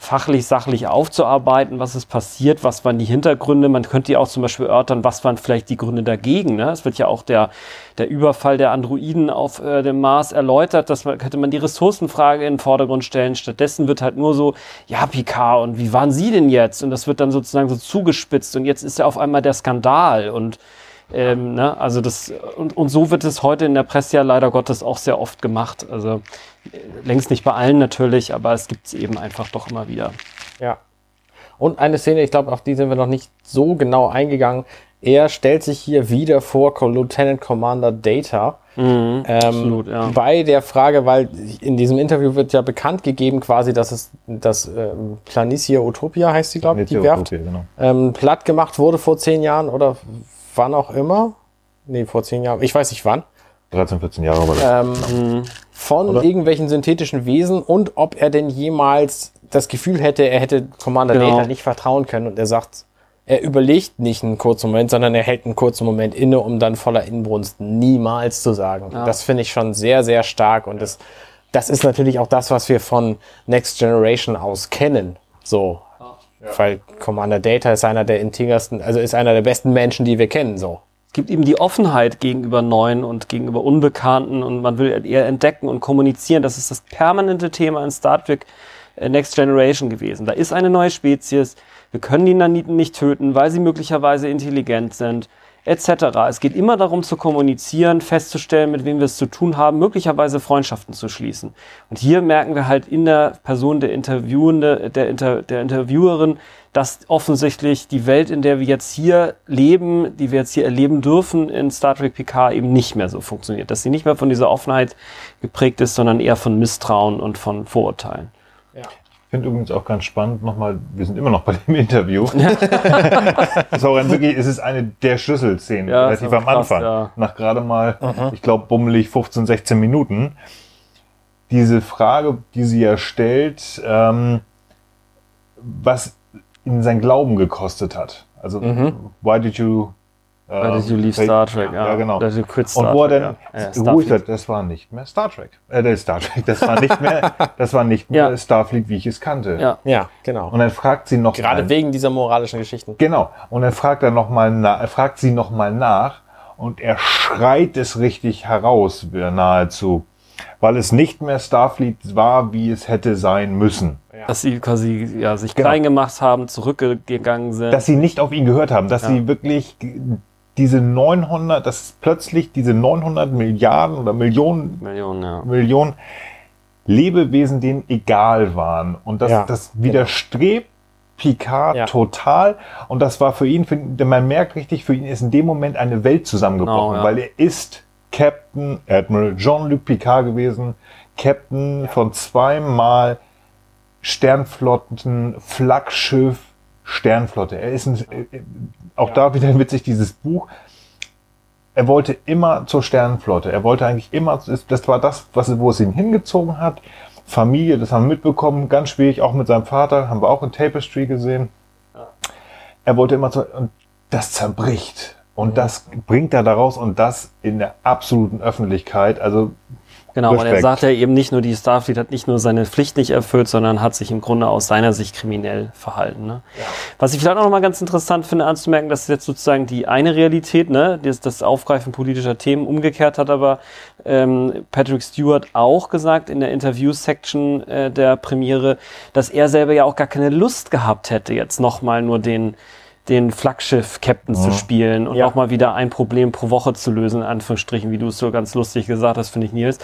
fachlich, sachlich aufzuarbeiten, was ist passiert, was waren die Hintergründe. Man könnte ja auch zum Beispiel erörtern, was waren vielleicht die Gründe dagegen. Ne? Es wird ja auch der, der Überfall der Androiden auf äh, dem Mars erläutert, dass man, könnte man die Ressourcenfrage in den Vordergrund stellen. Stattdessen wird halt nur so, ja, Picard, und wie waren Sie denn jetzt? Und das wird dann sozusagen so zugespitzt und jetzt ist ja auf einmal der Skandal und ähm, ne, also das und, und so wird es heute in der Presse ja leider Gottes auch sehr oft gemacht. Also längst nicht bei allen natürlich, aber es gibt es eben einfach doch immer wieder. Ja. Und eine Szene, ich glaube, auf die sind wir noch nicht so genau eingegangen. Er stellt sich hier wieder vor Lieutenant Commander Data. ähm, absolut, ja. Bei der Frage, weil in diesem Interview wird ja bekannt gegeben, quasi, dass es das ähm, Planitia Utopia heißt die, glaube ich, die Werft, Utopia, genau. ähm, platt gemacht wurde vor zehn Jahren oder wann auch immer. Nee, vor zehn Jahren. Ich weiß nicht wann. 13, 14 Jahre war das. Ähm, von Oder? irgendwelchen synthetischen Wesen und ob er denn jemals das Gefühl hätte, er hätte Commander Genau. Data nicht vertrauen können. Und er sagt, er überlegt nicht einen kurzen Moment, sondern er hält einen kurzen Moment inne, um dann voller Inbrunst niemals zu sagen. Das finde ich schon sehr, sehr stark. Und das, das ist natürlich auch das, was wir von Next Generation aus kennen. So. Weil Commander Data ist einer der integersten, also ist einer der besten Menschen, die wir kennen, so. Es gibt eben die Offenheit gegenüber Neuen und gegenüber Unbekannten und man will eher entdecken und kommunizieren. Das ist das permanente Thema in Star Trek äh, Next Generation gewesen. Da ist eine neue Spezies, wir können die Naniten nicht töten, weil sie möglicherweise intelligent sind, etc. Es geht immer darum zu kommunizieren, festzustellen, mit wem wir es zu tun haben, möglicherweise Freundschaften zu schließen. Und hier merken wir halt in der Person der Interviewende, der, Inter, der Interviewerin, dass offensichtlich die Welt, in der wir jetzt hier leben, die wir jetzt hier erleben dürfen in Star Trek PK eben nicht mehr so funktioniert. Dass sie nicht mehr von dieser Offenheit geprägt ist, sondern eher von Misstrauen und von Vorurteilen. Ich finde übrigens auch ganz spannend, nochmal, wir sind immer noch bei dem Interview. es ist auch ein wirklich, es ist eine der Schlüsselszenen, Ja, relativ am krass, Anfang. ja. Nach gerade mal, ich glaube, bummelig 15, 16 Minuten. Diese Frage, die sie ja stellt, ähm, was ihn sein Glauben gekostet hat. Also, why did you Why ähm, you leave Star Trek? Ja, genau. Why did you quit Und Star wo er dann ja. Ja, ruhig sagt, das war nicht mehr Star Trek. Äh, das ist Star Trek. Das war nicht mehr, das war nicht Ja. mehr Starfleet, wie ich es kannte. Ja. Ja, genau. Und dann fragt sie noch Gerade mal, wegen dieser moralischen Geschichten. Genau. Und dann fragt er noch mal na, er fragt sie noch mal nach und er schreit es richtig heraus, äh, nahezu, weil es nicht mehr Starfleet war, wie es hätte sein müssen. Dass sie quasi ja, sich Genau. klein gemacht haben, zurückgegangen sind. Dass sie nicht auf ihn gehört haben, dass Ja. sie wirklich diese 900, dass plötzlich diese 900 Milliarden oder Millionen Millionen, ja. Millionen Lebewesen denen egal waren. Und das, Ja, das widerstrebt Picard Ja. total. Und das war für ihn, für, denn man merkt richtig, für ihn ist in dem Moment eine Welt zusammengebrochen, Genau, ja. weil er ist Captain Admiral Jean-Luc Picard gewesen, Captain von zweimal Sternflotten, Flaggschiff, Sternflotte. Er ist ein, äh, auch da wieder witzig dieses Buch er wollte immer zur Sternenflotte. Er wollte eigentlich immer, das war das, was, wo es ihn hingezogen hat. Familie, das haben wir mitbekommen, ganz schwierig, auch mit seinem Vater, haben wir auch in Tapestry gesehen. Er wollte immer zu, und das zerbricht. Und das bringt er daraus und das in der absoluten Öffentlichkeit. Also, Genau, und er Respekt. sagt ja eben nicht nur, die Starfleet hat nicht nur seine Pflicht nicht erfüllt, sondern hat sich im Grunde aus seiner Sicht kriminell verhalten. Ne? Was ich vielleicht auch nochmal ganz interessant finde anzumerken, dass jetzt sozusagen die eine Realität, ne, das, das Aufgreifen politischer Themen umgekehrt hat, aber ähm, Patrick Stewart auch gesagt in der Interview-Section äh, der Premiere, dass er selber ja auch gar keine Lust gehabt hätte, jetzt nochmal nur den den Flaggschiff-Captain zu spielen und Ja. auch mal wieder ein Problem pro Woche zu lösen, in Anführungsstrichen, wie du es so ganz lustig gesagt hast, finde ich, Nils.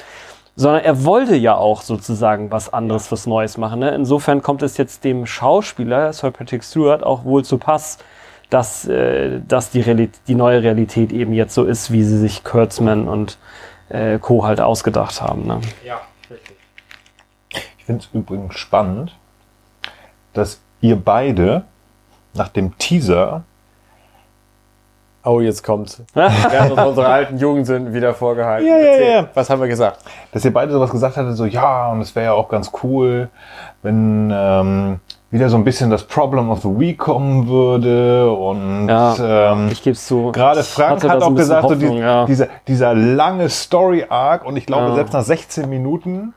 Sondern er wollte ja auch sozusagen was anderes, was Neues machen. Ne? Insofern kommt es jetzt dem Schauspieler, Sir Patrick Stewart, auch wohl zu Pass, dass, äh, dass die, die neue Realität eben jetzt so ist, wie sie sich Kurtzman und äh, Co. halt ausgedacht haben. Ne? ich finde es übrigens spannend, dass ihr beide nach dem Teaser Oh, jetzt kommt's. Während uns unsere alten Jugend sind wieder vorgehalten. Ja, ja, ja. Was haben wir gesagt? dass ihr beide sowas gesagt hattet, so ja, und es wäre ja auch ganz cool, wenn ähm, wieder so ein bisschen das Problem of the Week kommen würde und Ja, ähm, Ich gebe es zu. gerade Frank hat so auch gesagt, so Hoffnung, die, ja. dieser, dieser lange Story Arc und ich glaube Ja. selbst nach 16 Minuten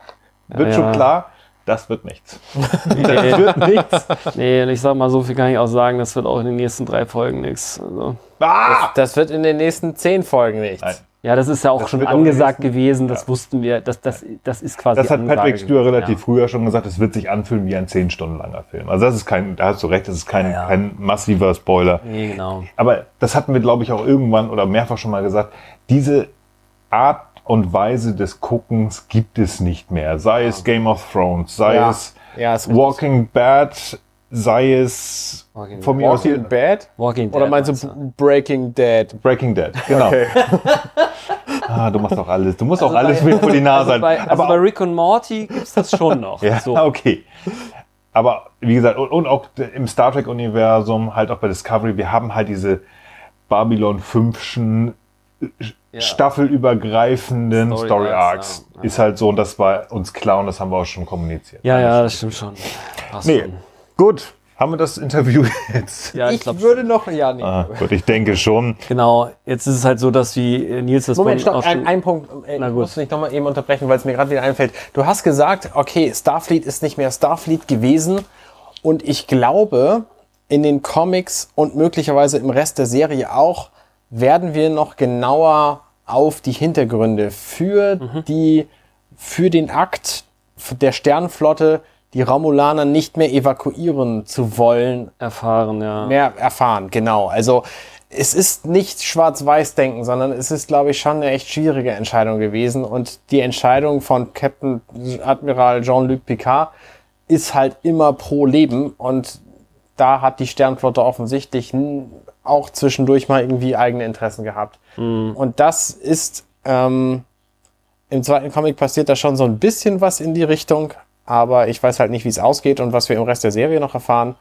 wird Ja, schon ja. klar, das wird nichts. Nee. Das wird nichts. Nee, und ich sag mal, so viel kann ich auch sagen, das wird auch in den nächsten drei Folgen nichts. Also, Ah! Das wird in den nächsten zehn Folgen nichts. Nein. ja, das ist ja auch Das schon auch angesagt nächsten- gewesen, das wussten wir, das, das, das ist quasi Das hat Ansage Patrick Stewart relativ ja. früher schon gesagt, es wird sich anfühlen wie ein 10 Stunden langer Film. Also das ist kein, da hast du recht, das ist kein, Ja. kein massiver Spoiler. Nee, genau. Aber das hatten wir, glaube ich, auch irgendwann oder mehrfach schon mal gesagt. Diese Art und Weise des Guckens gibt es nicht mehr. Sei es Game of Thrones, sei Ja. es Ja, es Walking Bad, sei es Walking von mir aus Walking Bad? Walking Oder Dead meinst du meinst Breaking Dead? Breaking Dead. Genau. Okay. Ah, du machst auch alles. Du musst auch alles mit vor die Nase Also bei, also Aber bei Rick und Morty gibt's das schon noch. Ja, so. okay. Aber wie gesagt, und, und auch im Star Trek-Universum, halt auch bei Discovery, wir haben halt diese Babylon 5schen Ja. staffelübergreifenden Story Story, Arcs, Arcs. ja. Ist halt so, und das war uns klar und das haben wir auch schon kommuniziert. ja, ja, das stimmt schon. Passt Nee, schon. gut. Haben wir das Interview jetzt? Ja, Ich, glaub würde noch, ja, nee. Ah, gut, ich denke schon. Genau, jetzt ist es halt so, dass wie äh, Nils das Moment, stopp, ein, ein Punkt. Äh, Na Ich gut. muss dich nochmal eben unterbrechen, weil es mir gerade wieder einfällt. Du hast gesagt, okay, Starfleet ist nicht mehr Starfleet gewesen. Und ich glaube, in den Comics und möglicherweise im Rest der Serie auch, werden wir noch genauer auf die Hintergründe für Mhm. die, für den Akt der Sternenflotte, die Romulaner nicht mehr evakuieren zu wollen, erfahren, ja. mehr erfahren, genau. Also es ist nicht Schwarz-Weiß-Denken, sondern es ist, glaube ich, schon eine echt schwierige Entscheidung gewesen. Und die Entscheidung von Captain Admiral Jean-Luc Picard ist halt immer pro Leben. Und da hat die Sternflotte offensichtlich auch zwischendurch mal irgendwie eigene Interessen gehabt. Und das ist ähm, im zweiten Comic passiert da schon so ein bisschen was in die Richtung, aber ich weiß halt nicht, wie es ausgeht und was wir im Rest der Serie noch erfahren.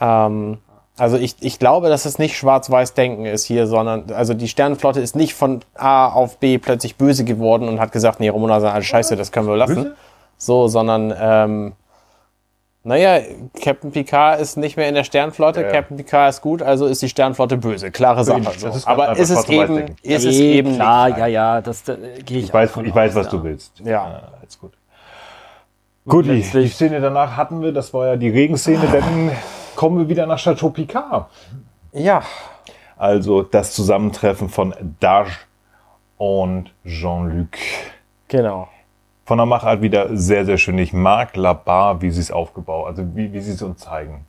Ähm, also ich, ich glaube, dass es nicht Schwarz-Weiß-Denken ist hier, sondern also die Sternenflotte ist nicht von A auf B plötzlich böse geworden und hat gesagt, nee, Romulaner sind alles scheiße, das können wir lassen. Böse? So, sondern ähm, naja, Captain Picard ist nicht mehr in der Sternflotte, Ja, ja. Captain Picard ist gut, also ist die Sternflotte böse. Klare Sache. So. ist Aber ist es eben, ist es Nee, eben klar, nicht. ja, ja, das da, gehe ich, Ich weiß, ich weiß aus, was ja. du willst. Ja. Ah, alles gut. Gut, die, die Szene danach hatten wir, das war ja die Regenszene, dann kommen wir wieder nach Chateau Picard. Ja, Also das Zusammentreffen von Dage und Jean-Luc. genau. Von der Machart wieder sehr, sehr schön. Ich mag Labar, wie sie es aufgebaut, also wie, wie sie es uns zeigen.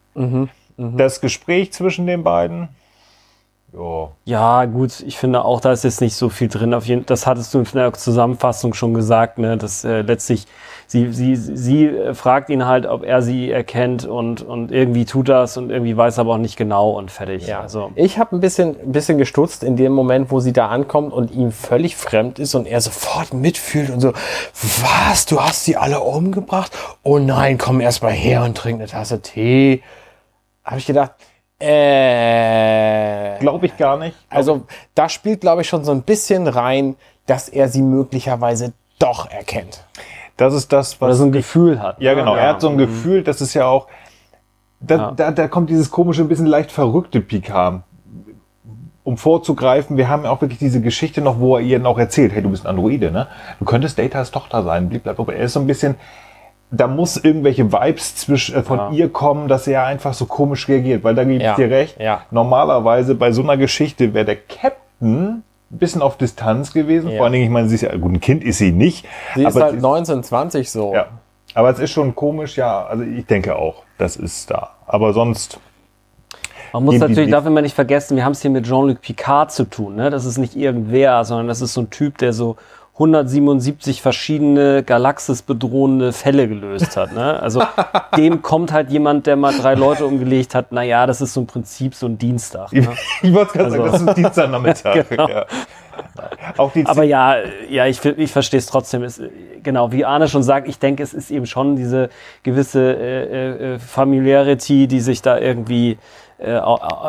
Das Gespräch zwischen den beiden, Ja. Ja, gut, ich finde auch, da ist jetzt nicht so viel drin. Auf jeden, das hattest du in der Zusammenfassung schon gesagt, ne, dass äh, letztlich sie, sie, sie fragt ihn halt, ob er sie erkennt und, und irgendwie tut das und irgendwie weiß aber auch nicht genau und fertig. Ja. Also, Ich habe ein bisschen, ein bisschen gestutzt in dem Moment, wo sie da ankommt und ihm völlig fremd ist und er sofort mitfühlt und so, was, du hast sie alle umgebracht? Oh nein, komm erst mal her und trink eine Tasse Tee. Habe ich gedacht, äh, Glaube ich gar nicht. also da spielt, glaube ich, schon so ein bisschen rein, dass er sie möglicherweise doch erkennt. Das ist das, oder was so ein Gefühl hat. Ja, ne? genau. Er hat so ein Gefühl, das ist ja auch. Da, Ja. da, da kommt dieses komische, ein bisschen leicht verrückte Picard. Um vorzugreifen, wir haben ja auch wirklich diese Geschichte noch, wo er ihr noch erzählt, hey, du bist ein Androide, ne? Du könntest Datas Tochter sein, blablabla. Er ist so ein bisschen, da muss irgendwelche Vibes zwischen, äh, von Ja. ihr kommen, dass er einfach so komisch reagiert, weil da gebe ich Ja. dir recht. Ja. Normalerweise bei so einer Geschichte wäre der Captain ein bisschen auf Distanz gewesen. Ja. Vor allen Dingen, ich meine, sie ist ja, gut, ein Kind ist sie nicht. Sie ist halt sie 19, 20 so. ja. Aber es ist schon komisch, ja. Also ich denke auch, das ist da. Aber sonst, Man muss natürlich, darf man nicht vergessen, wir haben es hier mit Jean-Luc Picard zu tun. Ne? Das ist nicht irgendwer, sondern das ist so ein Typ, der so 177 verschiedene Galaxis bedrohende Fälle gelöst hat. Ne? Also dem kommt halt jemand, der mal drei Leute umgelegt hat. Naja, das ist so im Prinzip so ein Dienstag. Ne? ich wollte gerade sagen, Also- das ist Dienstagnachmittag. Genau. ja. Aber ja, ja, ich, ich verstehe es trotzdem. Es, genau, wie Arne schon sagt, ich denke, es ist eben schon diese gewisse äh, äh, Familiarity, die sich da irgendwie äh,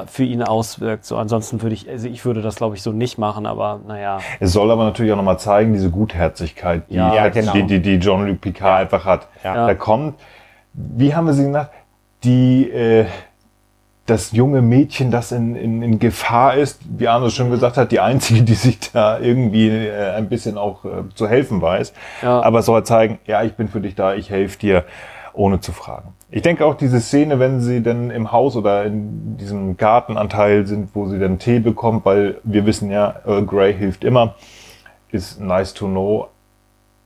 für ihn auswirkt. So, ansonsten würde ich, also ich würde das glaube ich so nicht machen, aber naja. Es soll aber natürlich auch nochmal zeigen, diese Gutherzigkeit, die, Ja, Ja, genau. die, die, die Jean-Luc Picard einfach hat. Ja. Da kommt, wie haben wir sie genannt, die, äh, das junge Mädchen, das in, in, in Gefahr ist, wie Arne schon gesagt hat, die einzige, die sich da irgendwie äh, ein bisschen auch äh, zu helfen weiß. Ja. Aber es soll zeigen, ja, ich bin für dich da, ich helfe dir, ohne zu fragen. Ich denke auch diese Szene, wenn sie dann im Haus oder in diesem Gartenanteil sind, wo sie dann Tee bekommt, weil wir wissen ja, Earl Grey hilft immer, ist nice to know.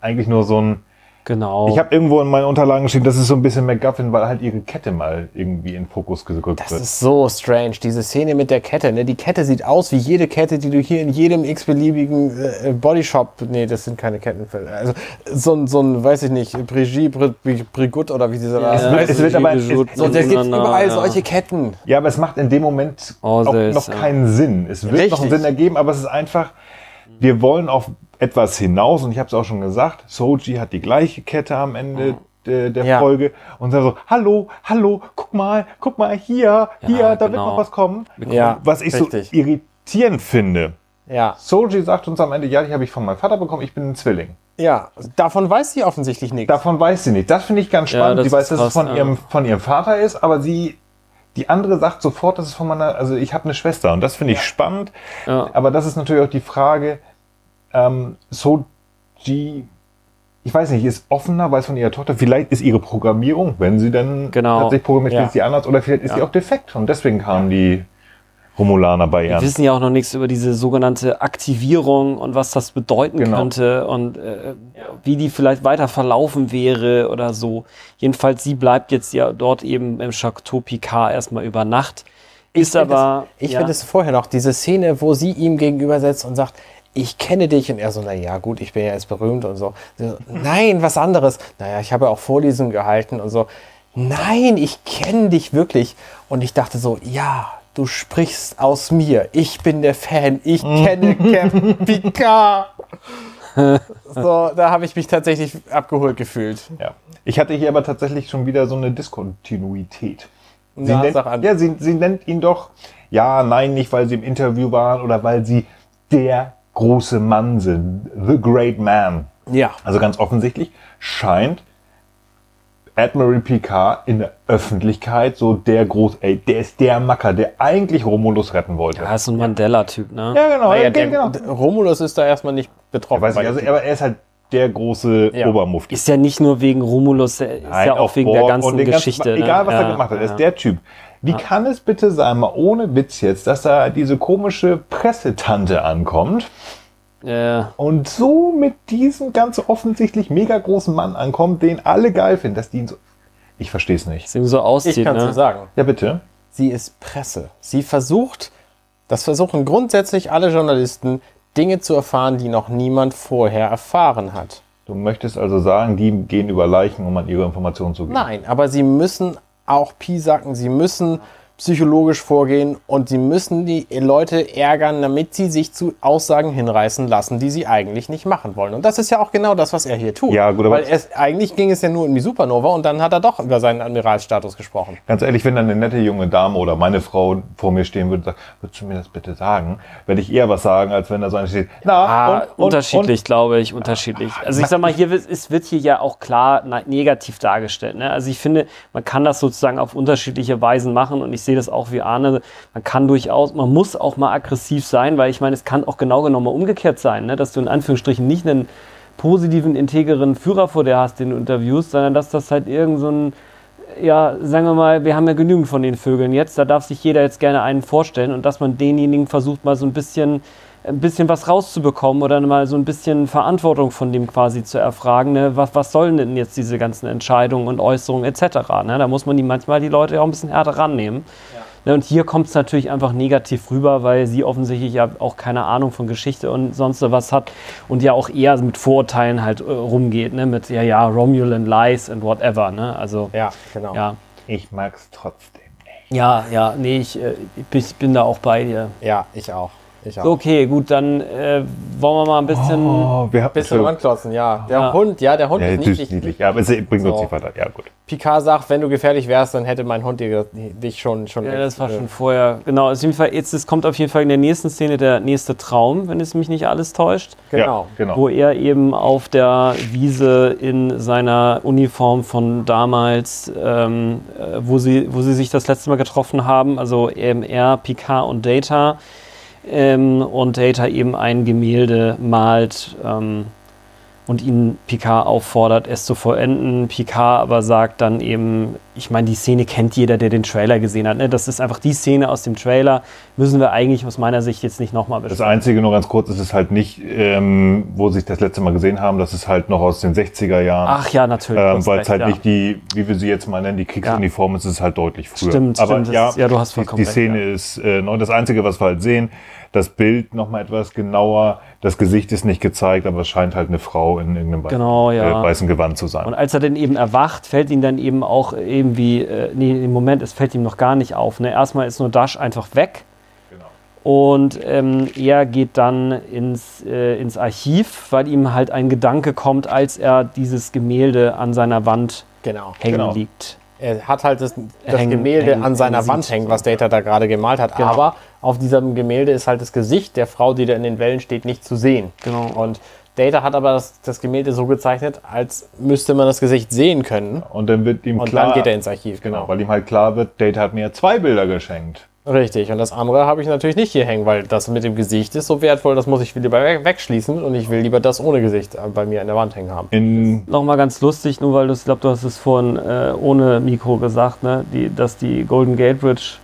Eigentlich nur so ein, Genau. ich habe irgendwo in meinen Unterlagen geschrieben, das ist so ein bisschen MacGuffin, weil halt ihre Kette mal irgendwie in Fokus gerückt Das wird. ist so strange, diese Szene mit der Kette. Ne? Die Kette sieht aus wie jede Kette, die du hier in jedem x-beliebigen äh, Bodyshop, nee, das sind keine Ketten, also so ein, so ein weiß ich nicht, Brigitte, Bri- Brigitte oder wie dieser Ja, das es wird- es aber- Bijou- so, da gibt Na, na, überall ja. solche Ketten. Ja, aber es macht in dem Moment Oh, auch das, noch ja. keinen Sinn. Es wird noch einen Richtig. Sinn ergeben, aber es ist einfach, wir wollen auf etwas hinaus und ich habe es auch schon gesagt, Soji hat die gleiche Kette am Ende der, der Ja. Folge und sagt so, hallo, hallo, guck mal, guck mal, hier, hier, da wird genau. noch was kommen. Ja, Was ich richtig. so irritierend finde. Ja, Soji sagt uns am Ende, ja, die habe ich von meinem Vater bekommen, ich bin ein Zwilling. ja, davon weiß sie offensichtlich nichts. Davon weiß sie nicht. Das finde ich ganz Ja, spannend. das sie weiß, dass es von, ja. ihrem, von ihrem Vater ist, aber sie, die andere sagt sofort, dass es von meiner, also ich habe eine Schwester und das finde ich spannend. Ja. Aber das ist natürlich auch die Frage, ähm, Soji, ich weiß nicht, ist offener, weiß von ihrer Tochter, vielleicht ist ihre Programmierung, wenn sie dann Genau. tatsächlich programmiert Ja. ist, die anders, oder vielleicht ist sie auch defekt und deswegen kamen die Romulaner bei ihr. Wir wissen ja auch noch nichts über diese sogenannte Aktivierung und was das bedeuten Genau. könnte und äh, wie die vielleicht weiter verlaufen wäre oder so. Jedenfalls, sie bleibt jetzt ja dort eben im Chateau Picard erstmal über Nacht. Ist find aber. Ich ja, finde es vorher noch, diese Szene, wo sie ihm gegenüber setzt und sagt, ich kenne dich. Und er so, naja, gut, ich bin ja jetzt berühmt und so. so Nein, was anderes. Naja, ich habe ja auch Vorlesungen gehalten und so. Nein, ich kenne dich wirklich. Und ich dachte so, ja, du sprichst aus mir. Ich bin der Fan. Ich kenne Captain Picard. So, da habe ich mich tatsächlich abgeholt gefühlt. Ja. Ich hatte hier aber tatsächlich schon wieder so eine Diskontinuität. Sie, Na, nennt, ja, sie, sie nennt ihn doch, ja, nein, nicht weil sie im Interview waren oder weil sie der große Mann sind, the great man. Ja. Also ganz offensichtlich scheint Admiral Picard in der Öffentlichkeit so der groß, ey, der ist der Macker, der eigentlich Romulus retten wollte. Er ist so ein Mandela-Typ, ne? Ja, genau, ja, der, genau. Romulus ist da erstmal nicht betroffen. Weiß ich, also, aber er ist halt der große Ja. Obermufti. Ist ja nicht nur wegen Romulus, ist Nein, ja auch wegen Borg der ganzen Geschichte. ne? egal, was ja, er gemacht hat, er ja. ist der Typ. Wie kann es bitte sein, mal ohne Witz jetzt, dass da diese komische Pressetante ankommt Ja, und so mit diesem ganz offensichtlich mega großen Mann ankommt, den alle geil finden, dass die ihn so. Ich verstehe es nicht. ihm so aussieht, ich kann es ne? sagen. Ja, bitte. Sie ist Presse. Sie versucht, Das versuchen grundsätzlich alle Journalisten, Dinge zu erfahren, die noch niemand vorher erfahren hat. Du möchtest also sagen, die gehen über Leichen, um an ihre Informationen zu gehen. Nein, aber sie müssen auch piesacken, sie müssen psychologisch vorgehen und sie müssen die Leute ärgern, damit sie sich zu Aussagen hinreißen lassen, die sie eigentlich nicht machen wollen. Und das ist ja auch genau das, was er hier tut. Ja, gut, aber- Weil es, eigentlich ging es ja nur um die Supernova und dann hat er doch über seinen Admiralsstatus gesprochen. Ganz ehrlich, wenn dann eine nette junge Dame oder meine Frau vor mir stehen würde und sagt, würdest du mir das bitte sagen, werde ich eher was sagen, als wenn da so eine steht, na, Ah, und, und, unterschiedlich, glaube ich, unterschiedlich. Also ich sag mal, hier wird, es wird hier ja auch klar na- negativ dargestellt. Ne? Also ich finde, man kann das sozusagen auf unterschiedliche Weisen machen und ich sehe das auch wie Arne. Man kann durchaus, man muss auch mal aggressiv sein, weil ich meine, es kann auch genau genommen mal umgekehrt sein, ne? dass du in Anführungsstrichen nicht einen positiven, integeren Führer vor dir hast, den du interviewst, sondern dass das halt irgend so ein ja, sagen wir mal, wir haben ja genügend von den Vögeln jetzt, da darf sich jeder jetzt gerne einen vorstellen und dass man denjenigen versucht, mal so ein bisschen, ein bisschen was rauszubekommen oder mal so ein bisschen Verantwortung von dem quasi zu erfragen. Ne? Was, was sollen denn jetzt diese ganzen Entscheidungen und Äußerungen etc.? Ne? Da muss man die manchmal die Leute auch ein bisschen härter rannehmen. Ne, und hier kommt es natürlich einfach negativ rüber, weil sie offensichtlich ja auch keine Ahnung von Geschichte und sonst was hat und ja auch eher mit Vorurteilen halt äh, rumgeht, ne? mit ja, ja, Romulan Lies and whatever. Ne? Also, Ja, genau. ja. ich mag's trotzdem. Ja, ja, nee, ich, äh, ich bin da auch bei dir. Ja, ich auch. Ich auch. So, okay, gut, dann äh, wollen wir mal ein bisschen. Oh, wir haben Bisschen ranklotzen, ja. Der Ja. Hund, ja, der Hund ja, ist niedlich. ist niedlich. Ja, aber es bringt uns So. nicht weiter. Ja, gut. Picard sagt, wenn du gefährlich wärst, dann hätte mein Hund dir, dich schon, schon Ja, das war äh, schon vorher. Genau, auf jeden Fall, jetzt es kommt auf jeden Fall in der nächsten Szene der nächste Traum, wenn es mich nicht alles täuscht. Genau. Ja, genau. Wo er eben auf der Wiese in seiner Uniform von damals, ähm, äh, wo, sie, wo sie sich das letzte Mal getroffen haben, also eben er, Picard und Data, ähm, und Data eben ein Gemälde malt ähm, und ihn Picard auffordert, es zu vollenden. Picard aber sagt dann eben, ich meine, die Szene kennt jeder, der den Trailer gesehen hat. Ne? Das ist einfach die Szene aus dem Trailer, müssen wir eigentlich aus meiner Sicht jetzt nicht nochmal Das besprechen. Einzige, nur ganz kurz, ist es halt nicht, ähm, wo sie sich das letzte Mal gesehen haben, das ist halt noch aus den 60er Jahren. Ach ja, natürlich. Ähm, Weil es recht, halt ja. nicht die, wie wir sie jetzt mal nennen, die Kriegsuniform ist, ist es halt deutlich früher. Stimmt, Aber stimmt, das ja, ist- ja, du hast die, vollkommen die recht, Szene ja. ist äh, neu. Das Einzige, was wir halt sehen, das Bild nochmal etwas genauer. Das Gesicht ist nicht gezeigt, aber es scheint halt eine Frau in irgendeinem Genau, ja. äh, weißen Gewand zu sein. Und als er dann eben erwacht, fällt ihm dann eben auch irgendwie, äh, nee, im Moment, es fällt ihm noch gar nicht auf. Ne? Erstmal ist nur Dash einfach weg. Genau. Und ähm, er geht dann ins, äh, ins Archiv, weil ihm halt ein Gedanke kommt, als er dieses Gemälde an seiner Wand Genau. hängen Genau. liegt. Er hat halt das, das Hängen- Gemälde hängen- an seiner Wand hängen, was Data da gerade gemalt hat. Genau. Aber auf diesem Gemälde ist halt das Gesicht der Frau, die da in den Wellen steht, nicht zu sehen. Genau. Und Data hat aber das, das Gemälde so gezeichnet, als müsste man das Gesicht sehen können. Und dann wird ihm Und klar, dann geht er ins Archiv. genau, weil ihm halt klar wird, Data hat mir zwei Bilder geschenkt. Richtig. Und das andere habe ich natürlich nicht hier hängen, weil das mit dem Gesicht ist so wertvoll, das muss ich lieber we- wegschließen und ich will lieber das ohne Gesicht äh, bei mir an der Wand hängen haben. In, Nochmal ganz lustig, nur weil du, ich glaube, du hast es vorhin äh, ohne Mikro gesagt, ne? die, dass die Golden Gate Bridge,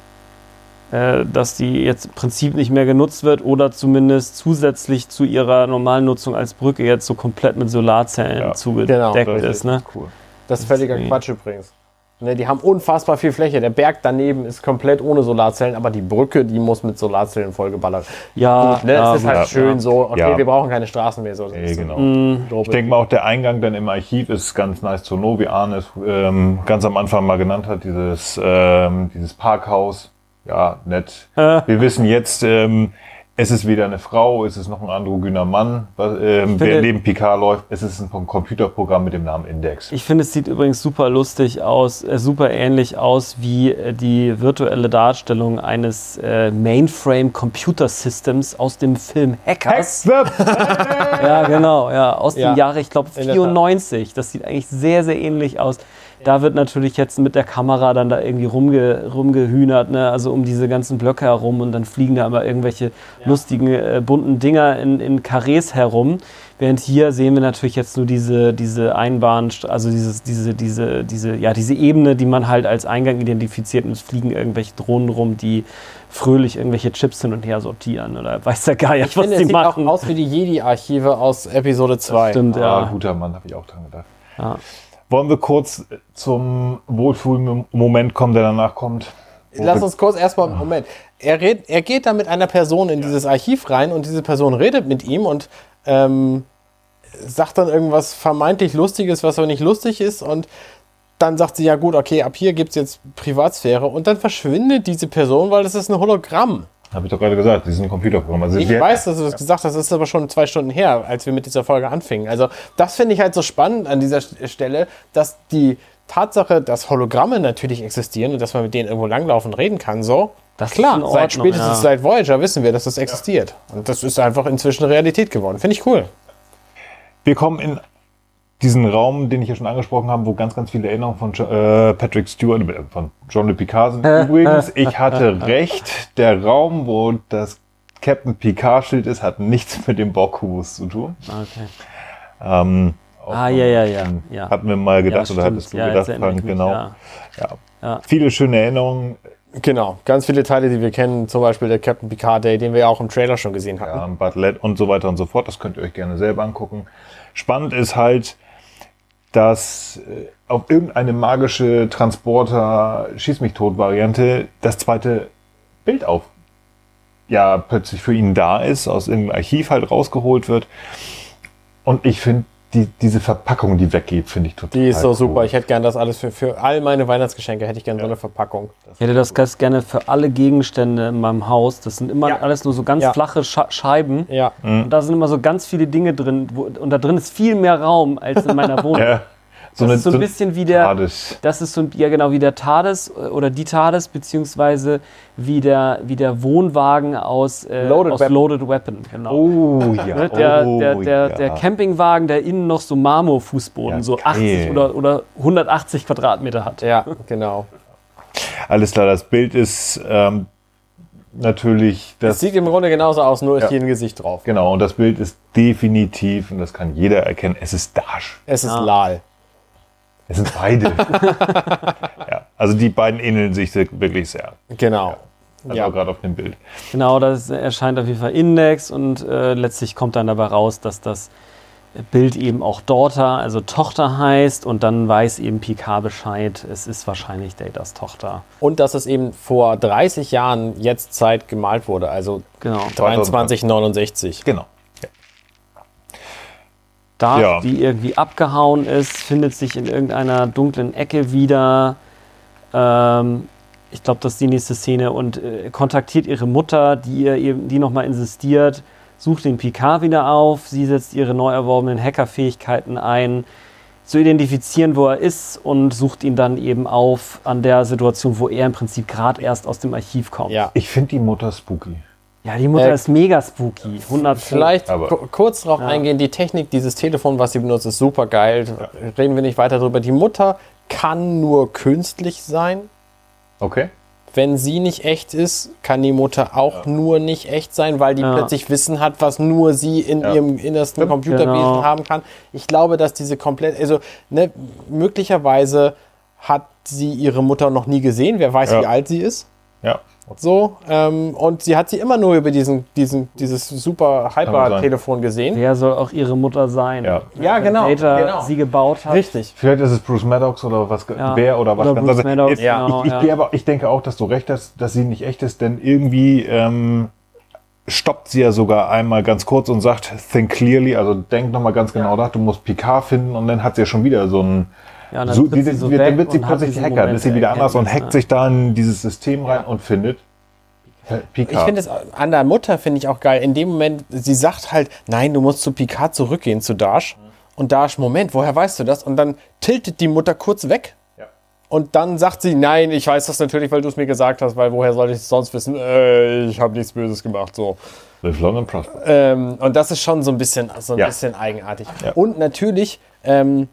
äh, dass die jetzt im Prinzip nicht mehr genutzt wird oder zumindest zusätzlich zu ihrer normalen Nutzung als Brücke jetzt so komplett mit Solarzellen Ja, zugedeckt genau, ist. Ne? cool. Das ist völliger. Quatsch übrigens. Ne, die haben unfassbar viel Fläche. Der Berg daneben ist komplett ohne Solarzellen, aber die Brücke, die muss mit Solarzellen vollgeballert. Ja, Gut, ne, ja, es ist halt ja. schön so, okay, Ja. wir brauchen keine Straßen mehr. So, Nee, ist so genau. Mhm. Ich denke mal, auch der Eingang dann im Archiv ist ganz nice zu know, wie Arne es ähm, ganz am Anfang mal genannt hat, dieses, ähm, dieses Parkhaus. Ja, nett. Äh. Wir wissen jetzt, ähm, es ist weder eine Frau, es ist noch ein androgyner Mann, was, ähm, finde- wer neben Picard läuft. Es ist ein Computerprogramm mit dem Namen Index. Ich finde, es sieht übrigens super lustig aus, äh, super ähnlich aus wie äh, die virtuelle Darstellung eines äh, Mainframe Computer Systems aus dem Film Hackers. Ja, genau, ja, aus Ja, dem Jahre, ich glaube, in der 94. Das sieht eigentlich sehr, sehr ähnlich aus. Da wird natürlich jetzt mit der Kamera dann da irgendwie rumge, rumgehühnert, ne? also um diese ganzen Blöcke herum und dann fliegen da immer irgendwelche lustigen, äh, bunten Dinger in, in Karrees herum. Während hier sehen wir natürlich jetzt nur diese, diese Einbahn, also dieses, diese, diese, diese, ja, diese Ebene, die man halt als Eingang identifiziert und es fliegen irgendwelche Drohnen rum, die fröhlich irgendwelche Chips hin und her sortieren oder weiß der Geier, Ich was finde, es die sieht machen. auch aus wie die Jedi-Archive aus Episode 2. Stimmt, Ja, ja. guter Mann, habe ich auch dran gedacht. ja. Wollen wir kurz zum Wohlfühlmoment kommen, der danach kommt? Lass uns kurz erstmal, Moment. er, red, er geht da mit einer Person in dieses Archiv rein und diese Person redet mit ihm und ähm, sagt dann irgendwas vermeintlich Lustiges, was aber nicht lustig ist und dann sagt sie, ja gut, okay, ab hier gibt es jetzt Privatsphäre und dann verschwindet diese Person, weil das ist ein Hologramm. Habe ich doch gerade gesagt, ist ein Computerprogramm. Also Ich wir- weiß, dass du das gesagt hast, das ist aber schon zwei Stunden her, als wir mit dieser Folge anfingen. Also das finde ich halt so spannend an dieser St- Stelle, dass die Tatsache, dass Hologramme natürlich existieren und dass man mit denen irgendwo langlaufen und reden kann, so. Das ist Klar, in seit Ordnung, spätestens ja. seit Voyager wissen wir, dass das existiert. Und das ist einfach inzwischen Realität geworden. Finde ich cool. Wir kommen in diesen Raum, den ich ja schon angesprochen habe, wo ganz, ganz viele Erinnerungen von Jo- äh, Patrick Stewart, äh, von John Le Picard sind. Übrigens, ich hatte recht, der Raum, wo das Captain Picard-Schild ist, hat nichts mit dem Borg-Kubus zu tun. Okay. Ähm, Ah, ja, ja, ja, ja. Hatten wir mal gedacht, Ja, oder stimmt. hattest du Ja, gedacht, Frank, mich, genau. ja. Ja. Ja. Viele schöne Erinnerungen. Genau, ganz viele Teile, die wir kennen, zum Beispiel der Captain Picard Day, den wir ja auch im Trailer schon gesehen hatten. ja, Bartlett und so weiter und so fort. Das könnt ihr euch gerne selber angucken. Spannend ist halt, dass äh, auf irgendeine magische Transporter Schieß mich tot Variante das zweite Bild auf ja plötzlich für ihn da ist, aus irgendeinem Archiv halt rausgeholt wird. Und ich finde die, diese Verpackung, die weggeht, finde ich total Die ist so cool. super. Ich hätte gern das alles für, für all meine Weihnachtsgeschenke, hätte ich gern so eine Verpackung. Ich hätte das ganz gerne für alle Gegenstände in meinem Haus. Das sind immer Ja. alles nur so ganz Ja. flache Scha Scheiben. Ja. Und da sind immer so ganz viele Dinge drin. Wo, und da drin ist viel mehr Raum als in meiner Wohnung. So das ist so ein eine- bisschen wie der, TARDIS. das ist so ein, ja genau wie der TARDIS äh, oder die TARDIS beziehungsweise wie der, wie der Wohnwagen aus, äh, Loaded aus Weapon. Loaded Weapon. Genau. Oh ja. Ne, der, oh, der, der, ja. der Campingwagen, der innen noch so Marmorfußboden, Ja, so geil. 80 oder, oder 180 Quadratmeter hat. Ja, genau. Alles klar, das Bild ist ähm, natürlich Das das. sieht im Grunde genauso aus, nur ist Ja. hier ein Gesicht drauf. Genau, und das Bild ist definitiv, und das kann jeder erkennen, es ist Dash. Es ist Ja. Lal. Es sind beide. ja, also die beiden ähneln sich wirklich sehr. Genau. Also Ja. gerade auf dem Bild. Genau, das erscheint auf jeden Fall Index und äh, letztlich kommt dann dabei raus, dass das Bild eben auch Daughter, also Tochter heißt und dann weiß eben Picard Bescheid, es ist wahrscheinlich Datas Tochter. Und dass es eben vor 30 Jahren jetzt Zeit gemalt wurde, also Genau. 2369. Genau. Da, Ja. die irgendwie abgehauen ist, findet sich in irgendeiner dunklen Ecke wieder. Ähm, ich glaube, das ist die nächste Szene und äh, kontaktiert ihre Mutter, die ihr eben, die nochmal insistiert, sucht den Picard wieder auf. Sie setzt ihre neu erworbenen Hackerfähigkeiten ein, zu identifizieren, wo er ist und sucht ihn dann eben auf an der Situation, wo er im Prinzip gerade erst aus dem Archiv kommt. Ja. Ich finde die Mutter spooky. Ja, die Mutter Äh, ist mega spooky. 100 Pro. Vielleicht kurz darauf eingehen, die Technik, dieses Telefon, was sie benutzt, ist super geil. Reden wir nicht weiter drüber. Die Mutter kann nur künstlich sein. Okay. Wenn sie nicht echt ist, kann die Mutter auch nur nicht echt sein, weil die Ja. plötzlich Wissen hat, was nur sie in Ja. ihrem innersten. Computerwesen Genau. haben kann. Ich glaube, dass diese komplett, also ne, möglicherweise hat sie ihre Mutter noch nie gesehen. Wer weiß, Ja. wie alt sie ist. Ja. So, ähm, und sie hat sie immer nur über diesen, diesen, dieses super. Hyper-Telefon gesehen. Wer soll auch ihre Mutter sein? Ja. Ja, genau. Data genau. sie gebaut hat. Richtig. Vielleicht ist es Bruce Maddox oder was, Ja. wer oder was Oder ganz Bruce. Maddox, ja. genau, ich, ich, ja. aber, ich denke auch, dass du recht hast, dass sie nicht echt ist, denn irgendwie ähm, stoppt sie ja sogar einmal ganz kurz und sagt, think clearly, also denk nochmal ganz genau nach, du musst Picard finden und dann hat sie ja schon wieder so ein Ja, dann so, tritt die, sie so die, weg dann wird sie plötzlich Hacker, dann ist sie wieder der anders und hackt ne? sich da in dieses System rein und findet Picard. Ich finde es an der Mutter finde ich auch geil. In dem Moment, sie sagt halt, nein, du musst zu Picard zurückgehen, zu Dash. Und Dash, Moment, woher weißt du das? Und dann tiltet die Mutter kurz weg. Ja. Und dann sagt sie, nein, ich weiß das natürlich, weil du es mir gesagt hast, weil woher soll ich es sonst wissen? Äh, ich habe nichts Böses gemacht. So. Live long and prosper. Ähm, und das ist schon so ein bisschen, so ein Ja. bisschen eigenartig. Ja. Und natürlich, ähm,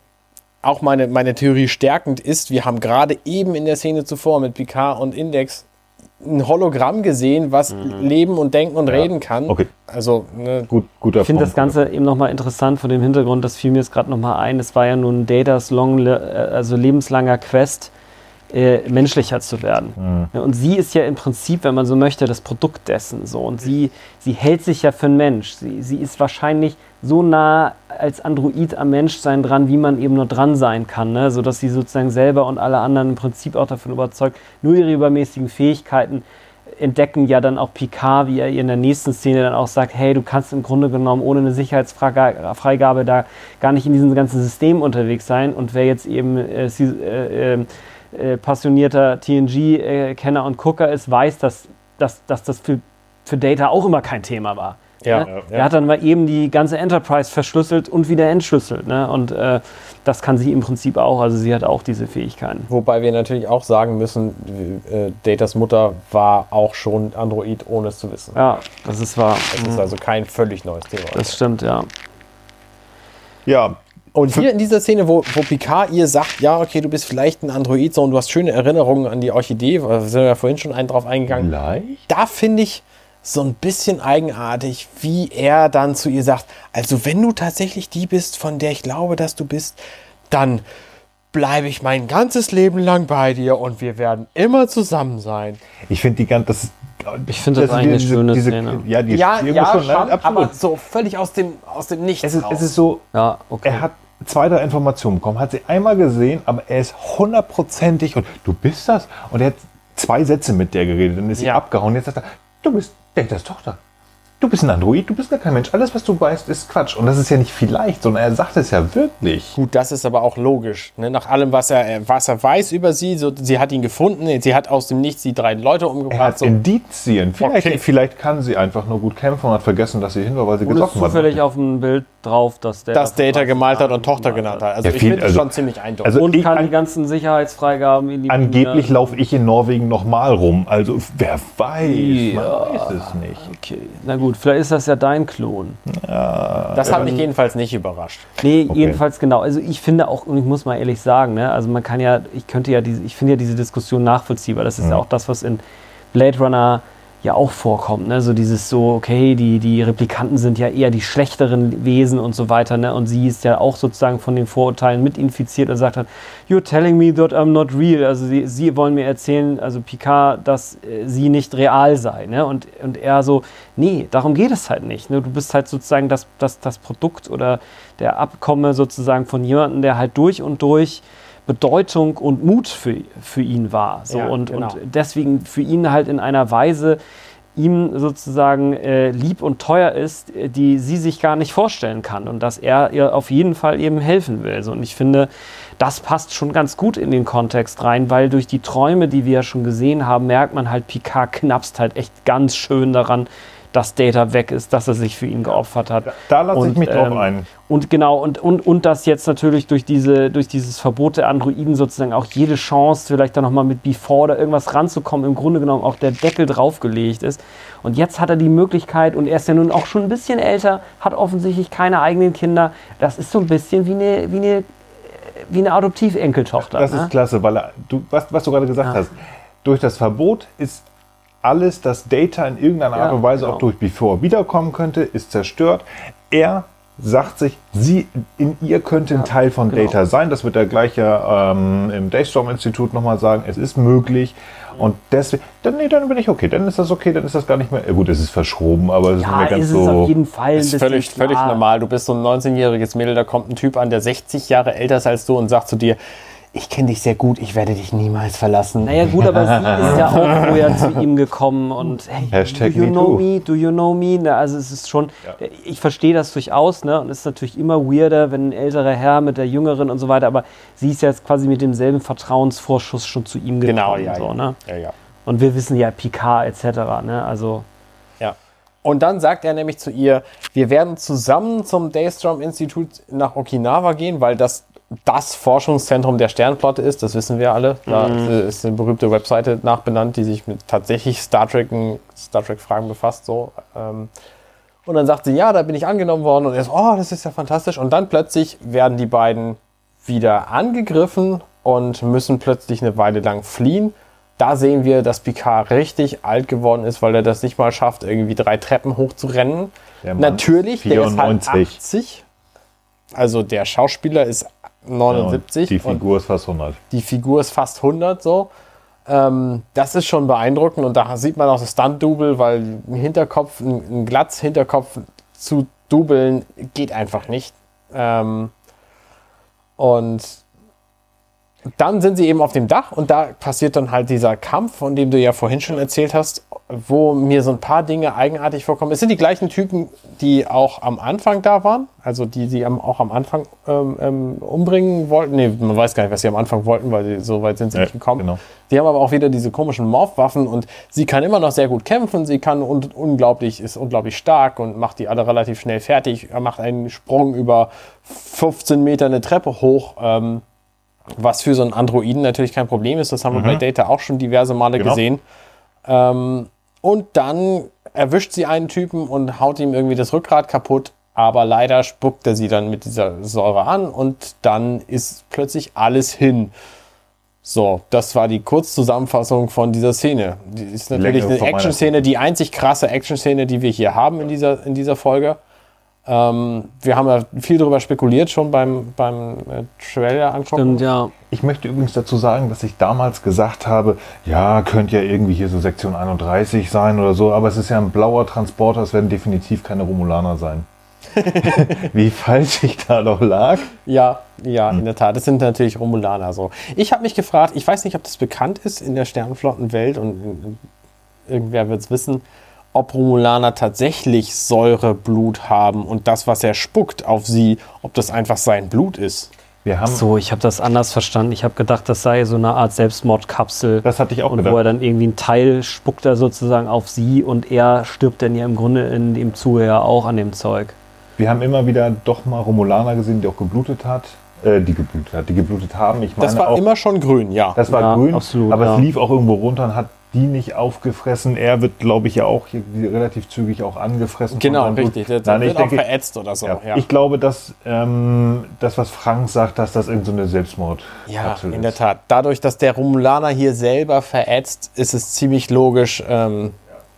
auch meine, meine Theorie stärkend ist, wir haben gerade eben in der Szene zuvor mit Picard und Index ein Hologramm gesehen, was leben und denken und reden kann. Okay. Also, ne, Gut, guter Ich finde das Ganze eben nochmal interessant vor dem Hintergrund, das fiel mir jetzt gerade nochmal ein, es war ja nun Datas long, äh, also lebenslanger Quest, äh, menschlicher zu werden. Ja, Und sie ist ja im Prinzip, wenn man so möchte, das Produkt dessen. So. Und sie, sie hält sich ja für einen Mensch. Sie, sie ist wahrscheinlich so nah als Android am Menschsein dran, wie man eben nur dran sein kann. Ne? Sodass sie sozusagen selber und alle anderen im Prinzip auch davon überzeugt, nur ihre übermäßigen Fähigkeiten entdecken ja dann auch Picard, wie er ihr in der nächsten Szene dann auch sagt, hey, du kannst im Grunde genommen ohne eine Sicherheitsfreigabe da gar nicht in diesem ganzen System unterwegs sein. Und wer jetzt eben äh, äh, äh, passionierter TNG-Kenner und Gucker ist, weiß, dass, dass, dass das für, für Data auch immer kein Thema war. Ja, ne? ja, Er hat dann mal eben die ganze Enterprise verschlüsselt und wieder entschlüsselt. Ne? Und äh, das kann sie im Prinzip auch. Also sie hat auch diese Fähigkeiten. Wobei wir natürlich auch sagen müssen, äh, Datas Mutter war auch schon Android, ohne es zu wissen. Ja, das ist wahr. Das ist also kein völlig neues Thema. Das stimmt, ja. Ja, Und hier in dieser Szene, wo, wo Picard ihr sagt, ja, okay, du bist vielleicht ein Android, so und du hast schöne Erinnerungen an die Orchidee, da sind wir ja vorhin schon einen drauf eingegangen. vielleicht. Da finde ich so ein bisschen eigenartig, wie er dann zu ihr sagt, also wenn du tatsächlich die bist, von der ich glaube, dass du bist, dann bleibe ich mein ganzes Leben lang bei dir und wir werden immer zusammen sein. Ich finde die ganze, das ist, Ich finde das eigentlich eine schöne Szene. Ja, die Ja, ja, schon, schon, nein, absolut. aber so völlig aus dem, aus dem Nichts es ist, raus. es ist so, Ja, okay. er hat zwei, drei Informationen bekommen, hat sie einmal gesehen, aber er ist hundertprozentig und du bist das. Und er hat zwei Sätze mit der geredet, dann ist sie Ja. abgehauen. Jetzt sagt er, du bist Datas Tochter. Du bist ein Android, du bist gar kein Mensch. Alles, was du weißt, ist Quatsch. Und das ist ja nicht vielleicht, sondern er sagt es ja wirklich. Gut, das ist aber auch logisch. Ne? Nach allem, was er, was er weiß über sie, so, sie hat ihn gefunden, sie hat aus dem Nichts die drei Leute Er umgebracht. hat So. Indizien. Vielleicht, Okay. vielleicht kann sie einfach nur gut kämpfen und hat vergessen, dass sie hin war, weil sie ist gesoffen hat. zufällig auf dem Bild drauf, dass der dass Data gemalt hat und Tochter genannt hat. Also Ja, ich finde das also- schon ziemlich eindeutig. also Und ich- kann an- die ganzen Sicherheitsfreigaben in die Angeblich laufe ich in Norwegen nochmal rum. Also wer weiß, Ja. man weiß es nicht. Okay, na gut, vielleicht ist das ja dein Klon. das hat mich jedenfalls nicht überrascht. Nee, Okay. jedenfalls genau. Also ich finde auch, und ich muss mal ehrlich sagen, ne, also man kann ja, ich könnte ja diese, ich finde ja diese Diskussion nachvollziehbar. Das ist ja, auch das, was in Blade Runner ja auch vorkommt. Ne? So dieses so, okay, die, die Replikanten sind ja eher die schlechteren Wesen und so weiter. Ne? Und sie ist ja auch sozusagen von den Vorurteilen mit infiziert und sagt dann, you're telling me that I'm not real. Also sie, sie wollen mir erzählen, also Picard, dass äh, sie nicht real sei. Ne? Und, und er so, nee, darum geht es halt nicht. Ne? Du bist halt sozusagen das, das, das Produkt oder der Abkomme sozusagen von jemandem, der halt durch und durch Bedeutung und Mut für, für ihn war. So, Ja, und, genau. und deswegen für ihn halt in einer Weise ihm sozusagen äh, lieb und teuer ist, äh, die sie sich gar nicht vorstellen kann und dass er ihr auf jeden Fall eben helfen will. So, und ich finde, das passt schon ganz gut in den Kontext rein, weil durch die Träume, die wir ja schon gesehen haben, merkt man halt, Picard knapst halt echt ganz schön daran, dass Data weg ist, dass er sich für ihn geopfert hat. Da lasse ich mich drauf ähm, ein. Und genau, und, und, und dass jetzt natürlich durch, diese, durch dieses Verbot der Androiden sozusagen auch jede Chance, vielleicht dann nochmal mit Before oder irgendwas ranzukommen, im Grunde genommen auch der Deckel draufgelegt ist. Und jetzt hat er die Möglichkeit, und er ist ja nun auch schon ein bisschen älter, hat offensichtlich keine eigenen Kinder. Das ist so ein bisschen wie eine, wie eine, wie eine Adoptivenkeltochter. Das ne? ist klasse, weil er, du, was, was du gerade gesagt Ja. hast, durch das Verbot ist alles, das Data in irgendeiner Art Ja, und Weise genau. auch durch Before wiederkommen könnte, ist zerstört. Er sagt sich, sie, in ihr könnte ein Teil von genau. Data sein. Das wird er gleich ja ähm, im Daystorm-Institut nochmal sagen. Es ist möglich. Und deswegen, dann, nee, dann bin ich okay. Dann ist das okay, dann ist das gar nicht mehr. äh, Gut, es ist verschoben, aber es ist ja, mir ganz ist es so. auf jeden Fall ist völlig, völlig normal. Du bist so ein 19-jähriges Mädel, da kommt ein Typ an, der 60 Jahre älter ist als du und sagt zu dir, ich kenne dich sehr gut, ich werde dich niemals verlassen. Naja gut, aber sie ist ja auch vorher zu ihm gekommen und hey, Hashtag do you me know too. me, do you know me? Na, also es ist schon, ich verstehe das durchaus, ne? Und es ist natürlich immer weirder, wenn ein älterer Herr mit der Jüngeren und so weiter, aber sie ist jetzt quasi mit demselben Vertrauensvorschuss schon zu ihm gekommen. Genau, ja, so, ja. Ne? ja, ja. Und wir wissen ja Picard etc., ne? Also Ja. Und dann sagt er nämlich zu ihr, wir werden zusammen zum Daystrom-Institut nach Okinawa gehen, weil das das Forschungszentrum der Sternflotte ist, das wissen wir alle. Da ist eine berühmte Webseite nachbenannt, die sich mit tatsächlich Star Trek, Star Trek-Fragen befasst. So. Ähm, Und dann sagt sie, ja, da bin ich angenommen worden. Und er so, oh, das ist ja fantastisch. Und dann plötzlich werden die beiden wieder angegriffen und müssen plötzlich eine Weile lang fliehen. Da sehen wir, dass Picard richtig alt geworden ist, weil er das nicht mal schafft, irgendwie drei Treppen hochzurennen. Der Mann Natürlich, der ist halt 94. 80. Also der Schauspieler ist 79 Die und Figur ist fast 100. die Figur ist fast 100 so. Ähm, das ist schon beeindruckend und da sieht man auch das Stunt-Double, weil ein Hinterkopf, ein, ein Glatz-Hinterkopf zu dubeln geht einfach nicht. Ähm, und dann sind sie eben auf dem Dach und da passiert dann halt dieser Kampf, von dem du ja vorhin schon erzählt hast, wo mir so ein paar Dinge eigenartig vorkommen. Es sind die gleichen Typen, die auch am Anfang da waren, also die sie auch am Anfang ähm, ähm, umbringen wollten. Nee, man weiß gar nicht, was sie am Anfang wollten, weil sie, so weit sind sie Ja, nicht gekommen. genau. Die haben aber auch wieder diese komischen Morphwaffen und sie kann immer noch sehr gut kämpfen. Sie kann un unglaublich, ist unglaublich stark und macht die alle relativ schnell fertig. Er macht einen Sprung über 15 Meter eine Treppe hoch. Ähm, was für so einen Androiden natürlich kein Problem ist. Das haben wir bei Data auch schon diverse Male Genau. gesehen. Ähm, und dann erwischt sie einen Typen und haut ihm irgendwie das Rückgrat kaputt. Aber leider spuckt er sie dann mit dieser Säure an und dann ist plötzlich alles hin. So, das war die Kurzzusammenfassung von dieser Szene. Die ist natürlich Längere eine Action-Szene, die einzig krasse Action-Szene, die wir hier haben in dieser, in dieser Folge. Ähm, wir haben ja viel darüber spekuliert schon beim, beim äh, Trailer angucken. Stimmt, ja. Ich möchte übrigens dazu sagen, dass ich damals gesagt habe, ja, könnte ja irgendwie hier so Sektion 31 sein oder so, aber es ist ja ein blauer Transporter, es werden definitiv keine Romulaner sein. Wie falsch ich da noch lag. Ja, ja, in der Tat. Das sind natürlich Romulaner so. Ich habe mich gefragt, ich weiß nicht, ob das bekannt ist in der Sternenflottenwelt und irgendwer wird es wissen, ob Romulaner tatsächlich Säureblut haben und das, was er spuckt auf sie, ob das einfach sein Blut ist. Wir haben, So, ich habe das anders verstanden. Ich habe gedacht, das sei so eine Art Selbstmordkapsel. das hatte ich auch und wo gedacht. er dann irgendwie ein Teil spuckt er sozusagen auf sie und er stirbt dann ja im Grunde in dem Zuge ja auch an dem Zeug. Wir haben immer wieder doch mal Romulaner gesehen, die auch geblutet hat, äh, die geblutet hat, die geblutet haben. Ich meine Das war auch, immer schon grün, ja. das war Ja, grün, absolut, aber ja. es lief auch irgendwo runter und hat die nicht aufgefressen. Er wird, glaube ich, ja auch hier relativ zügig auch angefressen. genau, richtig. Der, Nein, der ich wird auch denke, verätzt oder so. Ja. Ja, Ich glaube, dass ähm, das, was Frank sagt, dass das irgendeine so Ja, Selbstmordkapsel in ist. der Tat. Dadurch, dass der Romulaner hier selber verätzt, ist es ziemlich logisch, ähm,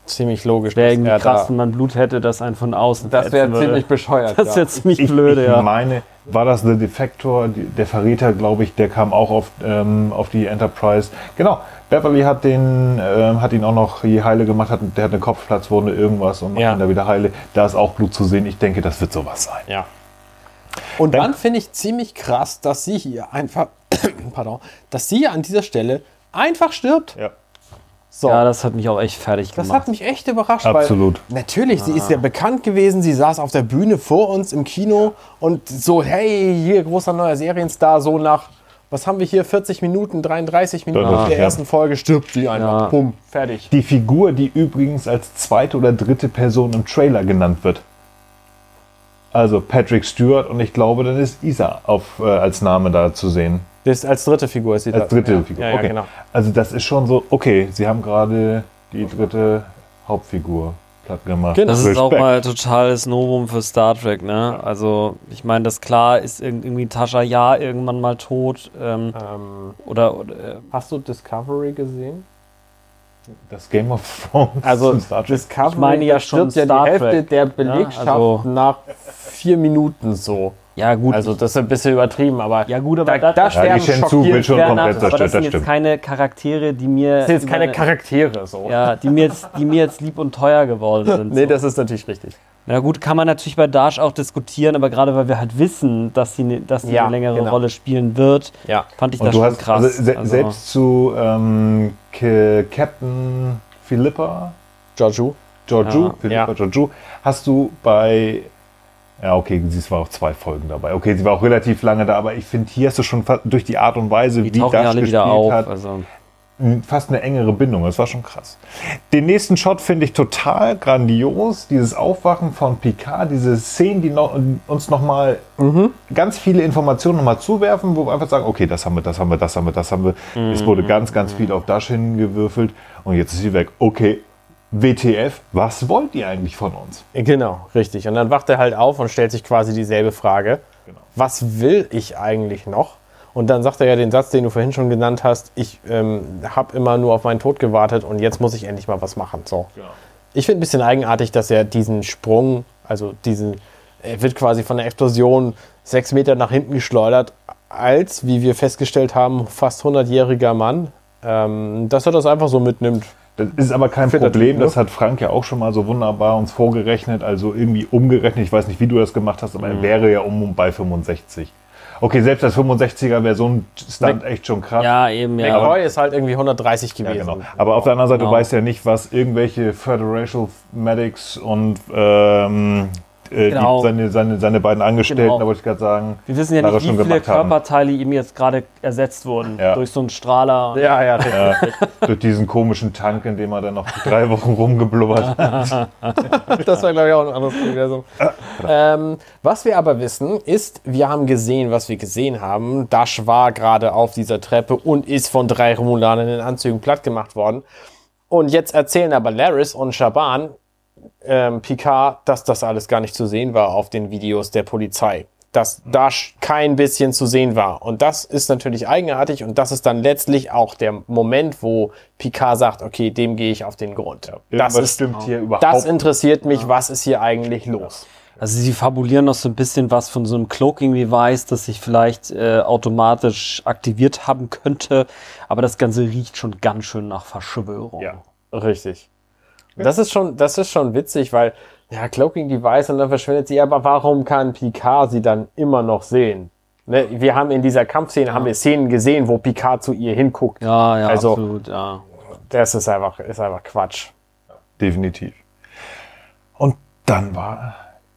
ziemlich logisch, Wäre irgendwie er krass, da- wenn man Blut hätte, das einen von außen Das wäre ziemlich bescheuert. Das ja. wäre ziemlich Ich, blöde, ich ja. meine, war das The Defector, der Verräter, glaube ich, der kam auch auf, ähm, auf die Enterprise. Genau, Beverly hat, den, ähm, hat ihn auch noch je heile gemacht, hat, der hat eine Kopfplatzwunde, irgendwas und macht Ja. ihn da wieder heile. Da ist auch Blut zu sehen. Ich denke, das wird sowas sein. Ja. Und Dann- dann finde ich ziemlich krass, dass sie hier einfach, pardon, dass sie hier an dieser Stelle einfach stirbt. Ja. So. Ja, das hat mich auch echt fertig Das gemacht. hat mich echt überrascht. Absolut. Weil natürlich, sie ist ja bekannt gewesen. Sie saß auf der Bühne vor uns im Kino und so, hey, hier großer neuer Serienstar. So nach, was haben wir hier, 40 Minuten, 33 Minuten Ja. der Ja. ersten Folge stirbt sie einfach. Ja. Bumm, fertig. Die Figur, die übrigens als zweite oder dritte Person im Trailer genannt wird. Also Patrick Stewart und ich glaube, dann ist Isa auf, äh, als Name da zu sehen. Das ist als dritte Figur ist sie Als da. dritte ja. Figur. Ja, ja, okay. genau. Also das ist schon so, okay, sie haben gerade die dritte Hauptfigur platt gemacht. Genau. Das ist auch mal totales Novum für Star Trek, ne? Also, ich meine, das klar ist irg- irgendwie Tascha Ja irgendwann mal tot. Ähm, Ähm, oder, oder äh, hast du Discovery gesehen? Das Game of Thrones. Also Star. Discovery, Ich meine ja da schon stirbt ja Star die Hälfte Trek, der ja, Belegschaft also- nach vier Minuten so. Ja, gut. Also das ist ein bisschen übertrieben, aber ja, gut, aber da, da Ja, die sterben Shenzhou schockiert will schon werden. komplett Das zerstört, aber das sind das jetzt stimmt. keine Charaktere, die mir. sind jetzt keine Charaktere so. Ja, die mir, jetzt, die mir jetzt lieb und teuer geworden sind. Nee, so. das ist natürlich richtig. Na gut, kann man natürlich bei Dash auch diskutieren, aber gerade weil wir halt wissen, dass sie, ne, dass sie Ja, eine längere genau. Rolle spielen wird, Ja. fand ich Und das du schon hast krass. also, se Also, selbst zu ähm, Captain Philippa, Joju. Georgiou, Ja. Philippa Ja. Georgiou, hast du bei ja, okay, sie war auch zwei Folgen dabei. Okay, sie war auch relativ lange da, aber ich finde, hier hast du schon durch die Art und Weise, die wie das alle gespielt auf. hat, Also. fast eine engere Bindung. Das war schon krass. Den nächsten Shot finde ich total grandios. Dieses Aufwachen von Picard, diese Szenen, die noch, uns nochmal ganz viele Informationen nochmal zuwerfen, wo wir einfach sagen, okay, das haben wir, das haben wir, das haben wir, das haben wir. Es wurde ganz, ganz viel auf Dash hingewürfelt und jetzt ist sie weg. Okay, WTF, was wollt ihr eigentlich von uns? Genau, richtig. Und dann wacht er halt auf und stellt sich quasi dieselbe Frage. Genau. Was will ich eigentlich noch? Und dann sagt er ja den Satz, den du vorhin schon genannt hast, ich ähm, habe immer nur auf meinen Tod gewartet und jetzt muss ich endlich mal was machen. So. Ich finde ein bisschen eigenartig, dass er diesen Sprung, also diesen, er wird quasi von der Explosion sechs Meter nach hinten geschleudert, als, wie wir festgestellt haben, fast 100-jähriger Mann, ähm, dass er das einfach so mitnimmt. Das ist aber kein Fitter Problem, Typ, ne? das hat Frank ja auch schon mal so wunderbar uns vorgerechnet, also irgendwie umgerechnet. Ich weiß nicht, wie du das gemacht hast, aber Mhm. er wäre ja um und bei 65. Okay, selbst als 65er wäre so ein Stunt echt schon krass. Ja, eben, ja. McCoy ist halt irgendwie 130 Ja, gewesen. genau. Aber auf der anderen Seite, Genau. du weißt ja nicht, was irgendwelche Federal Medics und ähm, äh, Genau. die, seine, seine, seine beiden Angestellten, Genau. da wollte ich gerade sagen, Wir wissen ja nicht, wie viele gemacht haben. Körperteile ihm jetzt gerade ersetzt wurden. Ja. Durch so einen Strahler. Ja, ja, äh, durch diesen komischen Tank, in dem er dann noch drei Wochen rumgeblubbert hat. Das war, glaube ich, auch ein anderes Universum. ähm, was wir aber wissen, ist, wir haben gesehen, was wir gesehen haben. Dash war gerade auf dieser Treppe und ist von drei Romulanern in Anzügen platt gemacht worden. Und jetzt erzählen aber Laris und Shaban ähm, Picard, dass das alles gar nicht zu sehen war auf den Videos der Polizei. Dass Dash kein bisschen zu sehen war. Und das ist natürlich eigenartig und das ist dann letztlich auch der Moment, wo Picard sagt, okay, dem gehe ich auf den Grund. Das ist stimmt hier überhaupt das interessiert mich, was ist hier eigentlich los? Also sie fabulieren noch so ein bisschen was von so einem Cloaking-Device, das sich vielleicht äh, automatisch aktiviert haben könnte. Aber das Ganze riecht schon ganz schön nach Verschwörung. Ja. Richtig. Das ist schon, das ist schon witzig, weil, ja, Cloaking Device und dann verschwindet sie, aber warum kann Picard sie dann immer noch sehen? Ne, wir haben in dieser Kampfszene, haben wir Szenen gesehen, wo Picard zu ihr hinguckt. Ja, ja, Also- absolut, ja. Das ist einfach, ist einfach Quatsch. Definitiv. Und dann war,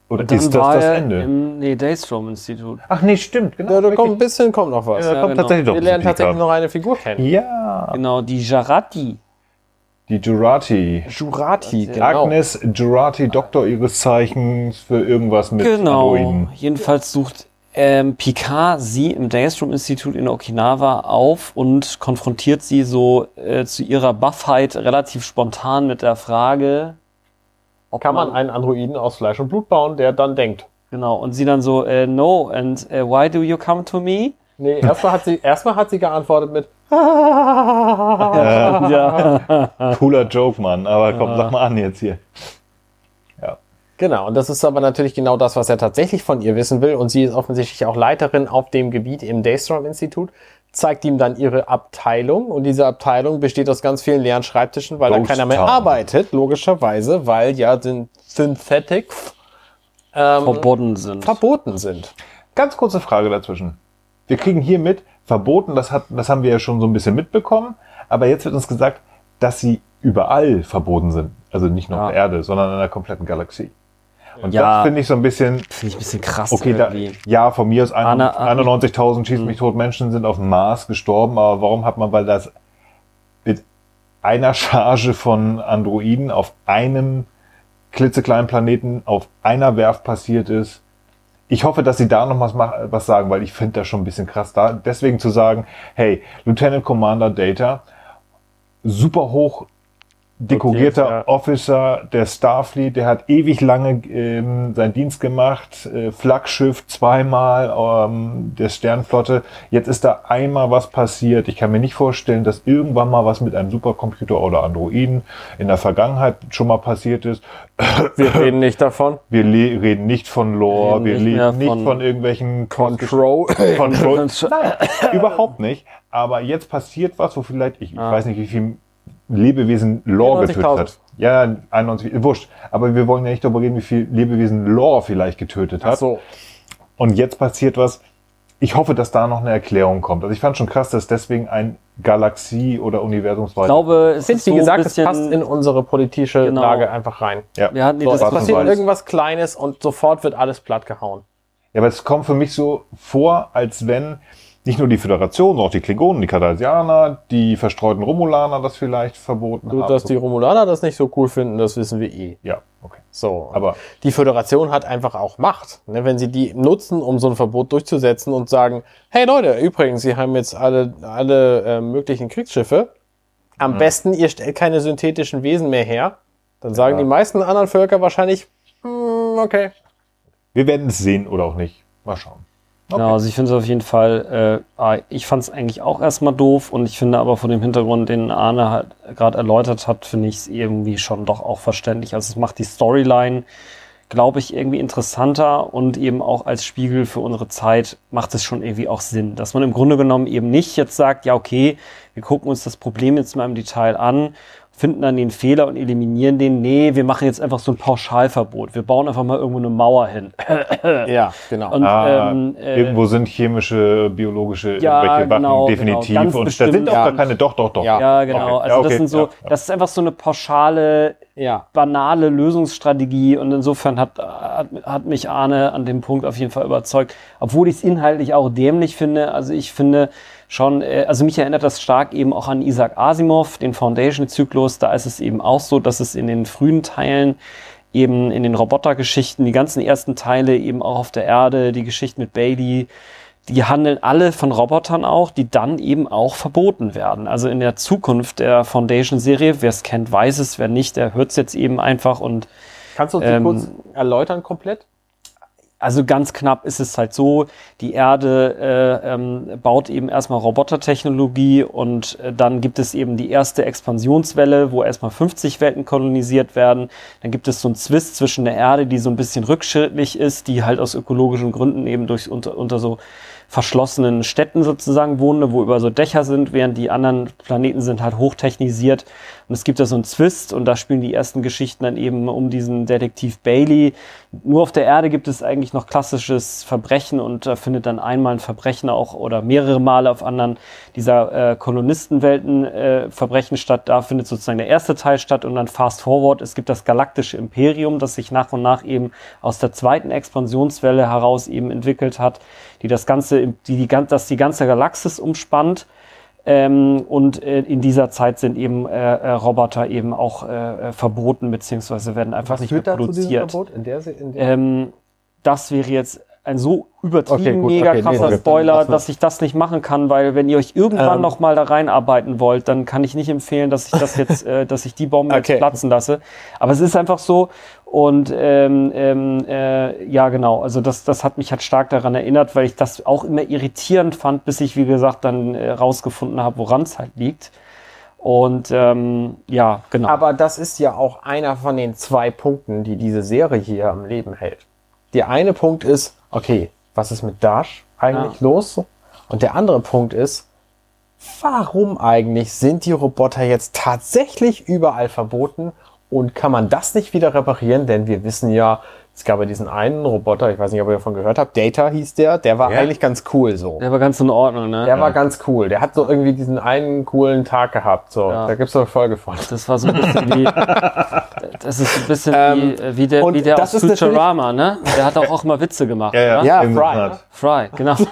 oder Dann ist das war das Ende? Im nee, Daystrom-Institut. Ach nee, stimmt, genau. Ja, da kommt ein bisschen kommt noch was. Ja, da kommt genau. tatsächlich doch wir lernen tatsächlich noch eine Figur kennen. Ja, Genau, die Jarati. Die Jurati. Jurati, genau. Agnes Jurati, Doktor ihres Zeichens für irgendwas mit Genau. Androiden. Jedenfalls sucht ähm, Picard sie im Daystrom-Institut in Okinawa auf und konfrontiert sie so äh, zu ihrer Buffheit relativ spontan mit der Frage, ob Kann man einen Androiden aus Fleisch und Blut bauen, der dann denkt. Genau, und sie dann so, äh, no, and äh, why do you come to me? Nee, erstmal hat sie, erstmal hat sie geantwortet mit ja. Cooler Joke, Mann. Aber komm, sag mal an jetzt hier. Genau, und das ist aber natürlich genau das, was er tatsächlich von ihr wissen will. Und sie ist offensichtlich auch Leiterin auf dem Gebiet im Daystrom-Institut, zeigt ihm dann ihre Abteilung. Und diese Abteilung besteht aus ganz vielen leeren Schreibtischen, weil Ghost da keiner mehr Town. arbeitet, logischerweise, weil ja den Synthetics ähm, verboten sind. verboten sind. Ganz kurze Frage dazwischen. Wir kriegen hier mit, verboten, das, hat, das haben wir ja schon so ein bisschen mitbekommen, aber jetzt wird uns gesagt, dass sie überall verboten sind. Also nicht nur auf Ja. der Erde, sondern in der kompletten Galaxie. Und Ja. das finde ich so ein bisschen, Finde ich ein bisschen krass okay, da, ja, von mir aus Anna- 91.000 schießt mich tot Menschen sind auf dem Mars gestorben, aber warum hat man, weil das mit einer Charge von Androiden auf einem klitzekleinen Planeten auf einer Werft passiert ist. Ich hoffe, dass sie da noch was, was sagen, weil ich finde das schon ein bisschen krass. Da, deswegen zu sagen, hey, Lieutenant Commander Data, super hoch dekorierter ja. Officer der Starfleet, der hat ewig lange ähm, seinen Dienst gemacht, äh, Flaggschiff zweimal ähm, der Sternflotte. Jetzt ist da einmal was passiert. Ich kann mir nicht vorstellen, dass irgendwann mal was mit einem Supercomputer oder Androiden in der Vergangenheit schon mal passiert ist. Wir reden nicht davon. Wir reden nicht von Lore, wir Reden nicht mehr reden nicht von von irgendwelchen Control. Control. Nein, überhaupt nicht. Aber jetzt passiert was, wo vielleicht, ich, ich weiß nicht, wie viel Lebewesen Lore getötet 94.000. hat. Ja, 91, wurscht. Aber wir wollen ja nicht darüber reden, wie viel Lebewesen Lore vielleicht getötet hat. Ach so. Und jetzt passiert was. Ich hoffe, dass da noch eine Erklärung kommt. Also ich fand schon krass, dass deswegen ein Galaxie- oder Ich Universumsweiter. glaube, es Ich ist wie so gesagt, es passt in unsere politische Genau. Lage einfach rein. ja. wir hatten So, und passiert Weiß. irgendwas Kleines und sofort wird alles platt gehauen. Ja, aber es kommt für mich so vor, als wenn nicht nur die Föderation, sondern auch die Klingonen, die Cardassianer, die verstreuten Romulaner das vielleicht verboten Du, haben. dass die Romulaner das nicht so cool finden, das wissen wir eh. ja, okay. So. Aber die Föderation hat einfach auch Macht. Ne? Wenn sie die nutzen, um so ein Verbot durchzusetzen und sagen, hey Leute, übrigens, sie haben jetzt alle, alle äh, möglichen Kriegsschiffe. Am besten, ihr stellt keine synthetischen Wesen mehr her. Dann sagen Ja. die meisten anderen Völker wahrscheinlich, "Hm, okay. wir werden es sehen oder auch nicht. Mal schauen. Genau, also ich finde es auf jeden Fall, äh, ah, ich fand es eigentlich auch erstmal doof und ich finde aber vor dem Hintergrund, den Arne halt gerade erläutert hat, finde ich es irgendwie schon doch auch verständlich. Also es macht die Storyline, glaube ich, irgendwie interessanter und eben auch als Spiegel für unsere Zeit macht es schon irgendwie auch Sinn, dass man im Grunde genommen eben nicht jetzt sagt, ja okay, wir gucken uns das Problem jetzt mal im Detail an finden dann den Fehler und eliminieren den. Nee, wir machen jetzt einfach so ein Pauschalverbot. Wir bauen einfach mal irgendwo eine Mauer hin. Ja, genau. Und, Ah, ähm, äh, irgendwo sind chemische, biologische Ja, irgendwelche Waffen genau, definitiv. genau. Und da bestimmt, sind auch ja. gar keine, doch, doch, doch. Ja. ja, genau. Okay. Also Ja, das okay. sind so, Ja, ja. das ist einfach so eine pauschale ja. banale Lösungsstrategie und insofern hat, hat, hat mich Arne an dem Punkt auf jeden Fall überzeugt, obwohl ich es inhaltlich auch dämlich finde. Also ich finde schon, äh, also mich erinnert das stark eben auch an Isaac Asimov, den Foundation-Zyklus. Da ist es eben auch so, dass es in den frühen Teilen eben in den Robotergeschichten, die ganzen ersten Teile eben auch auf der Erde, die Geschichte mit Bailey, die handeln alle von Robotern auch, die dann eben auch verboten werden. Also in der Zukunft der Foundation-Serie, wer es kennt, weiß es, wer nicht, der hört es jetzt eben einfach und Kannst du uns Ähm, kurz erläutern komplett? Also ganz knapp ist es halt so, die Erde äh, ähm, baut eben erstmal Robotertechnologie und äh, dann gibt es eben die erste Expansionswelle, wo erstmal 50 Welten kolonisiert werden. Dann gibt es so einen Zwist zwischen der Erde, die so ein bisschen rückschrittlich ist, die halt aus ökologischen Gründen eben durch unter, unter so verschlossenen Städten sozusagen wohnen, wo über so Dächer sind, während die anderen Planeten sind halt hochtechnisiert. Und es gibt da so einen Zwist und da spielen die ersten Geschichten dann eben um diesen Detektiv Bailey. Nur auf der Erde gibt es eigentlich noch klassisches Verbrechen und da findet dann einmal ein Verbrechen auch oder mehrere Male auf anderen dieser äh, Kolonistenwelten äh, Verbrechen statt. Da findet sozusagen der erste Teil statt und dann fast forward. Es gibt das galaktische Imperium, das sich nach und nach eben aus der zweiten Expansionswelle heraus eben entwickelt hat, die das ganze, die, die, das die ganze Galaxis umspannt. Ähm, und äh, in dieser Zeit sind eben äh, äh, Roboter eben auch äh, äh, verboten, beziehungsweise werden einfach nicht mehr produziert. In der, in der Ähm, das wäre jetzt ein so übertrieben Okay, gut, mega okay, nee, krasser okay, Spoiler, wir- dass ich das nicht machen kann, weil wenn ihr euch irgendwann Ähm. noch mal da reinarbeiten wollt, dann kann ich nicht empfehlen, dass ich das jetzt, äh, dass ich die Bombe Okay. jetzt platzen lasse. Aber es ist einfach so und ähm, ähm, äh, ja genau, also das, das hat mich halt stark daran erinnert, weil ich das auch immer irritierend fand, bis ich wie gesagt dann äh, rausgefunden habe, woran es halt liegt. Und ähm, ja, genau. Aber das ist ja auch einer von den zwei Punkten, die diese Serie hier am Leben hält. Der eine Punkt ist, okay, was ist mit Dash eigentlich los? Und der andere Punkt ist, warum eigentlich sind die Roboter jetzt tatsächlich überall verboten und kann man das nicht wieder reparieren? Denn wir wissen ja, es gab ja diesen einen Roboter, ich weiß nicht, ob ihr davon gehört habt, Data hieß der, der war Ja. eigentlich ganz cool so. der war ganz in Ordnung, ne? Der war ganz cool. Der hat so irgendwie diesen einen coolen Tag gehabt. So, Ja. da gibt's doch eine Folge von. Das war so ein bisschen wie. Das ist ein bisschen Ähm, wie, äh, wie der, wie der aus Futurama, ne? Der hat auch, auch mal Witze gemacht, Ja, ja. Ja, Fry. Fry, genau.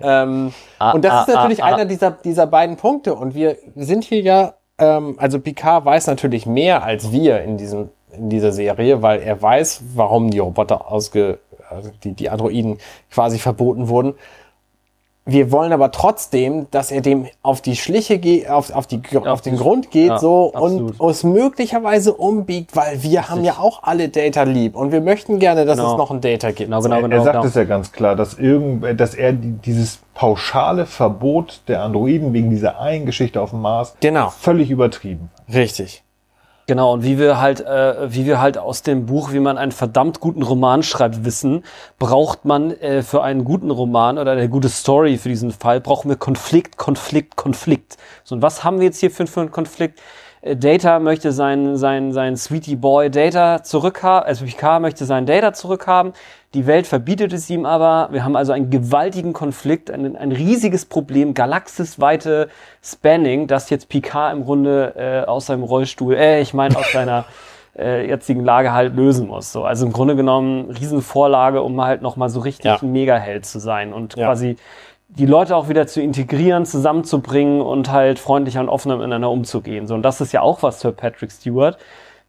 Ähm, Ah, und das ah, ist natürlich ah, ah. einer dieser, dieser beiden Punkte. Und wir sind hier ja, ähm, also Picard weiß natürlich mehr als wir in, diesem, in dieser Serie, weil er weiß, warum die Roboter ausge, also die, die Androiden quasi verboten wurden. Wir wollen aber trotzdem, dass er dem auf die Schliche geht, auf, auf, die, auf den Grund geht ja, so absolut. und es möglicherweise umbiegt, weil wir haben ja auch alle Data lieb und wir möchten gerne, dass Genau. es noch ein Data gibt. Genau, genau, er, genau. er sagt genau. es ja ganz klar, dass, irgend, dass er die, dieses pauschale Verbot der Androiden wegen dieser einen Geschichte auf dem Mars Genau. völlig übertrieben. Richtig. Genau, und wie wir halt, äh, wie wir halt aus dem Buch, wie man einen verdammt guten Roman schreibt, wissen, braucht man äh, für einen guten Roman oder eine gute Story für diesen Fall, brauchen wir Konflikt, Konflikt, Konflikt. So, und was haben wir jetzt hier für, für einen Konflikt? Äh, Data möchte sein, sein, sein Sweetie Boy Data zurückhaben, also Picard möchte sein Data zurückhaben. Die Welt verbietet es ihm aber. Wir haben also einen gewaltigen Konflikt, ein, ein riesiges Problem, galaxisweite Spanning, das jetzt Picard im Grunde äh, aus seinem Rollstuhl, äh, ich meine aus seiner äh, jetzigen Lage halt lösen muss. So, also im Grunde genommen Riesenvorlage, um halt nochmal so richtig Ja. ein Megaheld zu sein und Ja. quasi die Leute auch wieder zu integrieren, zusammenzubringen und halt freundlicher und offener miteinander umzugehen. So, und das ist ja auch was für Patrick Stewart.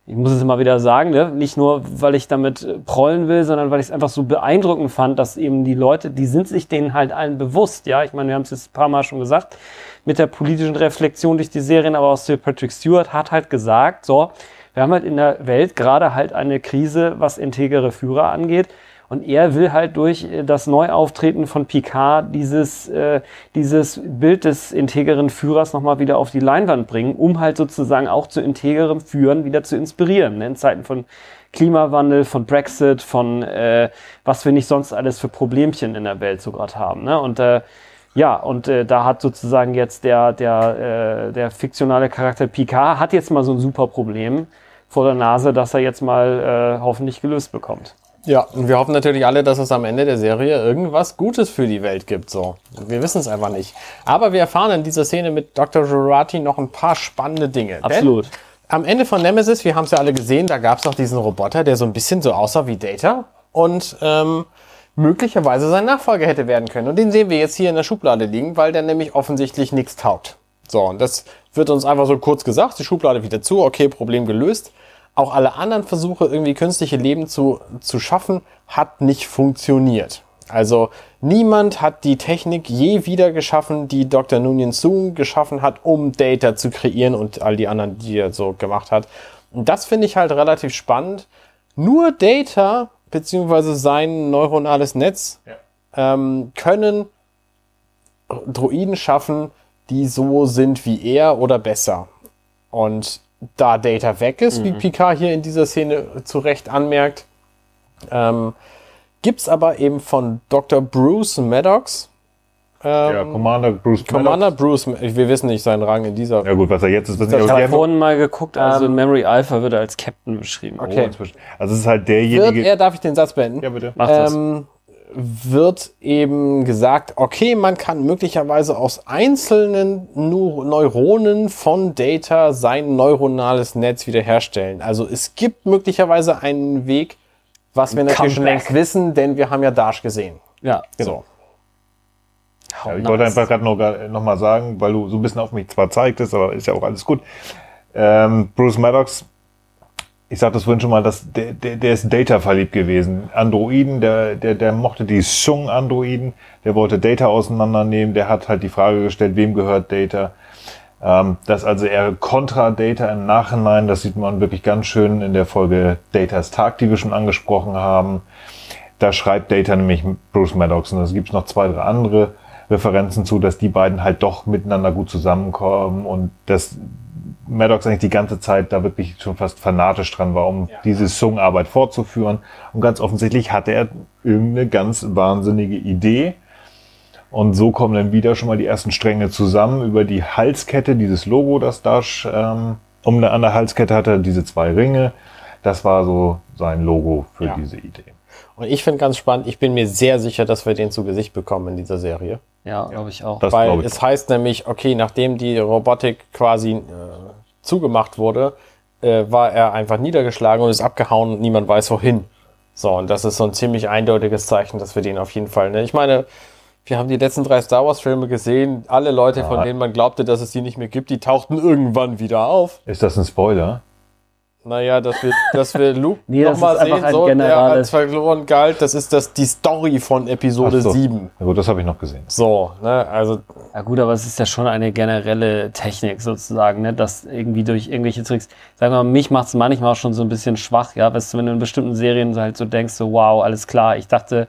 Ich muss es immer wieder sagen, ne? nicht nur, weil ich damit äh, prollen will, sondern weil ich es einfach so beeindruckend fand, dass eben die Leute, die sind sich denen halt allen bewusst. Ja, ich meine, wir haben es jetzt ein paar Mal schon gesagt, mit der politischen Reflexion durch die Serien, aber auch Sir Patrick Stewart hat halt gesagt, so, wir haben halt in der Welt gerade halt eine Krise, was integere Führer angeht. Und er will halt durch äh, das Neuauftreten von Picard dieses, äh, dieses Bild des integeren Führers nochmal wieder auf die Leinwand bringen, um halt sozusagen auch zu integerem Führen wieder zu inspirieren. Ne? In Zeiten von Klimawandel, von Brexit, von äh, was wir nicht sonst alles für Problemchen in der Welt so gerade haben. Ne? Und äh, Ja, und äh, da hat sozusagen jetzt der, der, äh, der fiktionale Charakter Picard hat jetzt mal so ein super Problem vor der Nase, dass er jetzt mal äh, hoffentlich gelöst bekommt. Ja, und wir hoffen natürlich alle, dass es am Ende der Serie irgendwas Gutes für die Welt gibt. So, wir wissen es einfach nicht. Aber wir erfahren in dieser Szene mit Dr. Jurati noch ein paar spannende Dinge. Denn Absolut. am Ende von Nemesis, wir haben es ja alle gesehen, da gab es noch diesen Roboter, der so ein bisschen so aussah wie Data und ähm, möglicherweise sein Nachfolger hätte werden können. Und den sehen wir jetzt hier in der Schublade liegen, weil der nämlich offensichtlich nichts taugt. So, und das wird uns einfach so kurz gesagt, die Schublade wieder zu, okay, Problem gelöst. Auch alle anderen Versuche, irgendwie künstliche Leben zu, zu schaffen, hat nicht funktioniert. Also niemand hat die Technik je wieder geschaffen, die Dr. Nunyan Soon geschaffen hat, um Data zu kreieren und all die anderen, die er so gemacht hat. Und das finde ich halt relativ spannend. Nur Data beziehungsweise sein neuronales Netz ähm, können Droiden schaffen, die so sind wie er oder besser. Und da Data weg ist, wie Picard hier in dieser Szene zu Recht anmerkt, ähm, gibt's aber eben von Dr. Bruce Maddox, Ja, ähm, Commander Bruce Commander Maddox. Bruce, wir wissen nicht seinen Rang in dieser. Ja gut, was er jetzt ist, wissen wir Ich habe vorhin mal geguckt, also Ähm, in Memory Alpha wird er als Captain beschrieben. Oh, Okay. inzwischen. Also es ist halt Wird derjenige. er, darf ich den Satz beenden? ja, bitte. Macht das. ähm, wird eben gesagt, okay, man kann möglicherweise aus einzelnen Neuronen von Data sein neuronales Netz wiederherstellen. Also es gibt möglicherweise einen Weg, was wir natürlich schon längst wissen, denn wir haben ja Dash gesehen. Ja, So. Ja, ich wollte einfach gerade noch, noch mal sagen, weil du so ein bisschen auf mich zwar zeigtest, aber ist ja auch alles gut. Ähm, Bruce Maddox, ich sagte das vorhin schon mal, dass der, der, der ist Data verliebt gewesen. Androiden, der, der, der mochte die Sung-Androiden, der wollte Data auseinandernehmen, der hat halt die Frage gestellt, wem gehört Data? Ähm, das also eher kontra Data im Nachhinein, das sieht man wirklich ganz schön in der Folge Datas Tag, die wir schon angesprochen haben. Da schreibt Data nämlich Bruce Maddox und es gibt noch zwei, drei andere Referenzen zu, dass die beiden halt doch miteinander gut zusammenkommen und dass Maddox eigentlich die ganze Zeit da wirklich schon fast fanatisch dran war, um diese Sung-Arbeit fortzuführen. Und ganz offensichtlich hatte er irgendeine ganz wahnsinnige Idee. Und so kommen dann wieder schon mal die ersten Stränge zusammen über die Halskette, dieses Logo, das Dash ähm, um eine, an der Halskette hatte, diese zwei Ringe. Das war so sein Logo für Ja. diese Idee. Und ich finde ganz spannend, ich bin mir sehr sicher, dass wir den zu Gesicht bekommen in dieser Serie. ja, glaube ich auch. Das Weil ich. es heißt nämlich, okay, nachdem die Robotik quasi äh, zugemacht wurde, äh, war er einfach niedergeschlagen und ist abgehauen und niemand weiß wohin. So, und das ist so ein ziemlich eindeutiges Zeichen, dass wir den auf jeden Fall, ne? Ich meine, wir haben die letzten drei Star Wars Filme gesehen. Alle Leute, von denen man glaubte, dass es die nicht mehr gibt, die tauchten irgendwann wieder auf. Ist das ein Spoiler? Naja, dass wir, dass wir Luke Nee, das nochmal ist einfach sehen, ein so, der generales- als verloren galt, das ist das, die Story von Episode Ach so. 7. Na gut, das habe ich noch gesehen. So, ne, also Ja gut, aber es ist ja schon eine generelle Technik sozusagen, ne? dass irgendwie durch irgendwelche Tricks, sagen wir mal, mich macht es manchmal auch schon so ein bisschen schwach, ja, weißt du, wenn du in bestimmten Serien halt so denkst, so wow, alles klar, ich dachte,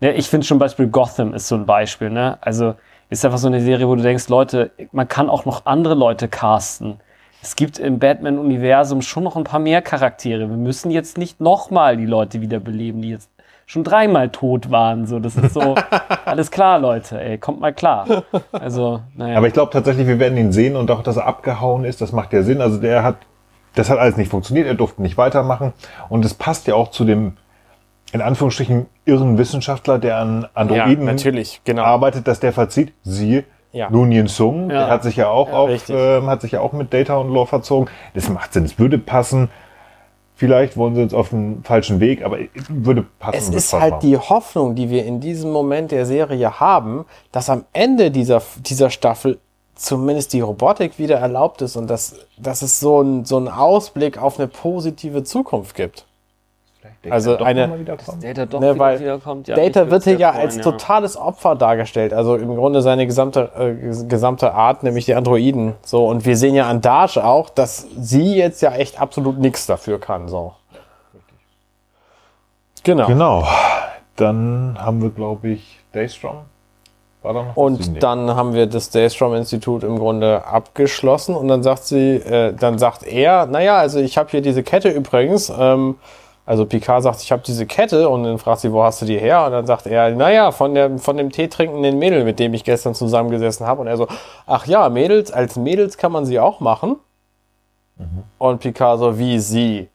ne, ich finde schon Beispiel Gotham ist so ein Beispiel, ne, also ist einfach so eine Serie, wo du denkst, Leute, man kann auch noch andere Leute casten. Es gibt im Batman-Universum schon noch ein paar mehr Charaktere. Wir müssen jetzt nicht nochmal die Leute wiederbeleben, die jetzt schon dreimal tot waren. So, das ist so, alles klar, Leute, ey, kommt mal klar. Also, naja. Aber ich glaube tatsächlich, wir werden ihn sehen und auch, dass er abgehauen ist, das macht ja Sinn. Also der hat, das hat alles nicht funktioniert, er durfte nicht weitermachen. Und es passt ja auch zu dem, in Anführungsstrichen, irren Wissenschaftler, der an Androiden natürlich, genau. arbeitet, dass der verzieht. Siehe, Ja. Nunien Sung, Ja. der hat sich ja auch auf, richtig. ähm, hat sich ja auch mit Data und Lore verzogen. Das macht Sinn, es würde passen. Vielleicht wollen sie uns auf den falschen Weg, aber würde passen. Es ist halt machen. die Hoffnung, die wir in diesem Moment der Serie haben, dass am Ende dieser, dieser Staffel zumindest die Robotik wieder erlaubt ist und dass, dass es so ein, so einen Ausblick auf eine positive Zukunft gibt. Data also doch eine-. Data doch Ne, wieder weil wiederkommt. Ja, Data wird hier ja freuen, als totales Opfer dargestellt. Also im Grunde seine gesamte, äh, ges- gesamte Art, nämlich die Androiden. So, und wir sehen ja an Dash auch, dass sie jetzt ja echt absolut nichts dafür kann. So. Genau. Genau. Dann haben wir, glaube ich, Daystrom. War da noch. Und dann haben wir das Daystrom Institut im Grunde abgeschlossen und dann sagt sie, äh, dann sagt er, naja, also ich habe hier diese Kette übrigens, ähm, Also Picard sagt, ich habe diese Kette und dann fragt sie, wo hast du die her? Und dann sagt er, naja, von, der, von dem teetrinkenden Mädel, mit dem ich gestern zusammengesessen habe. Und er so, ach ja, Mädels, als Mädels kann man sie auch machen. Und Picard so, wie sie?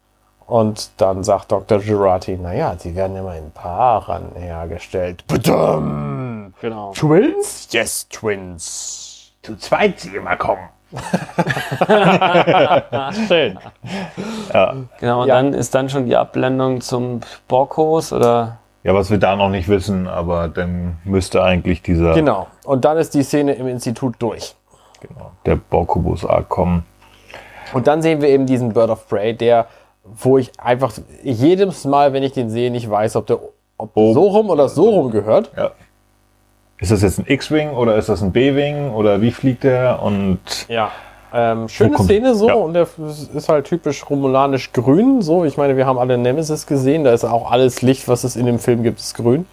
Und dann sagt Dr. Girardi, naja, sie werden immer in Paaren hergestellt. Badum! Genau. Twins? Yes, Twins. Zu zweit sie immer kommen. Schön. Genau, und Ja. dann ist dann schon die Abblendung zum Borghaus oder Ja, was wir da noch nicht wissen, aber dann müsste eigentlich dieser Genau. Und dann ist die Szene im Institut durch. genau, der Borkubus-Arc kommen. Und dann sehen wir eben diesen Bird of Prey, der, wo ich einfach jedes Mal, wenn ich den sehe, nicht weiß, ob der ob Oben. so rum oder so rum gehört. Ja. Ist das jetzt ein X-Wing oder ist das ein B-Wing oder wie fliegt der? Und Ja. Ähm, schöne Szene so ja. und der ist halt typisch romulanisch grün. So, ich meine, wir haben alle Nemesis gesehen, da ist auch alles Licht, was es in dem Film gibt, ist grün.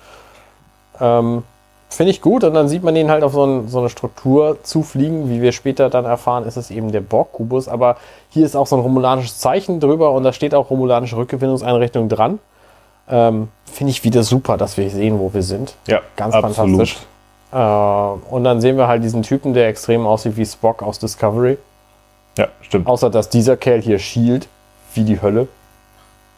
Ähm, Finde ich gut und dann sieht man ihn halt auf so, ein, so eine Struktur zufliegen. Wie wir später dann erfahren, ist es eben der Borg-Kubus. Aber hier ist auch so ein romulanisches Zeichen drüber und da steht auch romulanische Rückgewinnungseinrichtung dran. Ähm, Finde ich wieder super, dass wir sehen, wo wir sind. ja, Ganz fantastisch. Äh, und dann sehen wir halt diesen Typen, der extrem aussieht wie Spock aus Discovery. Ja, stimmt. Außer dass dieser Kerl hier schielt, wie die Hölle,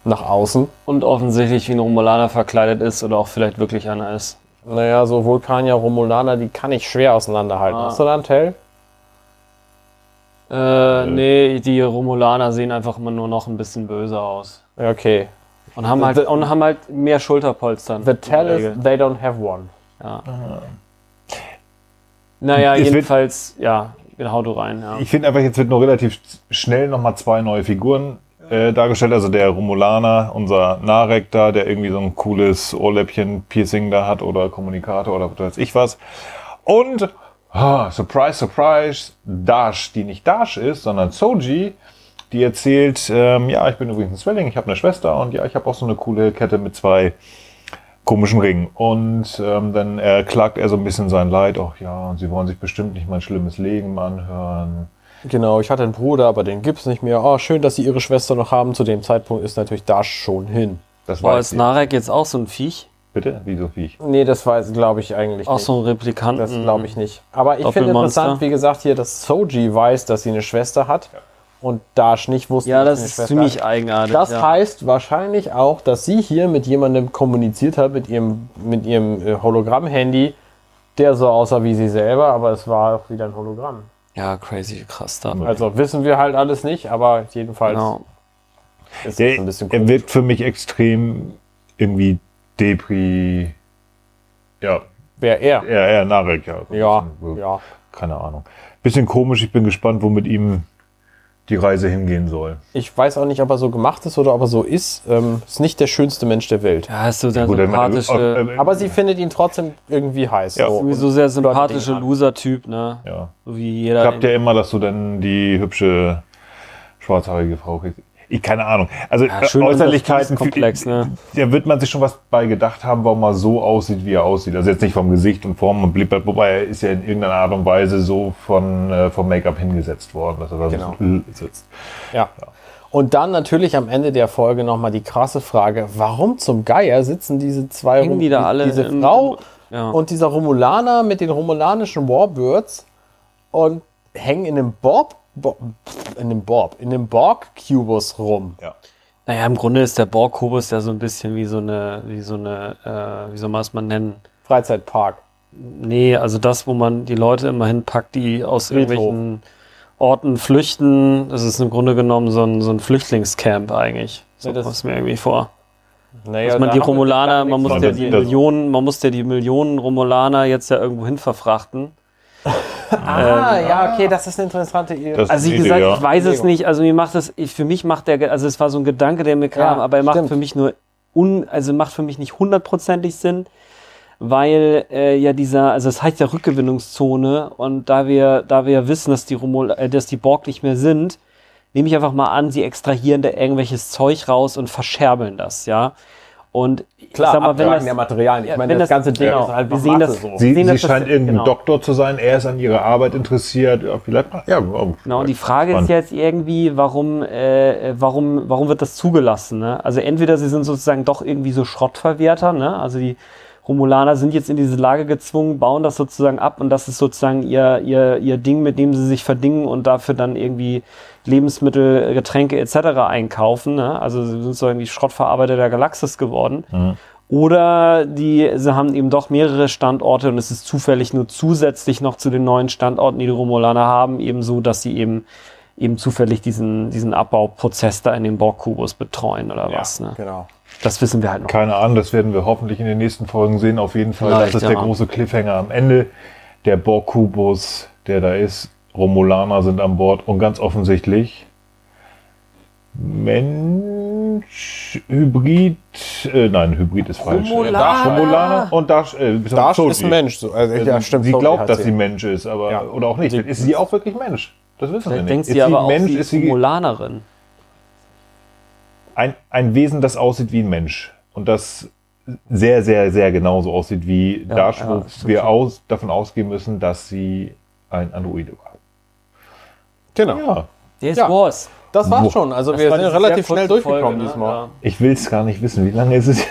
nach außen. und offensichtlich wie ein Romulaner verkleidet ist oder auch vielleicht wirklich einer ist. Naja, so Vulkanier, Romulaner, die kann ich schwer auseinanderhalten. Ah. Hast du da einen Tell? Äh, nee, die Romulaner sehen einfach immer nur noch ein bisschen böser aus. Ja, Okay. Und haben The- halt, und haben halt mehr Schulterpolstern. The Tell is they don't have one. Ja. Naja, Es wird- jedenfalls, ja, hau du rein, ja. Ich finde einfach, jetzt wird nur relativ schnell nochmal zwei neue Figuren äh, dargestellt. Also der Romulaner, unser Narek da, der irgendwie so ein cooles Ohrläppchen-Piercing da hat oder Kommunikator oder was weiß ich was. Und, ah, surprise, surprise, Dash, die nicht Dash ist, sondern Soji, die erzählt, ähm, ja, ich bin übrigens ein Swelling, ich habe eine Schwester und ja, ich habe auch so eine coole Kette mit zwei komischen Ringen. Und ähm, dann äh, klagt er so ein bisschen sein Leid. Ach ja, und sie wollen sich bestimmt nicht mein schlimmes Leben anhören. Genau, ich hatte einen Bruder, aber den gibt's nicht mehr. Oh, schön, dass sie ihre Schwester noch haben. Zu dem Zeitpunkt ist natürlich Dash schon hin. Das Boah, weiß ist. Narek jetzt auch so ein Viech? Bitte? Wieso Viech? Nee, das weiß, glaube ich eigentlich Auch nicht. so ein Replikanten? Das glaube ich nicht. Aber ich finde interessant, wie gesagt, hier, dass Soji weiß, dass sie eine Schwester hat und Dash nicht wusste, Ja, das ist ziemlich hat. eigenartig. Das ja. heißt wahrscheinlich auch, dass sie hier mit jemandem kommuniziert hat, mit ihrem, mit ihrem äh, Hologramm-Handy, der so aussah wie sie selber, aber es war auch wieder ein Hologramm. ja, crazy, krass da. Also wissen wir halt alles nicht, aber jedenfalls Genau. ist Der, ein bisschen er komisch. wirkt für mich extrem irgendwie Depri. Ja, Wer er? eher, eher Narek, ja. Ja, bisschen, ja. Keine Ahnung. Bisschen komisch, ich bin gespannt, wo mit ihm die Reise hingehen soll. Ich weiß auch nicht, ob er so gemacht ist oder ob er so ist. Ähm, ist nicht der schönste Mensch der Welt. Ja, ist so der Gut, sympathische, äh, äh, Aber sie findet ihn trotzdem irgendwie heiß. Ja. so. sowieso sehr sympathische. Loser-Typ, ne? ja. So wie jeder. Klappt ja immer, dass du dann die hübsche schwarzhaarige Frau kriegst. Ich keine Ahnung. Also Ja, schön Äußerlichkeiten, komplex, ne? Da wird man sich schon was bei gedacht haben, warum er so aussieht, wie er aussieht. Also jetzt nicht vom Gesicht und Form und blieb, wobei er ist ja in irgendeiner Art und Weise so von äh, vom Make-up hingesetzt worden, dass er da Genau. so sitzt. Ja. Und dann natürlich am Ende der Folge nochmal die krasse Frage, warum zum Geier sitzen diese zwei Hängen die da alle diese Frau Ja. und dieser Romulaner mit den romulanischen Warbirds und hängen in einem Borb, Bo- in dem Borb, in dem Borg-Kubus rum. Ja. Naja, im Grunde ist der Borg-Kubus ja so ein bisschen wie so eine, wie so eine, äh, wie soll man es mal nennen? Freizeitpark. Nee, also das, wo man die Leute immer hinpackt, die aus Friedhof. irgendwelchen Orten flüchten. Das ist im Grunde genommen so ein, so ein Flüchtlingscamp eigentlich. So Ja, das- kommt es mir irgendwie vor. Naja, Dass man die Romulaner, man muss ja die. Millionen, man muss ja die Millionen Romulaner jetzt ja irgendwo hin verfrachten. Ah, ja, okay, das ist eine interessante Idee. Das- Also wie Idee, gesagt, ja. ich weiß es nicht. Also mir macht das, ich, für mich macht der, also es war so ein Gedanke, der mir kam, Ja, aber er macht stimmt. für mich nur un, also macht für mich nicht hundertprozentig Sinn, weil äh, ja dieser, also es heißt ja Rückgewinnungszone und da wir, da wir ja wissen, dass die Romul, äh, dass die Borg nicht mehr sind, nehme ich einfach mal an, sie extrahieren da irgendwelches Zeug raus und verscherbeln das, ja. Und ich Klar, sag mal, wenn das, der Materialien. Ich meine, wenn das, das- ganze Ding genau. ist halt Wir sehen Masse das- so. Sie, sehen, sie das- scheint irgendein genau. Doktor zu sein, er ist an ihrer Arbeit interessiert. Ja, vielleicht, ja, oh, Genau, und die Frage spannend. ist jetzt irgendwie, warum, äh, warum, warum wird das zugelassen? Ne? Also entweder sie sind sozusagen doch irgendwie so Schrottverwerter, ne? also die Romulaner sind jetzt in diese Lage gezwungen, bauen das sozusagen ab und das ist sozusagen ihr, ihr, ihr Ding, mit dem sie sich verdingen und dafür dann irgendwie Lebensmittel, Getränke etc. einkaufen. Ne? Also sie sind so irgendwie Schrottverarbeiter der Galaxis geworden. Oder die, sie haben eben doch mehrere Standorte und es ist zufällig nur zusätzlich noch zu den neuen Standorten, die die Romulaner haben, eben so, dass sie eben, eben zufällig diesen, diesen Abbauprozess da in dem Borg-Kubus betreuen oder was. Ne? Genau. Das wissen wir halt noch. Keine Ahnung, das werden wir hoffentlich in den nächsten Folgen sehen. Auf jeden Fall, Vielleicht, das ist ja. der große Cliffhanger am Ende. Der Borg-Kubus, der da ist. Romulaner sind an Bord und ganz offensichtlich Mensch, Hybrid, äh, nein, Hybrid ist falsch. Romulaner. Romulaner und Dash, äh, Dash ist ein Mensch. So. Also, ja, stimmt. Sie glaubt, dass sie. sie Mensch ist, aber Ja. oder auch nicht. ist sie auch wirklich Mensch? Das wissen wir nicht. denkt ist sie aber auch, Mensch? sie ist ist sie Romulanerin. ein, ein Wesen, das aussieht wie ein Mensch und das sehr, sehr, sehr genauso aussieht wie Ja, Dash, ja, wo wir aus, davon ausgehen müssen, dass sie ein Androide war. Genau. Ja, ist Ja. was. Das war's schon. Also Das wir sind relativ schnell durchgekommen Folge, ne? diesmal. Ja. ich will es gar nicht wissen. Wie lange ist es?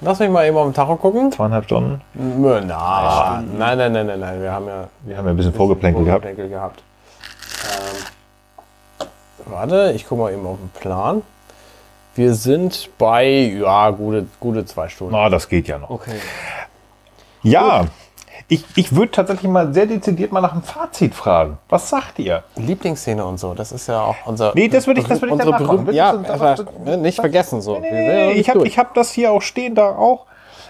Lass mich mal eben auf den Tacho gucken. Zweieinhalb Stunden? Nö, Nein, nein, nein, nein, nein, nein. Wir haben ja Wir haben ja ein bisschen Vorgeplänkel gehabt. Vorgeplänkel gehabt. Ähm, warte, ich gucke mal eben auf den Plan. Wir sind bei, ja, gute, gute zwei Stunden. Na, das geht ja noch. Okay. Ja, ich, ich würde tatsächlich mal sehr dezidiert mal nach einem Fazit fragen. Was sagt ihr? Lieblingsszene und so, das ist ja auch unser. Nee, das würde ich- das würde ich unsere danach machen. Ja, das- ne, nicht vergessen so. Noch Nee, nicht ich habe hab das hier auch stehen, da auch.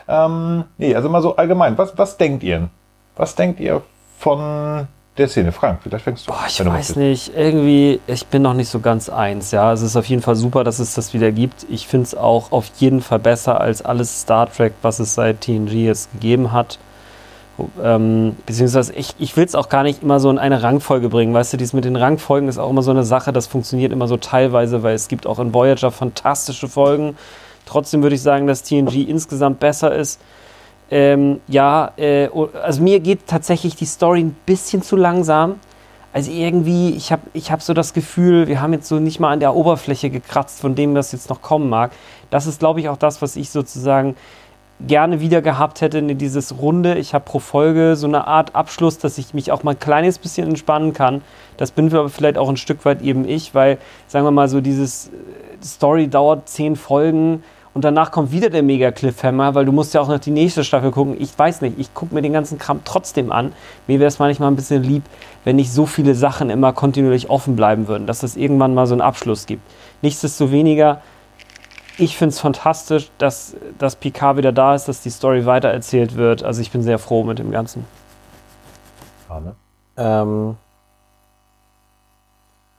Ähm, nee, also mal so allgemein. Was, was denkt ihr? Was denkt ihr von der Szene? Frank, vielleicht fängst du Boah, ich weiß nicht. Irgendwie, ich bin noch nicht so ganz eins. Ja, es ist auf jeden Fall super, dass es das wieder gibt. Ich finde es auch auf jeden Fall besser als alles Star Trek, was es seit TNG jetzt gegeben hat. Ähm, beziehungsweise ich, ich will es auch gar nicht immer so in eine Rangfolge bringen. Weißt du, dies mit den Rangfolgen ist auch immer so eine Sache, das funktioniert immer so teilweise, weil es gibt auch in Voyager fantastische Folgen. Trotzdem würde ich sagen, dass TNG insgesamt besser ist. Ähm, ja, äh, also mir geht tatsächlich die Story ein bisschen zu langsam. Also irgendwie, ich habe ich hab so das Gefühl, wir haben jetzt so nicht mal an der Oberfläche gekratzt, von dem das jetzt noch kommen mag. Das ist, glaube ich, auch das, was ich sozusagen gerne wieder gehabt hätte in dieses Runde. Ich habe pro Folge so eine Art Abschluss, dass ich mich auch mal ein kleines bisschen entspannen kann. Das bin aber vielleicht auch ein Stück weit eben ich, weil, sagen wir mal so, dieses äh, Story dauert zehn Folgen und danach kommt wieder der Mega-Cliffhammer, weil du musst ja auch noch die nächste Staffel gucken. Ich weiß nicht, ich gucke mir den ganzen Kram trotzdem an. Mir wäre es manchmal ein bisschen lieb, wenn nicht so viele Sachen immer kontinuierlich offen bleiben würden, dass es irgendwann mal so einen Abschluss gibt. Nichtsdestoweniger, ich finde es fantastisch, dass, dass Picard wieder da ist, dass die Story weitererzählt wird. Also ich bin sehr froh mit dem Ganzen. Ja, ne? Ähm,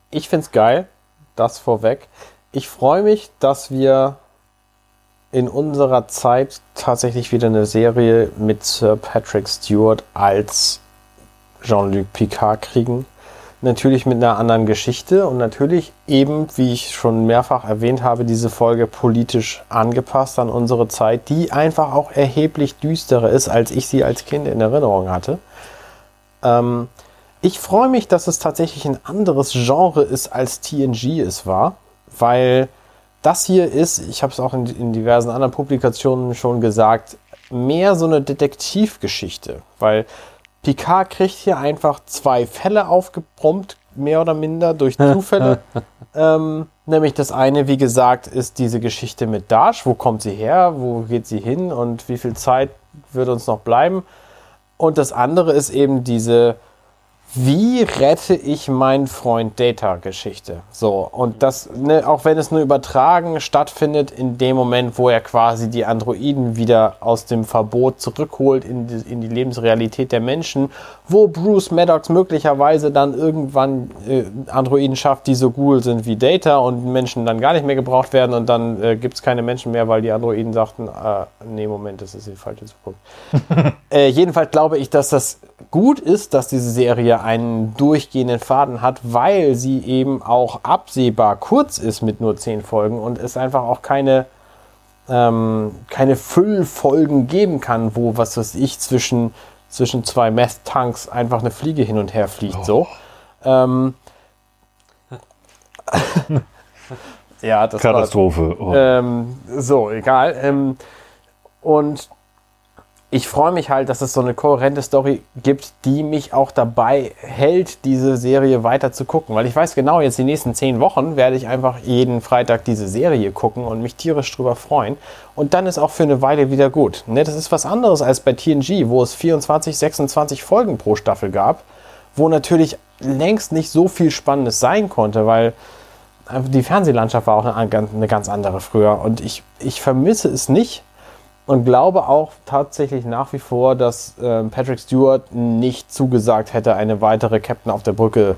ich find's geil, das vorweg. Ich freue mich, dass wir in unserer Zeit tatsächlich wieder eine Serie mit Sir Patrick Stewart als Jean-Luc Picard kriegen. Natürlich mit einer anderen Geschichte und natürlich eben, wie ich schon mehrfach erwähnt habe, diese Folge politisch angepasst an unsere Zeit, die einfach auch erheblich düsterer ist, als ich sie als Kind in Erinnerung hatte. Ähm, ich freue mich, dass es tatsächlich ein anderes Genre ist, als TNG es war, weil das hier ist, ich habe es auch in, in diversen anderen Publikationen schon gesagt, mehr so eine Detektivgeschichte, weil Picard kriegt hier einfach zwei Fälle aufgeprompt, mehr oder minder durch Zufälle. ähm, nämlich das eine, wie gesagt, ist diese Geschichte mit Dash. Wo kommt sie her? Wo geht sie hin? Und wie viel Zeit wird uns noch bleiben? Und das andere ist eben diese wie rette ich meinen Freund Data-Geschichte? So, und das, ne, auch wenn es nur übertragen stattfindet, in dem Moment, wo er quasi die Androiden wieder aus dem Verbot zurückholt in die, in die Lebensrealität der Menschen, wo Bruce Maddox möglicherweise dann irgendwann äh, Androiden schafft, die so cool sind wie Data und Menschen dann gar nicht mehr gebraucht werden und dann äh, gibt es keine Menschen mehr, weil die Androiden sagten, äh, nee, Moment, das ist die falsche Zukunft. Äh, jedenfalls glaube ich, dass das gut ist, dass diese Serie einen durchgehenden Faden hat, weil sie eben auch absehbar kurz ist mit nur zehn Folgen und es einfach auch keine ähm, keine Füllfolgen geben kann, wo, was weiß ich, zwischen, zwischen zwei Meth-Tanks einfach eine Fliege hin und her fliegt. So. Ähm, ja, das war, Katastrophe. Oh. ähm, so, egal. Ähm, und ich freue mich halt, dass es so eine kohärente Story gibt, die mich auch dabei hält, diese Serie weiter zu gucken. Weil ich weiß genau, jetzt die nächsten zehn Wochen werde ich einfach jeden Freitag diese Serie gucken und mich tierisch drüber freuen. Und dann ist auch für eine Weile wieder gut. Ne, das ist was anderes als bei TNG, wo es 24, 26 Folgen pro Staffel gab, wo natürlich längst nicht so viel Spannendes sein konnte, weil die Fernsehlandschaft war auch eine ganz andere früher. Und ich, ich vermisse es nicht und glaube auch tatsächlich nach wie vor, dass äh, Patrick Stewart nicht zugesagt hätte, eine weitere Captain auf der Brücke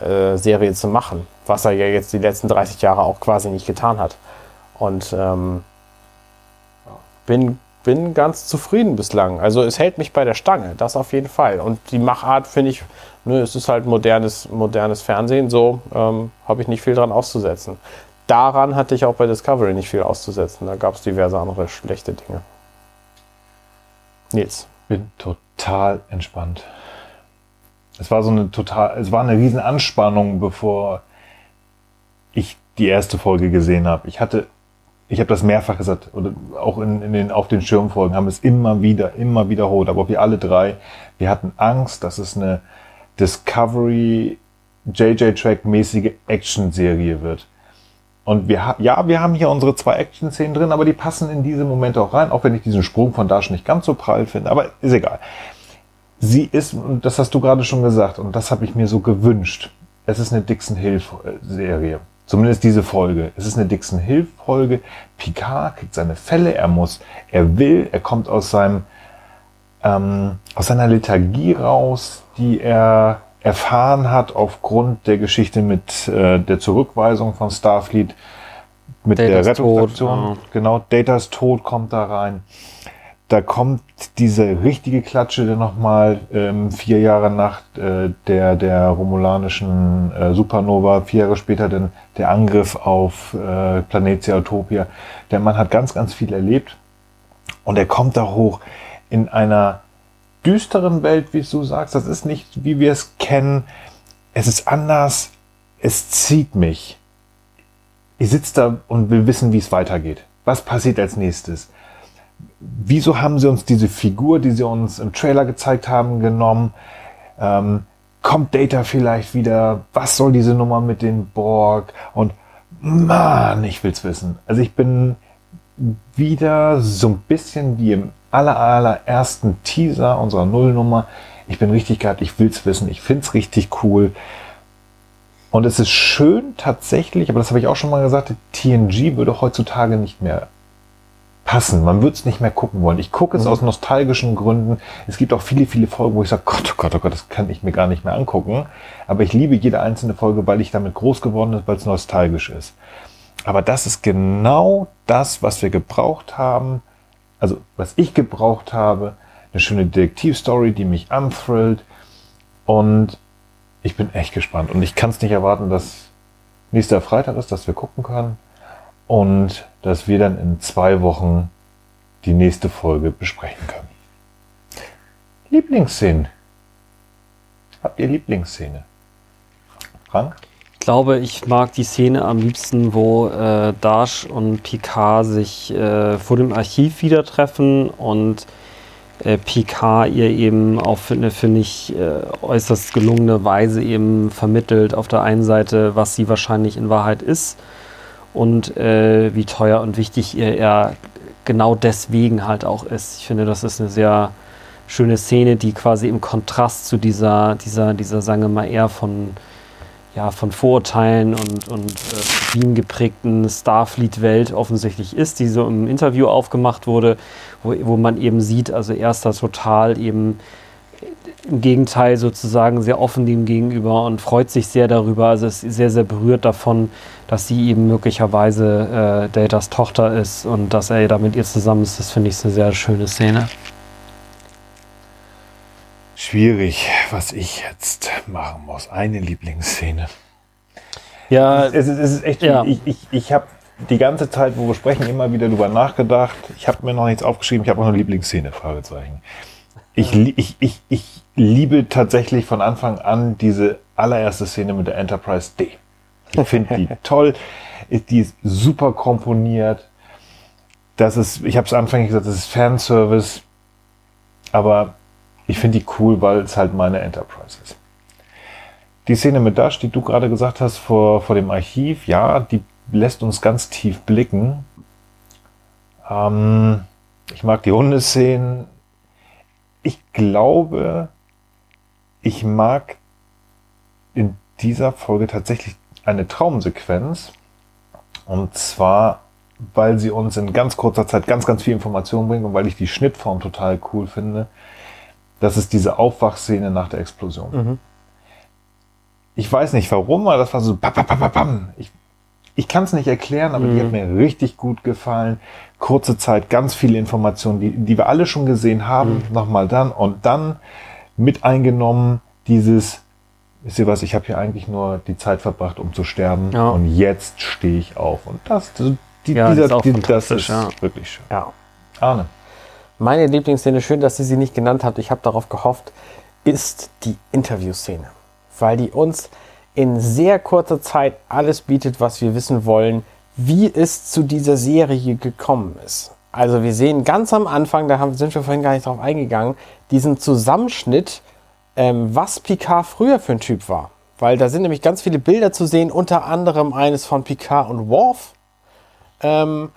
äh, Serie zu machen, was er ja jetzt die letzten 30 Jahre auch quasi nicht getan hat. Und ähm, bin, bin ganz zufrieden bislang. Also es hält mich bei der Stange, das auf jeden Fall. Und die Machart finde ich, ne, es ist halt modernes, modernes Fernsehen, so ähm, habe ich nicht viel dran auszusetzen. Daran hatte ich auch bei Discovery nicht viel auszusetzen. Da gab es diverse andere schlechte Dinge. Nils. bin total entspannt. Es war so eine total, es war eine riesen Anspannung, bevor ich die erste Folge gesehen habe. Ich hatte, ich habe das mehrfach gesagt, oder auch in, in den, auf den Schirmfolgen haben es immer wieder, immer wiederholt. Aber wir alle drei, wir hatten Angst, dass es eine Discovery JJ-Track-mäßige Action-Serie wird. Und wir, ha- ja, wir haben hier unsere zwei Action-Szenen drin, aber die passen in diese Momente auch rein, auch wenn ich diesen Sprung von Dash nicht ganz so prall finde. Aber ist egal. Sie ist, und das hast du gerade schon gesagt, und das habe ich mir so gewünscht. Es ist eine Dixon Hill-Serie. Zumindest diese Folge. Es ist eine Dixon Hill-Folge. Picard kriegt seine Fälle, er muss, er will, er kommt aus seinem, ähm, aus seiner Lethargie raus, die er erfahren hat aufgrund der Geschichte mit äh, der Zurückweisung von Starfleet, mit Datas der Rettungsaktion. Tod. Genau, Datas Tod kommt da rein. Da kommt diese richtige Klatsche, der nochmal ähm, vier Jahre nach äh, der, der romulanischen äh, Supernova, vier Jahre später dann der Angriff auf äh, Planetia Utopia. Der Mann hat ganz, ganz viel erlebt und er kommt da hoch in einer düsteren Welt, wie du sagst. Das ist nicht, wie wir es kennen. Es ist anders. Es zieht mich. Ich sitze da und will wissen, wie es weitergeht. Was passiert als nächstes? Wieso haben sie uns diese Figur, die sie uns im Trailer gezeigt haben, genommen? Ähm, kommt Data vielleicht wieder? Was soll diese Nummer mit den Borg? Und Mann, ich will's wissen. Also ich bin wieder so ein bisschen wie im aller, allerersten Teaser unserer Nullnummer. Ich bin richtig geil, ich will's wissen, ich find's richtig cool. Und es ist schön tatsächlich, aber das habe ich auch schon mal gesagt, TNG würde heutzutage nicht mehr passen. Man würde es nicht mehr gucken wollen. Ich gucke es aus nostalgischen Gründen. Es gibt auch viele, viele Folgen, wo ich sage, Gott, oh Gott, oh Gott, das kann ich mir gar nicht mehr angucken. Aber ich liebe jede einzelne Folge, weil ich damit groß geworden bin, weil es nostalgisch ist. Aber das ist genau das, was wir gebraucht haben. Also, was ich gebraucht habe. Eine schöne Detektivstory, die mich anthrillt. Und ich bin echt gespannt. Und ich kann es nicht erwarten, dass nächster Freitag ist, dass wir gucken können. Und dass wir dann in zwei Wochen die nächste Folge besprechen können. Lieblingsszenen. Habt ihr Lieblingsszene? Frank? Ich glaube, ich mag die Szene am liebsten, wo äh, Dash und Picard sich äh, vor dem Archiv wieder treffen und äh, Picard ihr eben auf eine, finde ich, äh, äußerst gelungene Weise eben vermittelt, auf der einen Seite, was sie wahrscheinlich in Wahrheit ist und äh, wie teuer und wichtig ihr er genau deswegen halt auch ist. Ich finde, das ist eine sehr schöne Szene, die quasi im Kontrast zu dieser, dieser, dieser, sagen wir mal, eher von ja, von Vorurteilen und, und äh, Wien geprägten Starfleet-Welt offensichtlich ist, die so im Interview aufgemacht wurde, wo, wo man eben sieht, also er ist da total eben im Gegenteil sozusagen sehr offen dem gegenüber und freut sich sehr darüber, also ist sehr, sehr berührt davon, dass sie eben möglicherweise äh, Datas Tochter ist und dass er da mit ihr zusammen ist. Das finde ich eine sehr schöne Szene. Schwierig, was ich jetzt machen muss. Eine Lieblingsszene. Ja, Es ist, es ist echt, Ja. ich, ich, ich habe die ganze Zeit, wo wir sprechen, immer wieder drüber nachgedacht. Ich habe mir noch nichts aufgeschrieben. Ich habe auch eine Lieblingsszene, Fragezeichen. Ich, ich, ich, ich liebe tatsächlich von Anfang an diese allererste Szene mit der Enterprise D. Ich finde die toll. Die ist super komponiert. Das ist, ich habe es anfänglich gesagt, das ist Fanservice. Aber ich finde die cool, weil es halt meine Enterprise ist. Die Szene mit Dash, die du gerade gesagt hast vor, vor dem Archiv, ja, die lässt uns ganz tief blicken. Ähm, ich mag die Hundeszenen. Ich glaube, ich mag in dieser Folge tatsächlich eine Traumsequenz. Und zwar, weil sie uns in ganz kurzer Zeit ganz, ganz viel Information bringt und weil ich die Schnittform total cool finde. Das ist diese Aufwachszene nach der Explosion. Ich weiß nicht warum, aber das war so bam, bam, bam, bam. Ich, ich kann es nicht erklären, aber die hat mir richtig gut gefallen. Kurze Zeit, ganz viele Informationen, die, die wir alle schon gesehen haben, nochmal dann und dann mit eingenommen, dieses, wisst ihr was, ich habe hier eigentlich nur die Zeit verbracht, um zu sterben Ja. und jetzt stehe ich auf. Und das, die, Ja, das dieser, ist auch die, das ist ja. wirklich schön. Ja. Arne. Meine Lieblingsszene, schön, dass ihr sie nicht genannt habt, ich habe darauf gehofft, ist die Interviewszene. Weil die uns in sehr kurzer Zeit alles bietet, was wir wissen wollen, wie es zu dieser Serie gekommen ist. Also wir sehen ganz am Anfang, da haben, sind wir vorhin gar nicht drauf eingegangen, diesen Zusammenschnitt, ähm, was Picard früher für ein Typ war. Weil da sind nämlich ganz viele Bilder zu sehen, unter anderem eines von Picard und Worf. Ähm,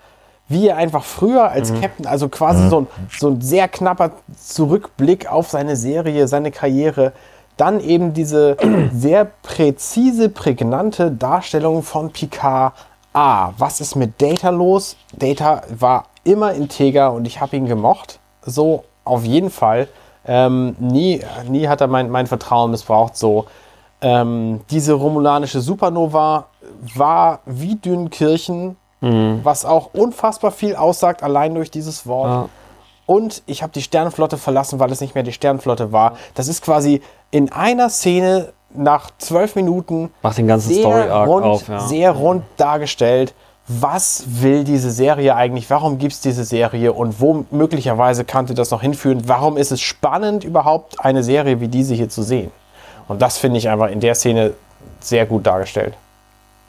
wie er einfach früher als Captain, also quasi so, ein, so ein sehr knapper Zurückblick auf seine Serie, seine Karriere, dann eben diese sehr präzise, prägnante Darstellung von Picard. Ah, was ist mit Data los? Data war immer integer und ich habe ihn gemocht. So, auf jeden Fall. Ähm, nie, nie hat er mein, mein Vertrauen missbraucht. So, ähm, diese romulanische Supernova war wie Dünnkirchen, was auch unfassbar viel aussagt, allein durch dieses Wort. Ja. Und ich habe die Sternenflotte verlassen, weil es nicht mehr die Sternenflotte war. Das ist quasi in einer Szene nach zwölf Minuten Macht den ganzen sehr rund, auf, ja. sehr rund dargestellt. Was will diese Serie eigentlich? Warum gibt es diese Serie und wo möglicherweise könnte das noch hinführen? Warum ist es spannend, überhaupt eine Serie wie diese hier zu sehen? Und das finde ich einfach in der Szene sehr gut dargestellt.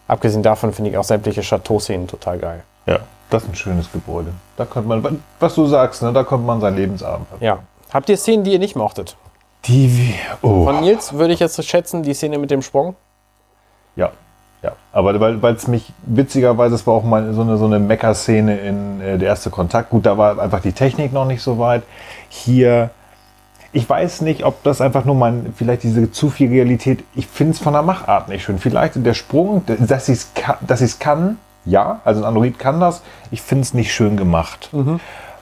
Abgesehen davon finde ich auch sämtliche Chateau-Szenen total geil. Ja, das ist ein schönes Gebäude. Da könnte man, was du sagst, ne, da könnte man seinen Lebensabend verbringen. Ja. Habt ihr Szenen, die ihr nicht mochtet? Die, wie- oh. Von Nils würde ich jetzt schätzen, die Szene mit dem Sprung. Ja, ja. Aber weil es mich witzigerweise, es war auch mal so eine, so eine Mecker-Szene in äh, der erste Kontakt. Gut, da war einfach die Technik noch nicht so weit. Hier, ich weiß nicht, ob das einfach nur mein, vielleicht diese zu viel Realität, ich finde es von der Machart nicht schön. Vielleicht der Sprung, dass ich es kann, dass ich's kann, ja, also ein Android kann das. Ich finde es nicht schön gemacht.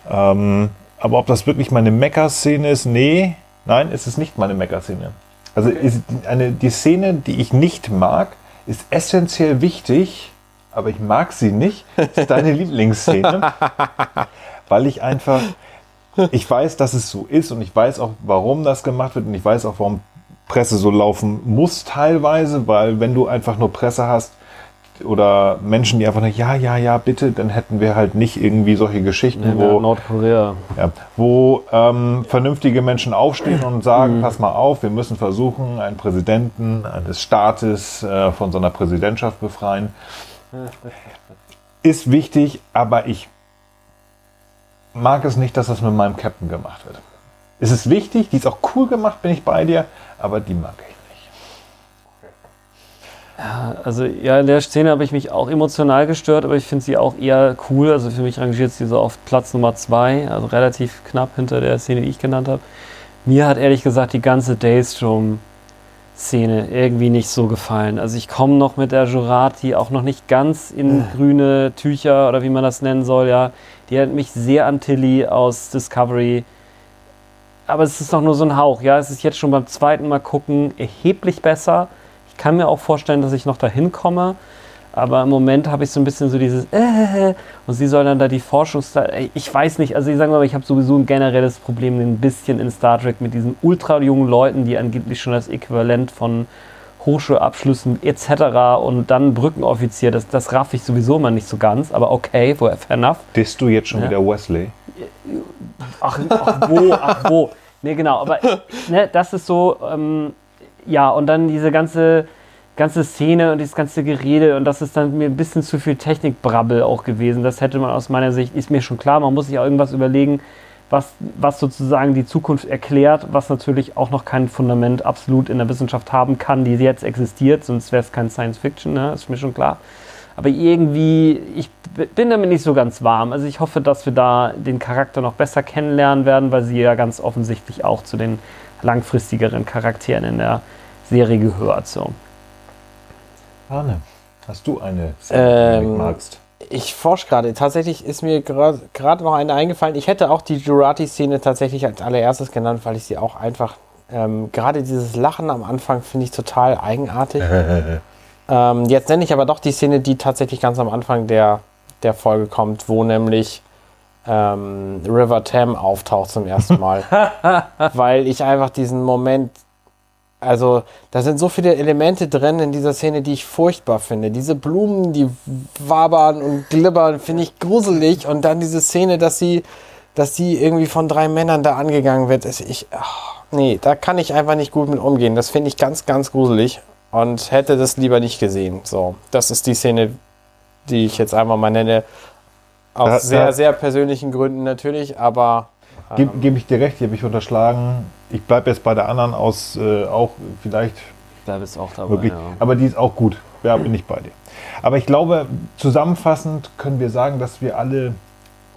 Ähm, aber ob das wirklich meine Mecker-Szene ist, nee, nein, es ist nicht meine Mecker-Szene. Also ist eine, die Szene, die ich nicht mag, ist essentiell wichtig, aber ich mag sie nicht. Das ist deine Lieblingsszene, weil ich einfach, ich weiß, dass es so ist und ich weiß auch, warum das gemacht wird und ich weiß auch, warum Presse so laufen muss teilweise, weil wenn du einfach nur Presse hast, oder Menschen, die einfach nur, ja, ja, ja, bitte, dann hätten wir halt nicht irgendwie solche Geschichten, In wo, Nordkorea. ja, wo ähm, vernünftige Menschen aufstehen und sagen, pass mal auf, wir müssen versuchen, einen Präsidenten eines Staates äh, von so einer Präsidentschaft befreien. Ist wichtig, aber ich mag es nicht, dass das mit meinem Captain gemacht wird. Es ist wichtig, die ist auch cool gemacht, bin ich bei dir, aber die mag ich nicht. Also ja, in der Szene habe ich mich auch emotional gestört, aber ich finde sie auch eher cool. Also für mich rangiert sie so auf Platz Nummer zwei, also relativ knapp hinter der Szene, die ich genannt habe. Mir hat ehrlich gesagt die ganze Daystrom-Szene irgendwie nicht so gefallen. Also ich komme noch mit der Jurati auch noch nicht ganz in grüne Tücher oder wie man das nennen soll, ja. Die hat mich sehr an Tilly aus Discovery. Aber es ist doch nur so ein Hauch, ja. Es ist jetzt schon beim zweiten Mal gucken erheblich besser. Ich kann mir auch vorstellen, dass ich noch dahin komme. Aber im Moment habe ich so ein bisschen so dieses äh, und sie soll dann da die Forschungs... Ich weiß nicht, also ich sage mal, ich habe sowieso ein generelles Problem ein bisschen in Star Trek mit diesen ultra jungen Leuten, die angeblich schon das Äquivalent von Hochschulabschlüssen etc. und dann Brückenoffizier, das, das raff ich sowieso mal nicht so ganz, aber okay, fair enough. Disst du jetzt schon Ja. wieder Wesley? Ach, ach wo, ach wo. Nee, genau, aber ne, das ist so, ähm, ja, und dann diese ganze, ganze Szene und dieses ganze Gerede und das ist dann mir ein bisschen zu viel Technikbrabbel auch gewesen. Das hätte man aus meiner Sicht, ist mir schon klar, man muss sich auch irgendwas überlegen, was, was sozusagen die Zukunft erklärt, was natürlich auch noch kein Fundament absolut in der Wissenschaft haben kann, die jetzt existiert, sonst wäre es kein Science Fiction, ne? ist mir schon klar. Aber irgendwie, ich bin damit nicht so ganz warm. Also ich hoffe, dass wir da den Charakter noch besser kennenlernen werden, weil sie ja ganz offensichtlich auch zu den langfristigeren Charakteren in der Serie gehört. So. Arne, hast du eine Szene, die du Ähm, magst? Ich forsche gerade. Tatsächlich ist mir gerade noch eine eingefallen. Ich hätte auch die Jurati-Szene tatsächlich als allererstes genannt, weil ich sie auch einfach, ähm, gerade dieses Lachen am Anfang finde ich total eigenartig. ähm, jetzt nenne ich aber doch die Szene, die tatsächlich ganz am Anfang der, der Folge kommt, wo nämlich ähm, River Tam auftaucht zum ersten Mal. weil ich einfach diesen Moment also, da sind so viele Elemente drin in dieser Szene, die ich furchtbar finde. Diese Blumen, die wabern und glibbern, finde ich gruselig. Und dann diese Szene, dass sie, dass sie irgendwie von drei Männern da angegangen wird. Ich, ach, nee, da kann ich einfach nicht gut mit umgehen. Das finde ich ganz, ganz gruselig und hätte das lieber nicht gesehen. So, das ist die Szene, die ich jetzt einfach mal nenne. Aus Da- sehr, da- sehr persönlichen Gründen natürlich, aber Gebe geb ich dir recht, die habe ich unterschlagen. Ich bleibe jetzt bei der anderen aus, äh, auch vielleicht Da bist du auch dabei. wirklich, aber die ist auch gut. Ja, bin ich bei dir. Aber ich glaube, zusammenfassend können wir sagen, dass wir alle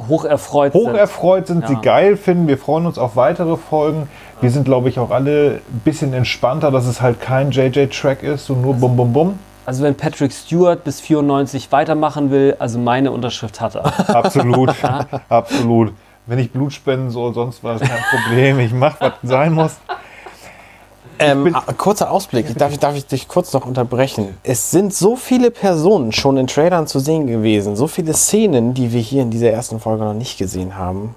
Hocherfreut hoch sind. sind, sie Ja. geil finden. Wir freuen uns auf weitere Folgen. Wir sind, glaube ich, auch alle ein bisschen entspannter, dass es halt kein JJ-Track ist, so nur bum bum bum. Also wenn Patrick Stewart bis 94 weitermachen will, also meine Unterschrift hat er. Absolut, absolut. Wenn ich Blut spenden soll, sonst war das kein Problem. Ich mache, was sein muss. Ähm, ah, kurzer Ausblick, darf, ich- darf ich dich kurz noch unterbrechen? Es sind so viele Personen schon in Trailern zu sehen gewesen, so viele Szenen, die wir hier in dieser ersten Folge noch nicht gesehen haben.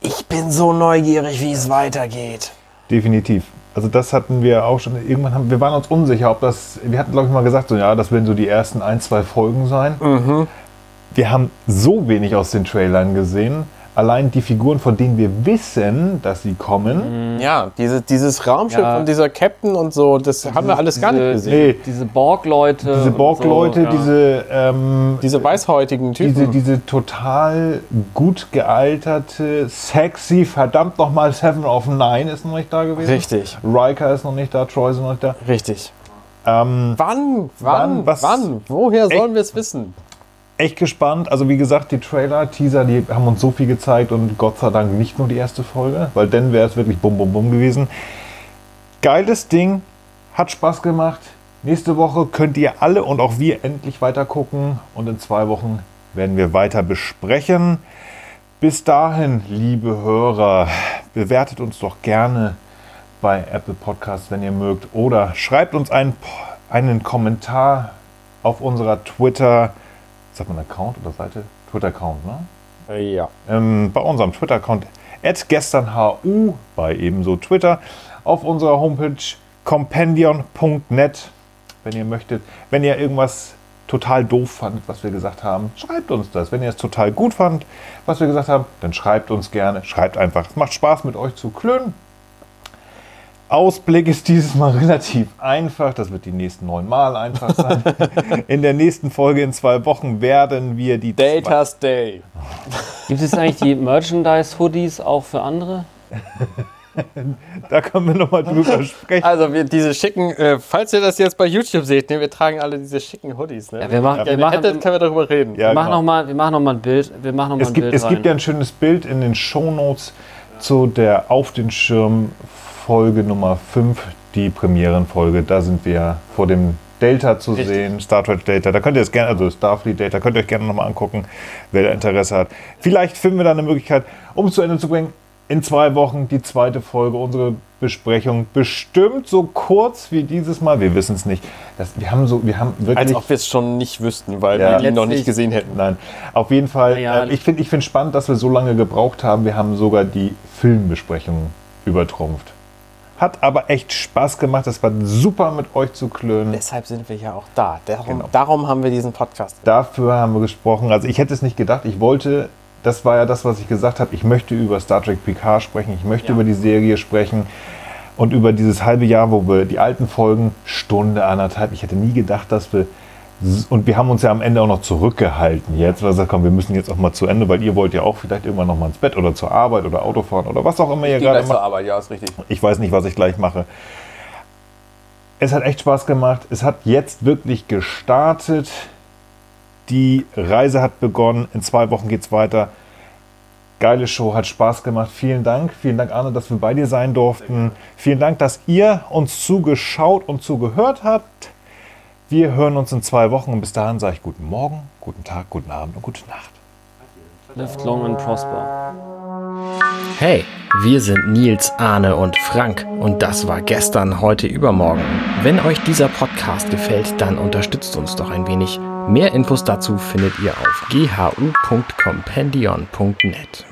Ich bin so neugierig, wie es weitergeht. Definitiv. Also das hatten wir auch schon. Irgendwann haben wir waren uns unsicher, ob das. Wir hatten glaube ich mal gesagt, so ja, das werden so die ersten ein zwei Folgen sein. Wir haben so wenig aus den Trailern gesehen. Allein die Figuren, von denen wir wissen, dass sie kommen. Ja, diese, dieses Raumschiff Ja. und dieser Captain und so, das haben wir alles gar nicht Diese- gesehen. Nee, Diese Borg-Leute. diese und Borg-Leute, so, ja. diese, ähm, Diese weißhäutigen Typen. diese, diese total gut gealterte, sexy, verdammt nochmal Seven of Nine ist noch nicht da gewesen. Richtig, Riker ist noch nicht da, Troy ist noch nicht da. richtig. Ähm, Wann? Wann? Wann? Was? Wann? Woher sollen wir es wissen? Echt gespannt. Also wie gesagt, die Trailer, Teaser, die haben uns so viel gezeigt und Gott sei Dank nicht nur die erste Folge, weil dann wäre es wirklich bum bum bum gewesen. Geiles Ding, hat Spaß gemacht. Nächste Woche könnt ihr alle und auch wir endlich weiter gucken und in zwei Wochen werden wir weiter besprechen. Bis dahin, liebe Hörer, bewertet uns doch gerne bei Apple Podcasts, wenn ihr mögt, oder schreibt uns einen, einen Kommentar auf unserer Twitter, sagt man Account oder Seite? Twitter-Account, ne? Ja. ähm, bei unserem Twitter-Account gesternhu bei ebenso Twitter auf unserer Homepage compendion.net, wenn ihr möchtet. Wenn ihr irgendwas total doof fandet, was wir gesagt haben, schreibt uns das. Wenn ihr es total gut fandet, was wir gesagt haben, dann schreibt uns gerne. Schreibt einfach. Es macht Spaß mit euch zu klönen. Ausblick ist dieses Mal relativ einfach. Das wird die nächsten neun Mal einfach sein. In der nächsten Folge in zwei Wochen werden wir die Data's Day. Gibt es eigentlich die Merchandise-Hoodies auch für andere? Da können wir nochmal drüber sprechen. Also wir diese schicken, äh, falls ihr das jetzt bei YouTube seht, ne, wir tragen alle diese schicken Hoodies. Ne? Ja, wir machen, Wenn wir machen, hättet, können wir darüber reden. Ja, wir machen genau. noch mal, wir machen noch mal ein Bild. Wir machen noch mal Es ein gibt, Bild es rein. gibt ja ein schönes Bild in den Shownotes zu der Auf den Schirm Folge Nummer 5, die Premierenfolge. Da sind wir vor dem Delta zu Richtig. sehen, Star Trek Delta. Da könnt ihr es gerne, also Starfleet Delta, könnt ihr euch gerne nochmal angucken, wer da Interesse hat. Vielleicht finden wir da eine Möglichkeit, um es zu Ende zu bringen. In zwei Wochen die zweite Folge, unsere Besprechung. Bestimmt so kurz wie dieses Mal. Wir wissen es nicht. Das, wir haben so, wir haben wirklich. Als ob wir es schon nicht wüssten, weil Ja. wir ihn noch nicht gesehen hätten. Nein, auf jeden Fall. Naja. äh, ich finde ich find spannend, dass wir so lange gebraucht haben. Wir haben sogar die Filmbesprechung übertrumpft. Hat aber echt Spaß gemacht. Es war super mit euch zu klönen. Deshalb sind wir ja auch da. Darum, Genau. darum haben wir diesen Podcast. Dafür haben wir gesprochen. Also ich hätte es nicht gedacht. Ich wollte, das war ja das, was ich gesagt habe. Ich möchte über Star Trek Picard sprechen. Ich möchte Ja. über die Serie sprechen. Und über dieses halbe Jahr, wo wir die alten Folgen, Stunde, anderthalb. Ich hätte nie gedacht, dass wir. Und wir haben uns ja am Ende auch noch zurückgehalten jetzt, weil wir gesagt haben, wir müssen jetzt auch mal zu Ende, weil ihr wollt ja auch vielleicht irgendwann noch mal ins Bett oder zur Arbeit oder Autofahren oder was auch immer ihr gerade macht. Arbeit, ja, ist richtig. Ich weiß nicht, was ich gleich mache. Es hat echt Spaß gemacht. Es hat jetzt wirklich gestartet. Die Reise hat begonnen. In zwei Wochen geht es weiter. Geile Show, hat Spaß gemacht. Vielen Dank. Vielen Dank, Arne, dass wir bei dir sein durften. Vielen Dank, dass ihr uns zugeschaut und zugehört habt. Wir hören uns in zwei Wochen und bis dahin sage ich guten Morgen, guten Tag, guten Abend und gute Nacht. Live long and prosper. Hey, wir sind Nils, Arne und Frank und das war gestern, heute, übermorgen. Wenn euch dieser Podcast gefällt, dann unterstützt uns doch ein wenig. Mehr Infos dazu findet ihr auf ghu.compendion.net.